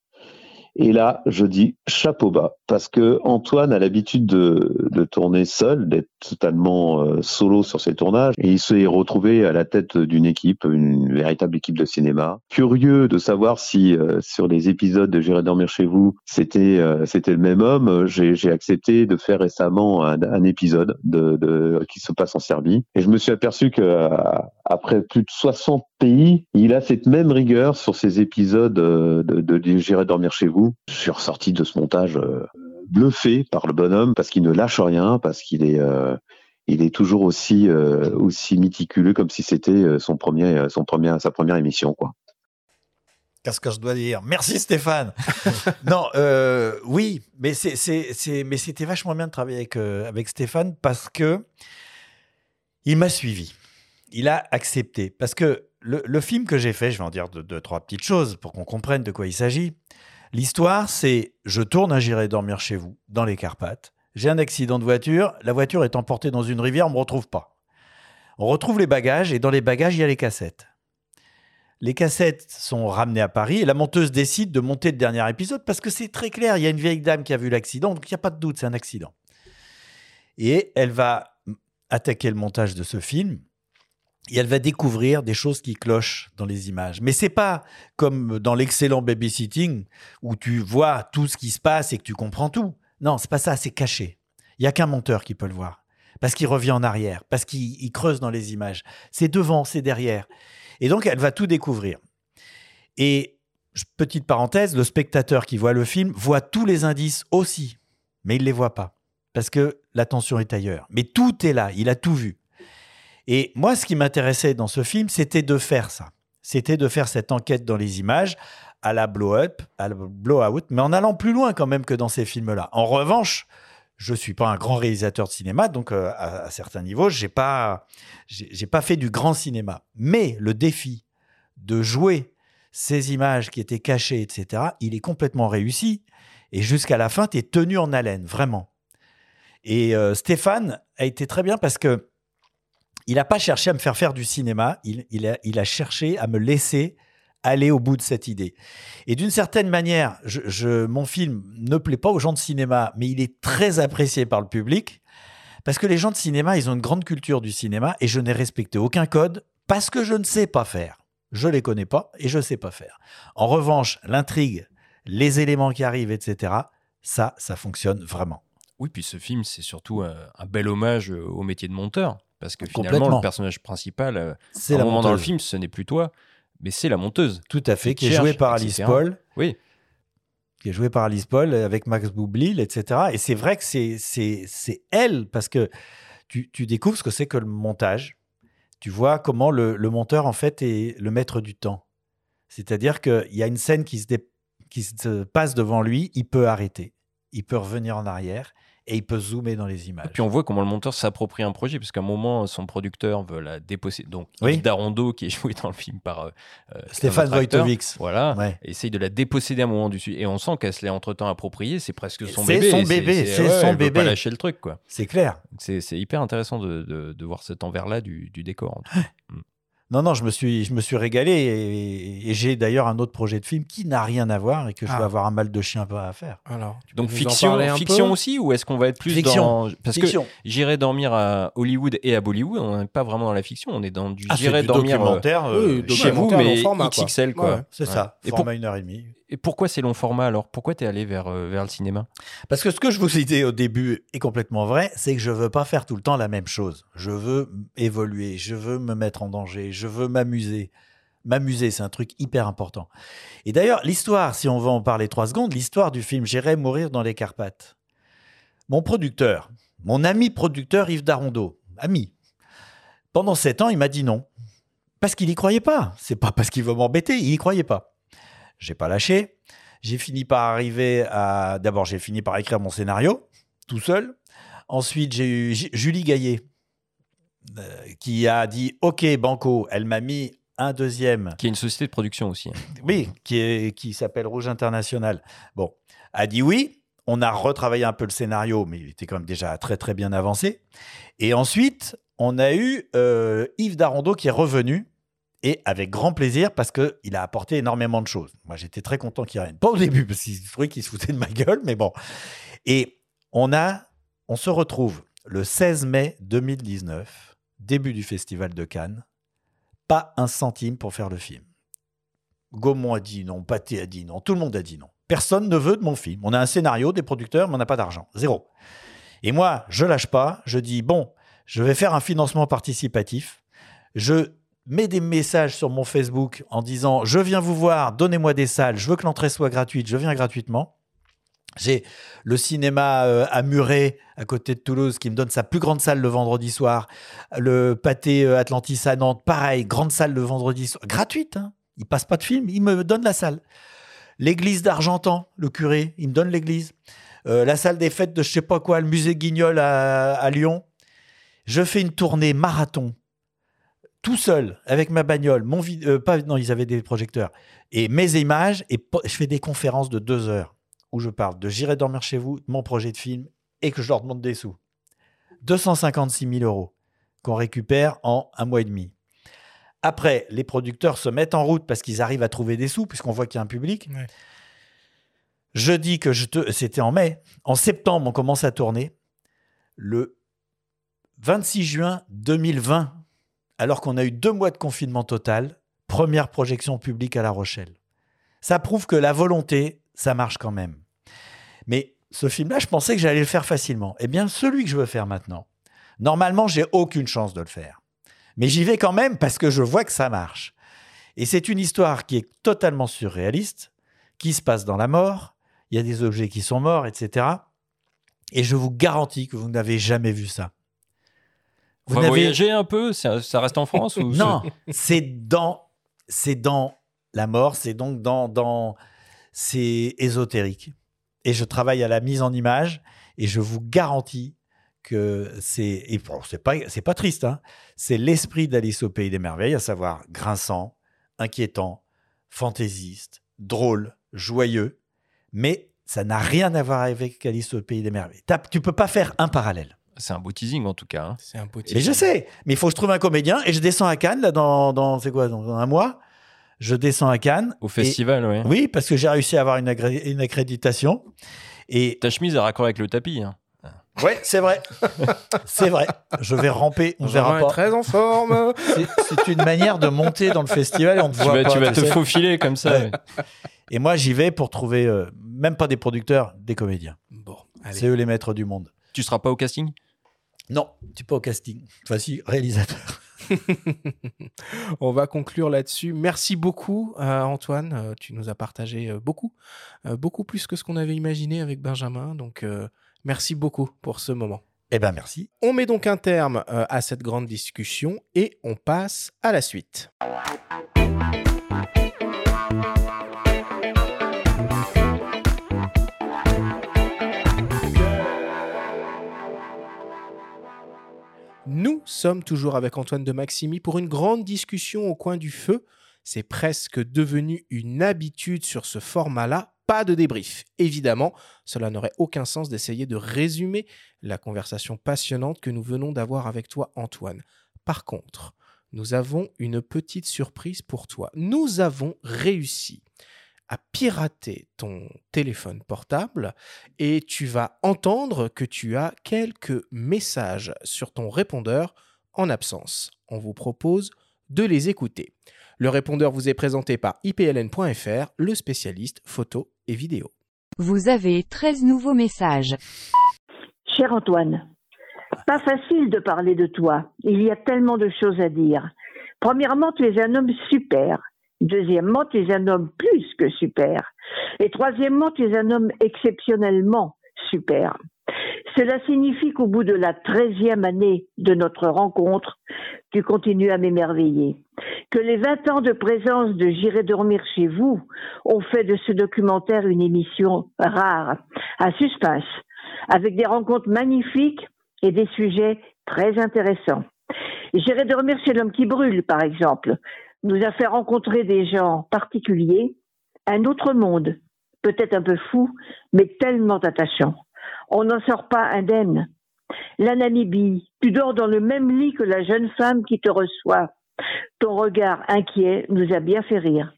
Et là, je dis chapeau bas, parce que Antoine a l'habitude de, de tourner seul, d'être totalement euh, solo sur ses tournages, et il s'est retrouvé à la tête d'une équipe, une véritable équipe de cinéma. Curieux de savoir si euh, sur les épisodes de J'irai dormir chez vous, c'était euh, c'était le même homme. J'ai accepté de faire récemment un, un épisode de, de qui se passe en Serbie, et je me suis aperçu que euh, après plus de 60 pays, il a cette même rigueur sur ces épisodes euh, de, J'irai dormir chez vous. Je suis ressorti de ce montage euh, bluffé par le bonhomme parce qu'il ne lâche rien, parce qu'il est euh, est toujours aussi euh, aussi méticuleux comme si c'était son premier son premier sa première émission quoi. Qu'est-ce que je dois dire? Merci Stéphane. non, oui, mais mais c'était vachement bien de travailler avec, avec Stéphane parce que il m'a suivi. Il a accepté. Parce que le, film que j'ai fait, je vais en dire deux, deux, trois petites choses pour qu'on comprenne de quoi il s'agit. L'histoire, c'est je tourne à J'irai dormir chez vous, dans les Carpates. J'ai un accident de voiture, la voiture est emportée dans une rivière, on ne me retrouve pas. On retrouve les bagages et dans les bagages, il y a les cassettes. Les cassettes sont ramenées à Paris et la monteuse décide de monter le dernier épisode parce que c'est très clair, il y a une vieille dame qui a vu l'accident, donc il n'y a pas de doute, c'est un accident. Et elle va attaquer le montage de ce film et elle va découvrir des choses qui clochent dans les images. Mais c'est pas comme dans l'excellent babysitting où tu vois tout ce qui se passe et que tu comprends tout. Non, c'est pas ça, c'est caché. Il y a qu'un monteur qui peut le voir parce qu'il revient en arrière, parce qu'il il creuse dans les images. C'est devant, c'est derrière. Et donc, elle va tout découvrir. Et, petite parenthèse, le spectateur qui voit le film voit tous les indices aussi, mais il les voit pas, parce que l'attention est ailleurs. Mais tout est là, il a tout vu. Et moi, ce qui m'intéressait dans ce film, c'était de faire ça. C'était de faire cette enquête dans les images à la blow-up, à la blow-out, mais en allant plus loin quand même que dans ces films-là. En revanche, je suis pas un grand réalisateur de cinéma, donc euh, à, certains niveaux, j'ai pas, j'ai pas fait du grand cinéma. Mais le défi de jouer ces images qui étaient cachées, etc., il est complètement réussi. Et jusqu'à la fin, tu es tenu en haleine, vraiment. Et euh, Stéphane a été très bien parce que il n'a pas cherché à me faire faire du cinéma, il, a, cherché à me laisser aller au bout de cette idée. Et d'une certaine manière, mon film ne plaît pas aux gens de cinéma, mais il est très apprécié par le public, parce que les gens de cinéma, ils ont une grande culture du cinéma, et je n'ai respecté aucun code, parce que je ne sais pas faire. Je les connais pas, et je sais pas faire. En revanche, l'intrigue, les éléments qui arrivent, etc., ça, ça fonctionne vraiment. Oui, puis ce film, c'est surtout un, bel hommage au métier de monteur. Parce que finalement, le personnage principal, euh, C'est la moment dans le film, ce n'est plus toi, mais c'est la monteuse. Tout à fait, Qui qui est jouée par Alice. Paul. Oui. Qui est jouée par Alice Paul avec Max Boublil, etc. Et c'est vrai que c'est, elle, parce que tu, tu découvres ce que c'est que le montage. Tu vois comment le, le monteur, en fait, est le maître du temps. C'est-à-dire qu'il y a une scène qui se, dé- qui se passe devant lui, il peut arrêter, il peut revenir en arrière et il peut zoomer dans les images. Et puis on voit comment le monteur s'approprie un projet, parce qu'à un moment, son producteur veut la déposséder. Donc, Oui. Darondo, qui est joué dans le film par euh, euh, Stéphane Wojtowicz. Voilà, Ouais. essaye de la déposséder à un moment du Et on sent qu'elle se l'est entre-temps appropriée, c'est presque son C'est bébé. son bébé, c'est ouais, son elle veut bébé. pas lâcher le truc, quoi. C'est clair. C'est c'est hyper intéressant de, de- de voir cet envers-là du, du décor. en tout cas. Non, non, je me suis, je me suis régalé et, et j'ai d'ailleurs un autre projet de film qui n'a rien à voir et que je Ah. vais avoir un mal de chien pas à faire. Alors, Donc fiction, fiction aussi ou est-ce qu'on va être plus Fiction. dans parce Fiction. que j'irai dormir à Hollywood et à Bollywood, on n'est pas vraiment dans la fiction, on est dans du Ah, j'irai dormir euh, documentaire, euh, Oui, chez vous documentaire mais format. XXL quoi. Ouais. C'est ça, Et, pour- format une heure et demie. Et pourquoi c'est long format alors? Pourquoi tu es allé vers euh, vers le cinéma? Parce que ce que je vous disais au début est complètement vrai, c'est que je veux pas faire tout le temps la même chose. Je veux évoluer, je veux me mettre en danger, je veux m'amuser. M'amuser, c'est un truc hyper important. Et d'ailleurs, l'histoire, si on veut en parler trois secondes, l'histoire du film J'irai mourir dans les Carpates. Mon producteur, mon ami producteur Yves Darondo, ami, pendant sept ans, il m'a dit non. Parce qu'il y croyait pas. C'est pas parce qu'il veut m'embêter, il y croyait pas. J'ai pas lâché. J'ai fini par arriver à. D'abord, j'ai fini par écrire mon scénario tout seul. Ensuite, j'ai eu Julie Gaillet euh, qui a dit OK, Banco. Elle m'a mis un deuxième. Qui est une société de production aussi. hein. Oui, qui, est, qui s'appelle Rouge International. Bon, a dit oui. On a retravaillé un peu le scénario, mais il était quand même déjà très très bien avancé. Et ensuite, on a eu euh, Yves Darondo qui est revenu et avec grand plaisir parce qu'il a apporté énormément de choses. Moi, j'étais très content qu'il revienne. Pas au début parce qu'il trouvait qu'il se foutait de ma gueule, mais bon. Et on a, on se retrouve le 16 mai 2019, début du festival de Cannes. Pas un centime pour faire le film. Gaumont a dit non, Pathé a dit non, tout le monde a dit non. Personne ne veut de mon film. On a un scénario, des producteurs, mais on n'a pas d'argent. Zéro. Et moi, je lâche pas. Je dis bon, je vais faire un financement participatif. Je mets des messages sur mon Facebook en disant je viens vous voir, donnez-moi des salles, je veux que l'entrée soit gratuite, je viens gratuitement. J'ai le cinéma euh, à Muret, à côté de Toulouse, qui me donne sa plus grande salle le vendredi soir. Le pâté euh, Atlantis à Nantes, pareil, grande salle le vendredi soir. Gratuite, hein. il passe pas de film, il me donne la salle. L'église d'Argentan, le curé, il me donne l'église. Euh, la salle des fêtes de je sais pas quoi, le musée Guignol à Lyon. Je fais une tournée marathon, tout seul, avec ma bagnole. Mon vid- euh, pas, non, ils avaient des projecteurs. Et mes images, et je fais des conférences de deux heures où je parle de J'irai dormir chez vous, de mon projet de film, et que je leur demande des sous. 256 000 euros qu'on récupère en un mois et demi. Après, les producteurs se mettent en route parce qu'ils arrivent à trouver des sous, puisqu'on voit qu'il y a un public. Ouais. Je dis que je te... c'était en mai. En septembre, on commence à tourner. Le 26 juin 2020, alors qu'on a eu deux mois de confinement total, première projection publique à La Rochelle. Ça prouve que la volonté, ça marche quand même. Mais ce film-là, je pensais que j'allais le faire facilement. Eh bien, celui que je veux faire maintenant, normalement, j'ai aucune chance de le faire. Mais j'y vais quand même parce que je vois que ça marche. Et c'est une histoire qui est totalement surréaliste, qui se passe dans la mort. Il y a des objets qui sont morts, etc. Et je vous garantis que vous n'avez jamais vu ça. Va voyager un peu Ça reste en France ou Non, c'est dans, c'est dans la mort, c'est donc dans, dans, c'est ésotérique. Et je travaille à la mise en image et je vous garantis que c'est, et bon, c'est pas, c'est pas triste, hein. C'est l'esprit d'Alice au pays des merveilles, à savoir grinçant, inquiétant, fantaisiste, drôle, joyeux, mais ça n'a rien à voir avec Alice au pays des merveilles. Tu peux pas faire un parallèle. C'est un beau teasing en tout cas. hein. C'est un beau Mais je sais, mais il faut que je trouve un comédien et je descends à Cannes là dans, dans c'est quoi dans un mois. Je descends à Cannes Au et- festival, oui. Oui, parce que j'ai réussi à avoir une, agré- une accréditation. Et ta chemise est raccord avec le tapis. hein. Ouais, c'est vrai. c'est vrai. Je vais ramper, on verra pas. très en forme. C'est- une manière de monter dans le festival et on te Tu voit vas- pas, tu vas te sais. faufiler comme ça, ouais. Et moi, j'y vais pour trouver euh, même pas des producteurs, des comédiens. Bon. C'est eux les maîtres du monde. Tu seras pas au casting? Non, tu pas au casting. Enfin, si, réalisateur. On va conclure là-dessus. Merci beaucoup, euh, Antoine. Euh, tu nous as partagé euh, beaucoup, beaucoup plus que ce qu'on avait imaginé avec Benjamin. Donc, merci beaucoup pour ce moment. Eh ben, merci. On met donc un terme à cette grande discussion et on passe à la suite. Nous sommes toujours avec Antoine de Maximi pour une grande discussion au coin du feu. C'est presque devenu une habitude sur ce format-là. Pas de débrief. Évidemment, cela n'aurait aucun sens d'essayer de résumer la conversation passionnante que nous venons d'avoir avec toi, Antoine. Par contre, nous avons une petite surprise pour toi. Nous avons réussi à pirater ton téléphone portable et tu vas entendre que tu as quelques messages sur ton répondeur en absence. On vous propose de les écouter. Le répondeur vous est présenté par ipln.fr, le spécialiste photo et vidéo. Vous avez 13 nouveaux messages. Cher Antoine, pas facile de parler de toi. Il y a tellement de choses à dire. Premièrement, tu es un homme super. Deuxièmement, tu es un homme plus que super. Et troisièmement, tu es un homme exceptionnellement super. Cela signifie qu'au bout de la treizième année de notre rencontre, tu continues à m'émerveiller. Que les 20 ans de présence de J'irai dormir chez vous ont fait de ce documentaire une émission rare, à suspense, avec des rencontres magnifiques et des sujets très intéressants. J'irai dormir chez l'homme qui brûle, par exemple, nous a fait rencontrer des gens particuliers, un autre monde, peut-être un peu fou, mais tellement attachant. On n'en sort pas indemne. La Namibie, tu dors dans le même lit que la jeune femme qui te reçoit. Ton regard inquiet nous a bien fait rire.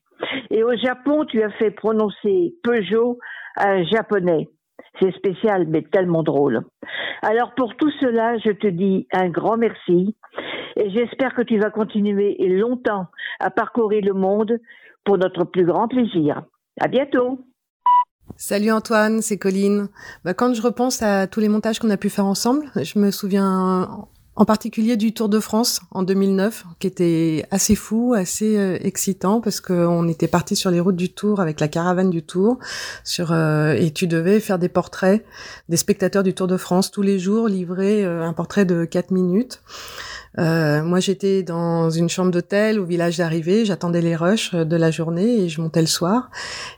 Et au Japon, tu as fait prononcer Peugeot à un japonais. C'est spécial, mais tellement drôle. Alors pour tout cela, je te dis un grand merci et j'espère que tu vas continuer longtemps à parcourir le monde pour notre plus grand plaisir. À bientôt. Salut Antoine, c'est Colline. Bah, quand je repense à tous les montages qu'on a pu faire ensemble, je me souviens en particulier du Tour de France en 2009, qui était assez fou, assez euh, excitant, parce qu'on était parti sur les routes du Tour avec la caravane du Tour, euh, et tu devais faire des portraits des spectateurs du Tour de France tous les jours, livrer euh, un portrait de 4 minutes. Euh, moi, j'étais dans une chambre d'hôtel au village d'arrivée. J'attendais les rushs de la journée et je montais le soir.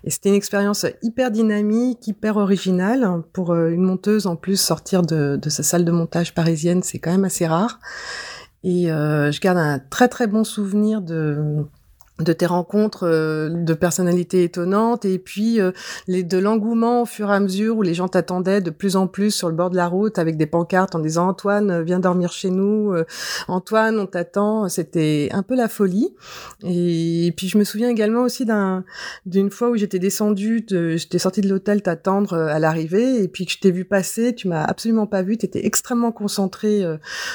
Et c'était une expérience hyper dynamique, hyper originale. Pour euh, une monteuse, en plus, sortir de, de sa salle de montage parisienne, c'est quand même assez rare. Et euh, je garde un très très bon souvenir de de tes rencontres euh, de personnalités étonnantes et puis euh, les de l'engouement au fur et à mesure où les gens t'attendaient de plus en plus sur le bord de la route avec des pancartes en disant Antoine euh, viens dormir chez nous Antoine on t'attend. C'était un peu la folie. Et, puis je me souviens également aussi d'un d'une fois où j'étais descendue j'étais sortie de l'hôtel t'attendre à l'arrivée et puis que je t'ai vu passer tu m'as absolument pas vu tu étais extrêmement concentré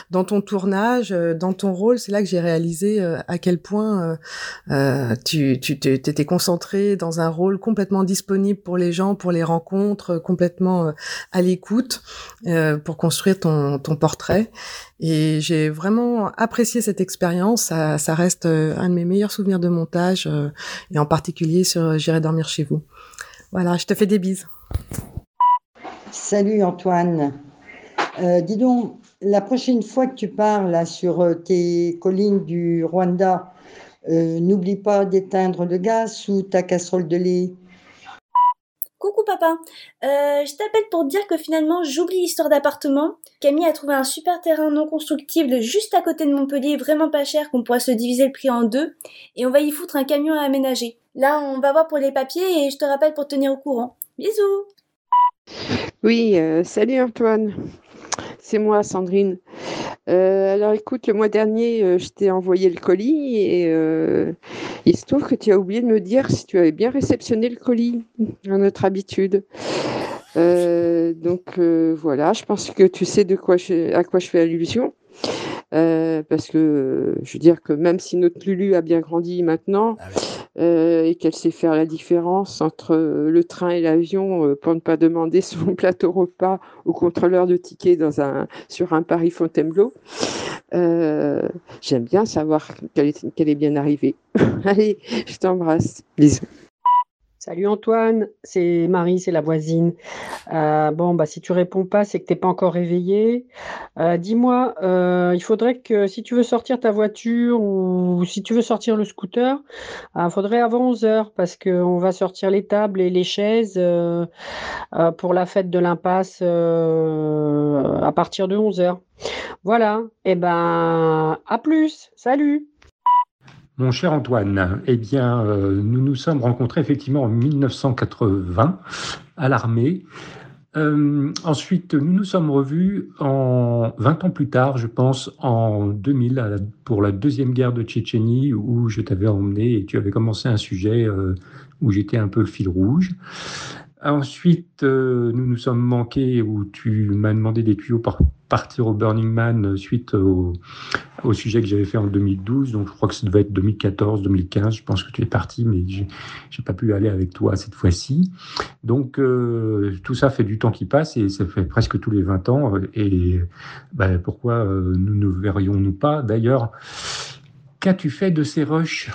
dans ton tournage dans ton rôle. C'est là que j'ai réalisé à quel point euh, tu t'étais concentré dans un rôle complètement disponible pour les gens, pour les rencontres, complètement euh, à l'écoute euh, pour construire ton, portrait. Et j'ai vraiment apprécié cette expérience. Ça, reste un de mes meilleurs souvenirs de montage, et en particulier sur J'irai dormir chez vous. Voilà, je te fais des bises. Salut Antoine. dis donc, la prochaine fois que tu parles sur tes collines du Rwanda, euh, n'oublie pas d'éteindre le gaz sous ta casserole de lait. Coucou papa, euh, je t'appelle pour dire que finalement j'oublie l'histoire d'appartement. Camille a trouvé un super terrain non constructible juste à côté de Montpellier, vraiment pas cher, qu'on pourra se diviser le prix en deux, et on va y foutre un camion à aménager. Là on va voir pour les papiers et je te rappelle pour tenir au courant. Bisous Oui, euh, salut Antoine, c'est moi Sandrine. Euh, alors écoute, le mois dernier, euh, je t'ai envoyé le colis et euh, il se trouve que tu as oublié de me dire si tu avais bien réceptionné le colis, à notre habitude. donc voilà, je pense que tu sais à quoi je fais allusion. parce que je veux dire que même si notre Lulu a bien grandi maintenant, ah euh, et qu'elle sait faire la différence entre euh, le train et l'avion euh, pour ne pas demander son plateau repas au contrôleur de tickets dans un, sur un Paris Fontainebleau. J'aime bien savoir qu'elle est, qu'elle est bien arrivée. Allez, je t'embrasse. Bisous. Salut Antoine, c'est Marie, c'est la voisine. Euh, bon, bah si tu réponds pas, c'est que t'es pas encore réveillé. Euh, dis-moi, euh, il faudrait que si tu veux sortir ta voiture ou si tu veux sortir le scooter, il faudrait avant 11 heures parce qu'on va sortir les tables et les chaises pour la fête de l'impasse à partir de 11 heures. Voilà, et eh ben à plus, salut mon cher Antoine, eh bien, euh, nous nous sommes rencontrés effectivement en 1980 à l'armée. Euh, ensuite, nous nous sommes revus en 20 ans plus tard, je pense, en 2000, pour la deuxième guerre de Tchétchénie, où je t'avais emmené et tu avais commencé un sujet euh, où j'étais un peu le fil rouge. Ensuite, nous nous sommes manqués, où tu m'as demandé des tuyaux par partir au Burning Man euh, suite au, sujet que j'avais fait en 2012. Donc, je crois que ça devait être 2014, 2015. Je pense que tu es parti, mais j'ai n'ai pas pu aller avec toi cette fois-ci. Donc, euh, tout ça fait du temps qui passe et ça fait presque tous les 20 ans. Et ben, pourquoi euh, nous ne verrions-nous pas? D'ailleurs, qu'as-tu fait de ces rushs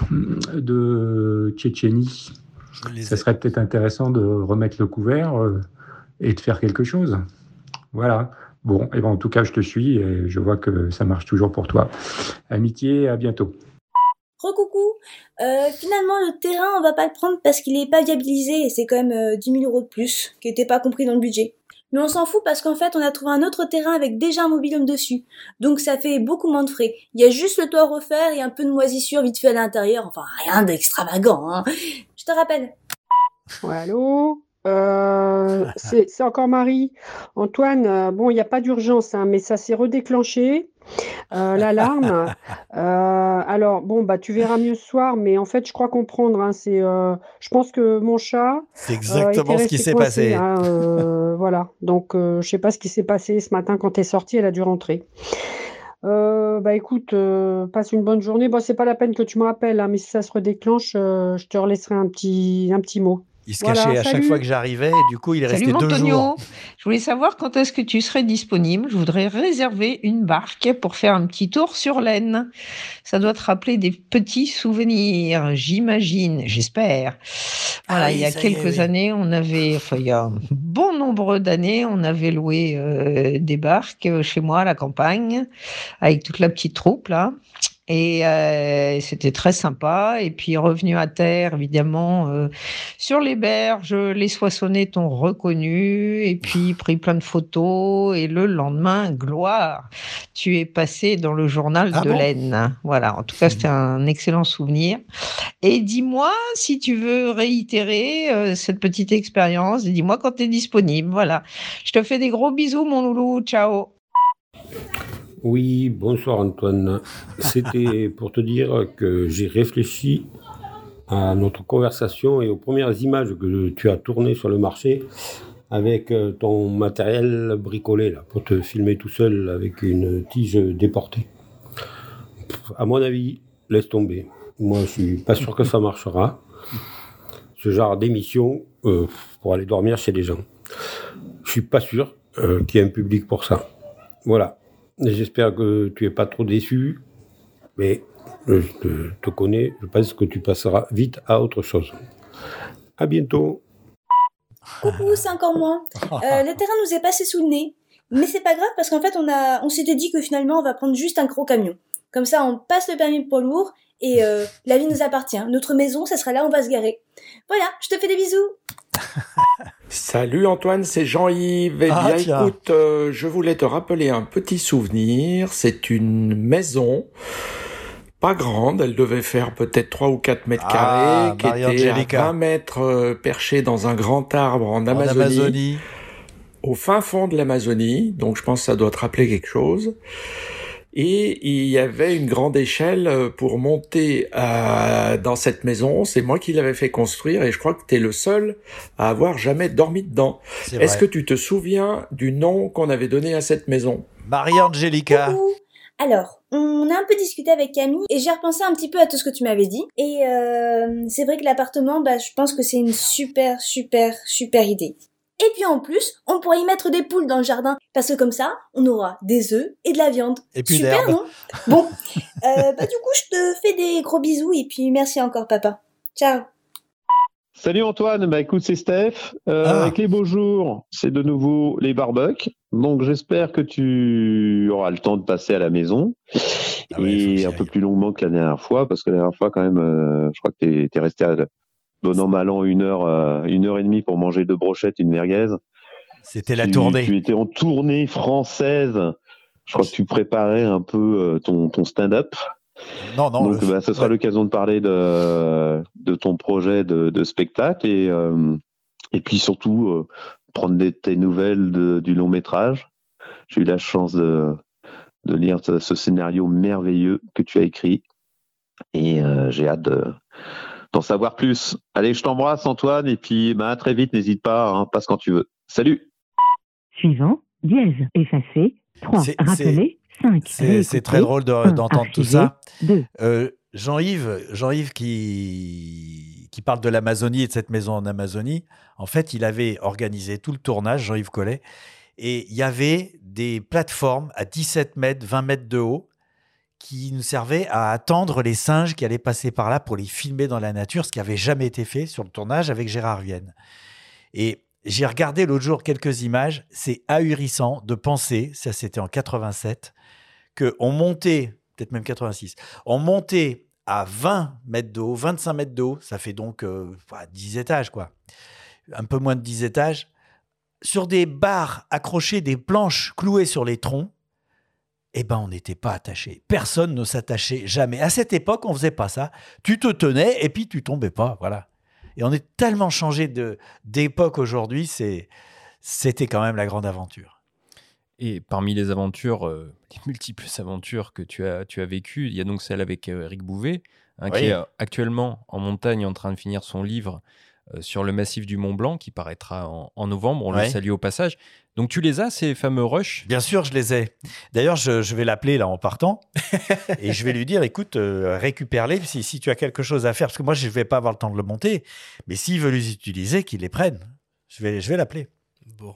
de Tchétchénie? Ça serait peut-être intéressant de remettre le couvert et de faire quelque chose. Voilà. Bon, et ben en tout cas, je te suis et je vois que ça marche toujours pour toi. Amitié, à bientôt. Recoucou. Euh, finalement, le terrain, on va pas le prendre parce qu'il est pas viabilisé et c'est quand même euh, 10 000 euros de plus, qui était pas compris dans le budget. Mais on s'en fout parce qu'en fait, on a trouvé un autre terrain avec déjà un mobilhome dessus. Donc ça fait beaucoup moins de frais. Il y a juste le toit à refaire et un peu de moisissure vite fait à l'intérieur. Enfin, rien d'extravagant, hein. Je te rappelle. Ouais, allô? Euh, c'est encore Marie. Antoine, euh, bon, il n'y a pas d'urgence, hein, mais ça s'est redéclenché, euh, l'alarme. Alors, bon, bah, tu verras mieux ce soir, mais en fait, je crois comprendre. hein, c'est, je pense que mon chat. C'est exactement ce qui s'est passé. hein, voilà. Donc, je sais pas ce qui s'est passé ce matin quand tu es sortie, elle a dû rentrer. Euh, bah écoute, euh, passe une bonne journée. Bon, c'est pas la peine que tu me rappelles, hein, mais si ça se redéclenche, euh, je te relaisserai un petit, un petit mot. Il se Voilà, cachait à chaque fois que j'arrivais et du coup, il est Salut resté deux Antonio, jours. je voulais savoir quand est-ce que tu serais disponible. Je voudrais réserver une barque pour faire un petit tour sur l'Aisne. Ça doit te rappeler des petits souvenirs, j'imagine, j'espère. Voilà, Ah il y a ça y est, quelques oui. années, on avait, enfin il y a un bon nombre d'années, on avait loué euh, des barques euh, chez moi à la campagne avec toute la petite troupe là. Et euh, c'était très sympa. Et puis revenu à terre, évidemment, euh, sur les berges, les Soissonnais t'ont reconnu. Et puis pris plein de photos. Et le lendemain, gloire, tu es passé dans le journal Ah de bon? l'Aisne. Voilà. En tout cas, c'était un excellent souvenir. Et dis-moi si tu veux réitérer euh, cette petite expérience. Dis-moi quand tu es disponible. Voilà. Je te fais des gros bisous, mon loulou. Ciao. Oui, bonsoir Antoine. C'était pour te dire que j'ai réfléchi à notre conversation et aux premières images que tu as tournées sur le marché avec euh, ton matériel bricolé là, pour te filmer tout seul avec une tige déportée. À mon avis, laisse tomber. Moi, je suis pas sûr que ça marchera. Ce genre d'émission euh, pour aller dormir chez les gens. Je suis pas sûr euh, qu'il y ait un public pour ça. Voilà. J'espère que tu es pas trop déçu, mais je te, te connais, je pense que tu passeras vite à autre chose. À bientôt. Coucou, c'est encore moi. Euh, le terrain nous est passé sous le nez. Mais c'est pas grave parce qu'en fait, on a, on s'était dit que finalement, on va prendre juste un gros camion. Comme ça, on passe le permis de poids lourd et euh, la vie nous appartient. Notre maison, ça sera là où on va se garer. Voilà, je te fais des bisous. Salut Antoine, c'est Jean-Yves. Eh Ah, bien, tiens. écoute, euh, je voulais te rappeler un petit souvenir. C'est une maison pas grande, elle devait faire peut-être 3 ou 4 mètres Ah, carrés, qui était à 20 mètres euh, perchée dans un grand arbre en Amazonie, Amazonie. au fin fond de l'Amazonie. Donc je pense que ça doit te rappeler quelque chose. Et il y avait une grande échelle euh, pour monter à- dans cette maison. C'est moi qui l'avais fait construire et je crois que tu es le seul à avoir jamais dormi dedans. Est-ce que tu te souviens du nom qu'on avait donné à cette maison? Marie-Angelica. Coucou. Alors, on a un peu discuté avec Camille et j'ai repensé un petit peu à tout ce que tu m'avais dit. Et euh, c'est vrai que l'appartement, bah, je pense que c'est une super, super, super idée. Et puis en plus, on pourrait y mettre des poules dans le jardin parce que comme ça, on aura des œufs et de la viande. Et puis super, non? Bon, euh, bah du coup, je te fais des gros bisous et puis merci encore, papa. Ciao. Salut Antoine, bah écoute c'est Steph. Euh, Ah. Avec les beaux jours, c'est de nouveau les barbecues. Donc j'espère que tu auras le temps de passer à la maison Ah et un peu plus longuement que la dernière fois parce que la dernière fois quand même, euh, je crois que t'es es resté à bon an mal an une heure, euh, une heure et demie pour manger deux brochettes, une merguez. C'était la Tu- tournée. Tu étais en tournée française. Je crois que tu préparais un peu euh, ton, ton stand-up. Non, non. Donc, le- bah, ce sera ouais. l'occasion de parler de, de ton projet de, de spectacle et, euh, et puis surtout euh, prendre des, tes nouvelles de- du long métrage. J'ai eu la chance de, de lire ce, ce scénario merveilleux que tu as écrit et euh, j'ai hâte de- d'en savoir plus. Allez, je t'embrasse Antoine et puis bah, à très vite, n'hésite pas, hein, passe quand tu veux. Salut Suivant, dièse, effacé, 3, C'est- rappeler, 5, C'est c'est très drôle de- d'entendre tout ça. Euh, Jean-Yves, Jean-Yves qui, qui parle de l'Amazonie et de cette maison en Amazonie, en fait, il avait organisé tout le tournage, Jean-Yves Collet, et il y avait des plateformes à 17 mètres, 20 mètres de haut qui nous servaient à attendre les singes qui allaient passer par là pour les filmer dans la nature, ce qui avait jamais été fait sur le tournage avec Gérard Vienne. Et J'ai regardé l'autre jour quelques images. C'est ahurissant de penser, ça c'était en 87, qu'on montait, peut-être même 86, on montait à 20 mètres d'eau, 25 mètres d'eau, ça fait donc euh, voilà, 10 étages, quoi. Un peu moins de 10 étages, sur des barres accrochées, des planches clouées sur les troncs. Eh ben, on n'était pas attaché. Personne ne s'attachait jamais. À cette époque, on faisait pas ça. Tu te tenais et puis tu tombais pas, voilà. Et on est tellement changé de d'époque aujourd'hui, c'est c'était quand même la grande aventure. Et parmi les aventures, euh, les multiples aventures que tu as, tu as vécues, il y a donc celle avec euh, Eric Bouvet, hein, Oui. qui est euh, actuellement en montagne en train de finir son livre euh, sur le massif du Mont Blanc, qui paraîtra en, en novembre. On le salue au passage. Donc tu les as, ces fameux rushs? Bien sûr, je les ai. D'ailleurs, je, je vais l'appeler là en partant et je vais lui dire écoute, euh, récupère-les si, si tu as quelque chose à faire. Parce que moi, je ne vais pas avoir le temps de le monter. Mais s'il veut les utiliser, qu'il les prenne. Je vais, je vais l'appeler. Bon.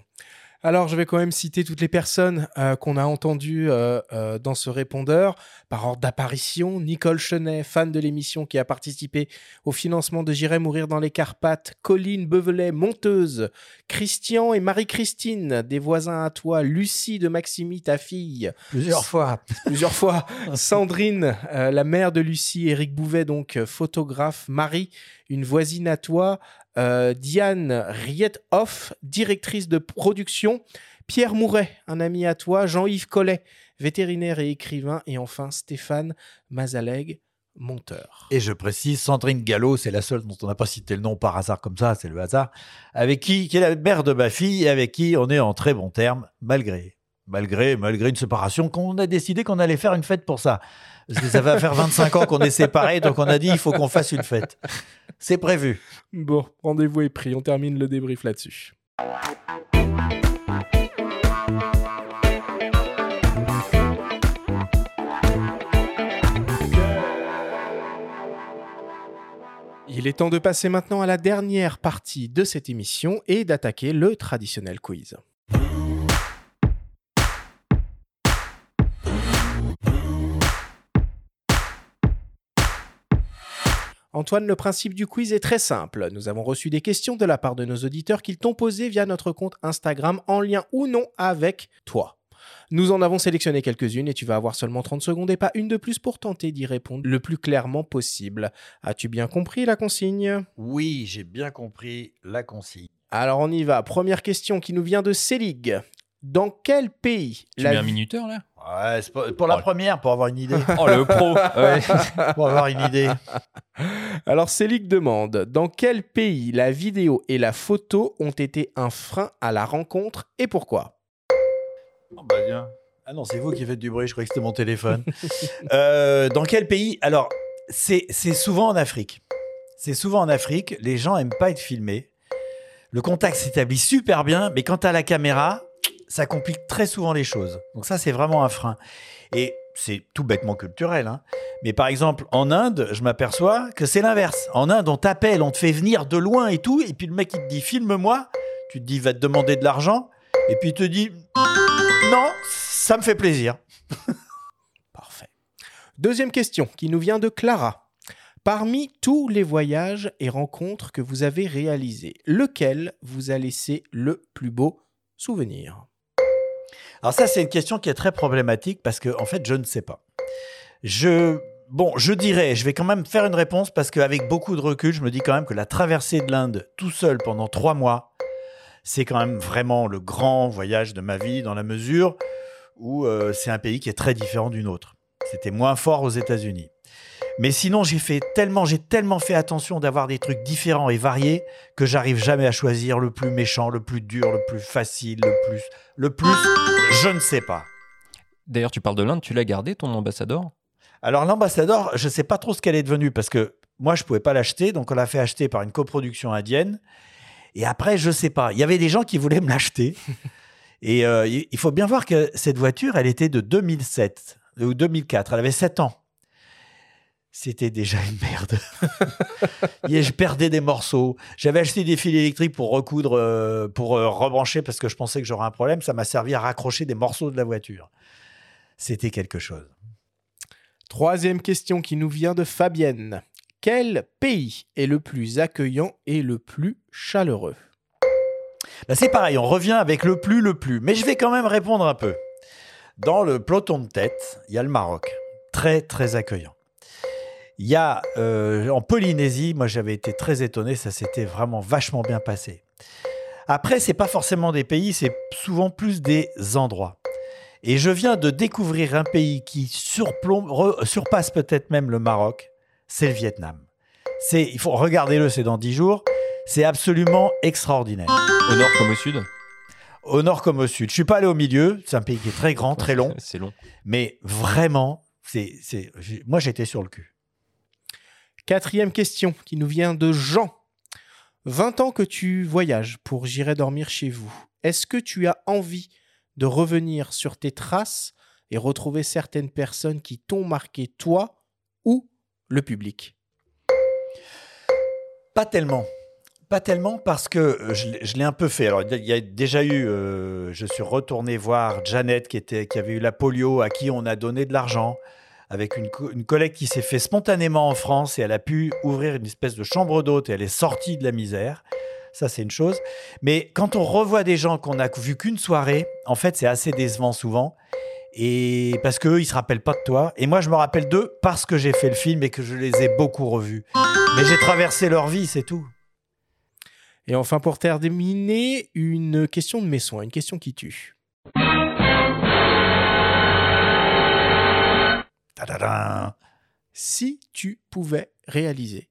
Alors, je vais quand même citer toutes les personnes euh, qu'on a entendues euh, euh, dans ce répondeur. Par ordre d'apparition, Nicole Chenet, fan de l'émission qui a participé au financement de J'irai mourir dans les Carpates, Colline Bevelet, monteuse, Christian et Marie-Christine, des voisins à toi, Lucie de Maximi, ta fille. Plusieurs fois. Plusieurs fois. Sandrine, la mère de Lucie, Eric Bouvet, donc photographe, Marie, une voisine à toi, euh, Diane Riethoff, directrice de production, Pierre Mouret, un ami à toi, Jean-Yves Collet, vétérinaire et écrivain, et enfin Stéphane Mazaleg, monteur. Et je précise, Sandrine Gallo, c'est la seule dont on n'a pas cité le nom par hasard comme ça, c'est le hasard, avec qui, qui est la mère de ma fille, et avec qui on est en très bons termes, malgré, malgré, malgré une séparation, qu'on a décidé qu'on allait faire une fête pour ça. Ça va faire 25 ans qu'on est séparés, donc on a dit il faut qu'on fasse une fête. C'est prévu. Bon, rendez-vous est pris, on termine le débrief là-dessus. Il est temps de passer maintenant à la dernière partie de cette émission et d'attaquer le traditionnel quiz. Antoine, le principe du quiz est très simple. Nous avons reçu des questions de la part de nos auditeurs qu'ils t'ont posées via notre compte Instagram en lien ou non avec toi. Nous en avons sélectionné quelques-unes et tu vas avoir seulement 30 secondes et pas une de plus pour tenter d'y répondre le plus clairement possible. As-tu bien compris la consigne? Oui, j'ai bien compris la consigne. Alors on y va. Première question qui nous vient de Célig. Dans quel pays Tu la mets un vie- minuteur là? Ouais, c'est pour, pour la première, pour avoir une idée. Oh le pro Ouais. Pour avoir une idée. Alors Célic demande Dans quel pays la vidéo et la photo ont été un frein à la rencontre et pourquoi? Oh, bah, bien. Ah non, c'est vous qui faites du bruit, je croyais que c'était mon téléphone. Euh, dans quel pays Alors, c'est c'est souvent en Afrique. C'est souvent en Afrique, les gens aiment pas être filmés. Le contact s'établit super bien, mais quand tu as la caméra, ça complique très souvent les choses. Donc ça, c'est vraiment un frein. Et c'est tout bêtement culturel. hein. Mais par exemple, en Inde, je m'aperçois que c'est l'inverse. En Inde, on t'appelle, on te fait venir de loin et tout, et puis le mec, il te dit, filme-moi. Tu te dis, va te demander de l'argent. Et puis il te dit, non, ça me fait plaisir. Deuxième question qui nous vient de Clara. Parmi tous les voyages et rencontres que vous avez réalisés, lequel vous a laissé le plus beau souvenir? Alors ça, c'est une question qui est très problématique parce que, en fait, je ne sais pas. Je, bon, je dirais, je vais quand même faire une réponse parce qu'avec beaucoup de recul, je me dis quand même que la traversée de l'Inde tout seul pendant trois mois, c'est quand même vraiment le grand voyage de ma vie dans la mesure où euh, c'est un pays qui est très différent d'une autre. C'était moins fort aux États-Unis. Mais sinon, j'ai fait tellement, j'ai tellement fait attention d'avoir des trucs différents et variés que j'arrive jamais à choisir le plus méchant, le plus dur, le plus facile, le plus, le plus, je ne sais pas. D'ailleurs, tu parles de l'Inde, tu l'as gardé ton ambassadeur? Alors l'ambassadeur, je ne sais pas trop ce qu'elle est devenue parce que moi je pouvais pas l'acheter, donc on l'a fait acheter par une coproduction indienne. Et après, je sais pas. Il y avait des gens qui voulaient me l'acheter. Et euh, il il faut bien voir que cette voiture, elle était de 2007 ou 2004. Elle avait 7 ans. C'était déjà une merde. Et je perdais des morceaux. J'avais acheté des fils électriques pour recoudre, euh, pour euh, rebrancher parce que je pensais que j'aurais un problème. Ça m'a servi à raccrocher des morceaux de la voiture. C'était quelque chose. Troisième question qui nous vient de Fabienne. Quel pays est le plus accueillant et le plus chaleureux? Bah, c'est pareil, on revient avec le plus, le plus. Mais je vais quand même répondre un peu. Dans le peloton de tête, il y a le Maroc. Très, très accueillant. Il y a euh, en Polynésie, moi j'avais été très étonné, ça s'était vraiment vachement bien passé. Après, c'est pas forcément des pays, c'est souvent plus des endroits. Et je viens de découvrir un pays qui surplombe, re- surpasse peut-être même le Maroc, c'est le Vietnam. C'est, il faut regarder-le, c'est dans 10 jours. C'est absolument extraordinaire. Au nord comme au sud? Au nord comme au sud. Je suis pas allé au milieu. C'est un pays qui est très grand, très long. C'est long. Mais vraiment, c'est, moi j'étais sur le cul. Quatrième question qui nous vient de Jean. 20 ans que tu voyages pour J'irai dormir chez vous. Est-ce que tu as envie de revenir sur tes traces et retrouver certaines personnes qui t'ont marqué, toi ou le public? Pas tellement. Pas tellement parce que euh, je, l'ai- un peu fait. Alors, il y a déjà eu, euh, je suis retourné voir Janet qui avait eu la polio, à qui on a donné de l'argent, avec une, co- une collecte qui s'est fait spontanément en France et elle a pu ouvrir une espèce de chambre d'hôte et elle est sortie de la misère. Ça, c'est une chose. Mais quand on revoit des gens qu'on n'a vu qu'une soirée, en fait, c'est assez décevant souvent. Et parce qu'eux, ils se rappellent pas de toi. Et moi, je me rappelle d'eux parce que j'ai fait le film et que je les ai beaucoup revus. Mais j'ai traversé leur vie, c'est tout. Et enfin, pour terminer, une question de mes soins, une question qui tue. Si tu pouvais réaliser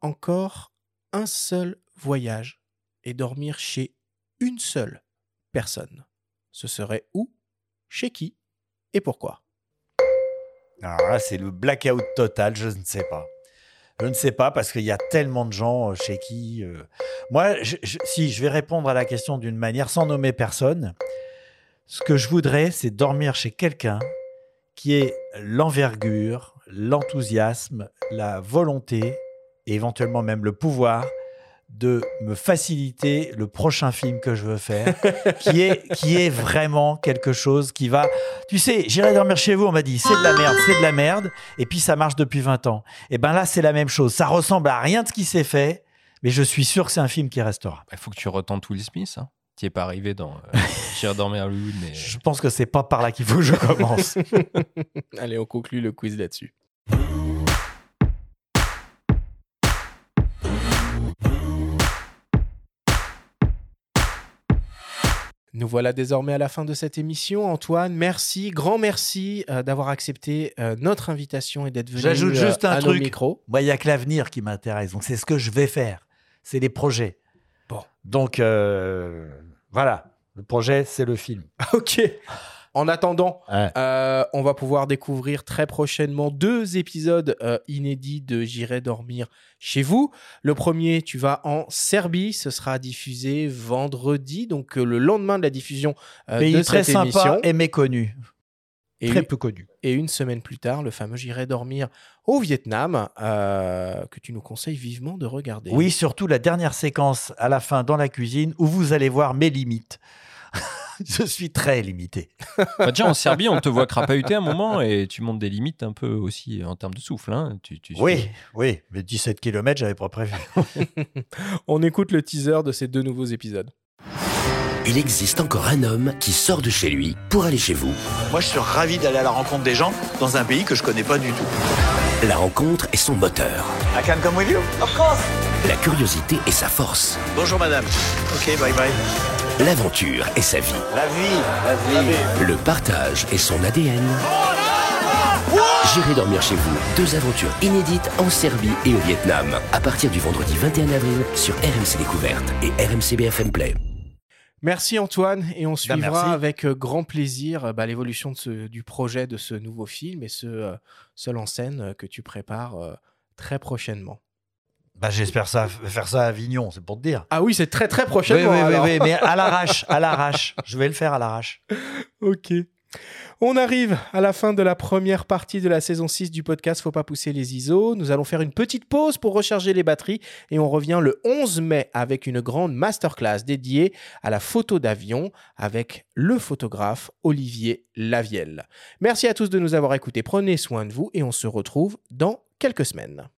encore un seul voyage et dormir chez une seule personne, ce serait où, chez qui et pourquoi? Alors là, c'est le blackout total, je ne sais pas. Je ne sais pas parce qu'il y a tellement de gens euh, chez qui. euh, Moi, si je vais répondre à la question d'une manière sans nommer personne, ce que je voudrais, c'est dormir chez quelqu'un qui ait l'envergure, l'enthousiasme, la volonté et éventuellement même le pouvoir de me faciliter le prochain film que je veux faire, qui est, qui est vraiment quelque chose qui va... Tu sais, j'irai dormir chez vous, on m'a dit, c'est de la merde, c'est de la merde, et puis ça marche depuis 20 ans. Et ben là, c'est la même chose. Ça ressemble à rien de ce qui s'est fait, mais je suis sûr que c'est un film qui restera. Il faut que tu retentes Will Smith. Hein. Tu es pas arrivé dans euh, J'irai dormir à Hollywood, mais Je pense que c'est pas par là qu'il faut que je commence. Allez, on conclut le quiz là-dessus. Nous voilà désormais à la fin de cette émission. Antoine, merci, grand merci euh, d'avoir accepté euh, notre invitation et d'être venu J'ajoute euh, juste un à nos truc. micros. Moi, il y a que l'avenir qui m'intéresse. Donc, c'est ce que je vais faire. C'est les projets. Bon. Donc, euh, voilà. Le projet, c'est le film. Ok. En attendant, euh, on va pouvoir découvrir très prochainement deux épisodes euh, inédits de J'irai dormir chez vous. Le premier, tu vas en Serbie. Ce sera diffusé vendredi, donc euh, le lendemain de la diffusion Pays de très cette sympa émission. et méconnu. Et Très une- peu connu. Et une semaine plus tard, le fameux J'irai dormir au Vietnam, euh, que tu nous conseilles vivement de regarder. Oui, surtout la dernière séquence à la fin dans la cuisine où vous allez voir mes limites. je suis très limité. Bah, déjà en Serbie, on te voit crapahuter un moment et tu montes des limites un peu aussi en termes de souffle. hein. Tu, tu- Oui, oui, mais 17 km, j'avais pas prévu. On écoute le teaser de ces deux nouveaux épisodes. Il existe encore un homme qui sort de chez lui pour aller chez vous. Moi, je suis ravi d'aller à la rencontre des gens dans un pays que je connais pas du tout. La rencontre est son moteur. I can come with you? Of course. La curiosité est sa force. Bonjour madame. Ok, bye bye. L'aventure est sa vie. La vie, la vie. Le partage est son ADN. J'irai dormir chez vous. Deux aventures inédites en Serbie et au Vietnam. À partir du vendredi 21 avril sur RMC Découverte et RMC BFM Play. Merci Antoine et on suivra merci. avec euh, grand plaisir euh, bah, l'évolution du projet de ce nouveau film et ce euh, seul en scène que tu prépares euh, très prochainement. Bah, j'espère ça, faire ça à Avignon, c'est pour te dire. Ah oui, c'est très très prochainement. Oui, oui, oui, alors. oui, mais à l'arrache, à l'arrache. Je vais le faire à l'arrache. Ok. On arrive à la fin de la première partie de la saison 6 du podcast Faut pas pousser les ISO. Nous allons faire une petite pause pour recharger les batteries et on revient le 11 mai avec une grande masterclass dédiée à la photo d'avion avec le photographe Olivier Lavielle. Merci à tous de nous avoir écoutés. Prenez soin de vous et on se retrouve dans quelques semaines.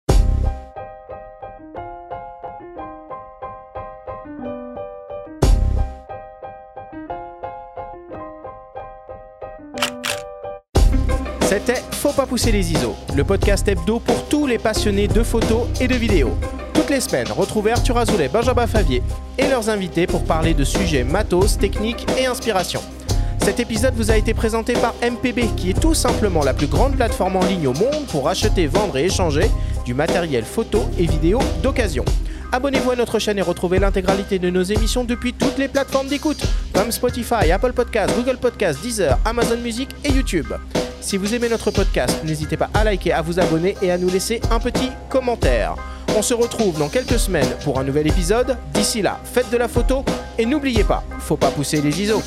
C'était Faut pas pousser les ISO, le podcast hebdo pour tous les passionnés de photos et de vidéos. Toutes les semaines, retrouvez Arthur Azoulay, Benjamin Favier et leurs invités pour parler de sujets matos, techniques et inspiration. Cet épisode vous a été présenté par MPB, qui est tout simplement la plus grande plateforme en ligne au monde pour acheter, vendre et échanger du matériel photo et vidéo d'occasion. Abonnez-vous à notre chaîne et retrouvez l'intégralité de nos émissions depuis toutes les plateformes d'écoute, comme Spotify, Apple Podcasts, Google Podcasts, Deezer, Amazon Music et YouTube. Si vous aimez notre podcast, n'hésitez pas à liker, à vous abonner et à nous laisser un petit commentaire. On se retrouve dans quelques semaines pour un nouvel épisode. D'ici là, faites de la photo et n'oubliez pas, faut pas pousser les ISO.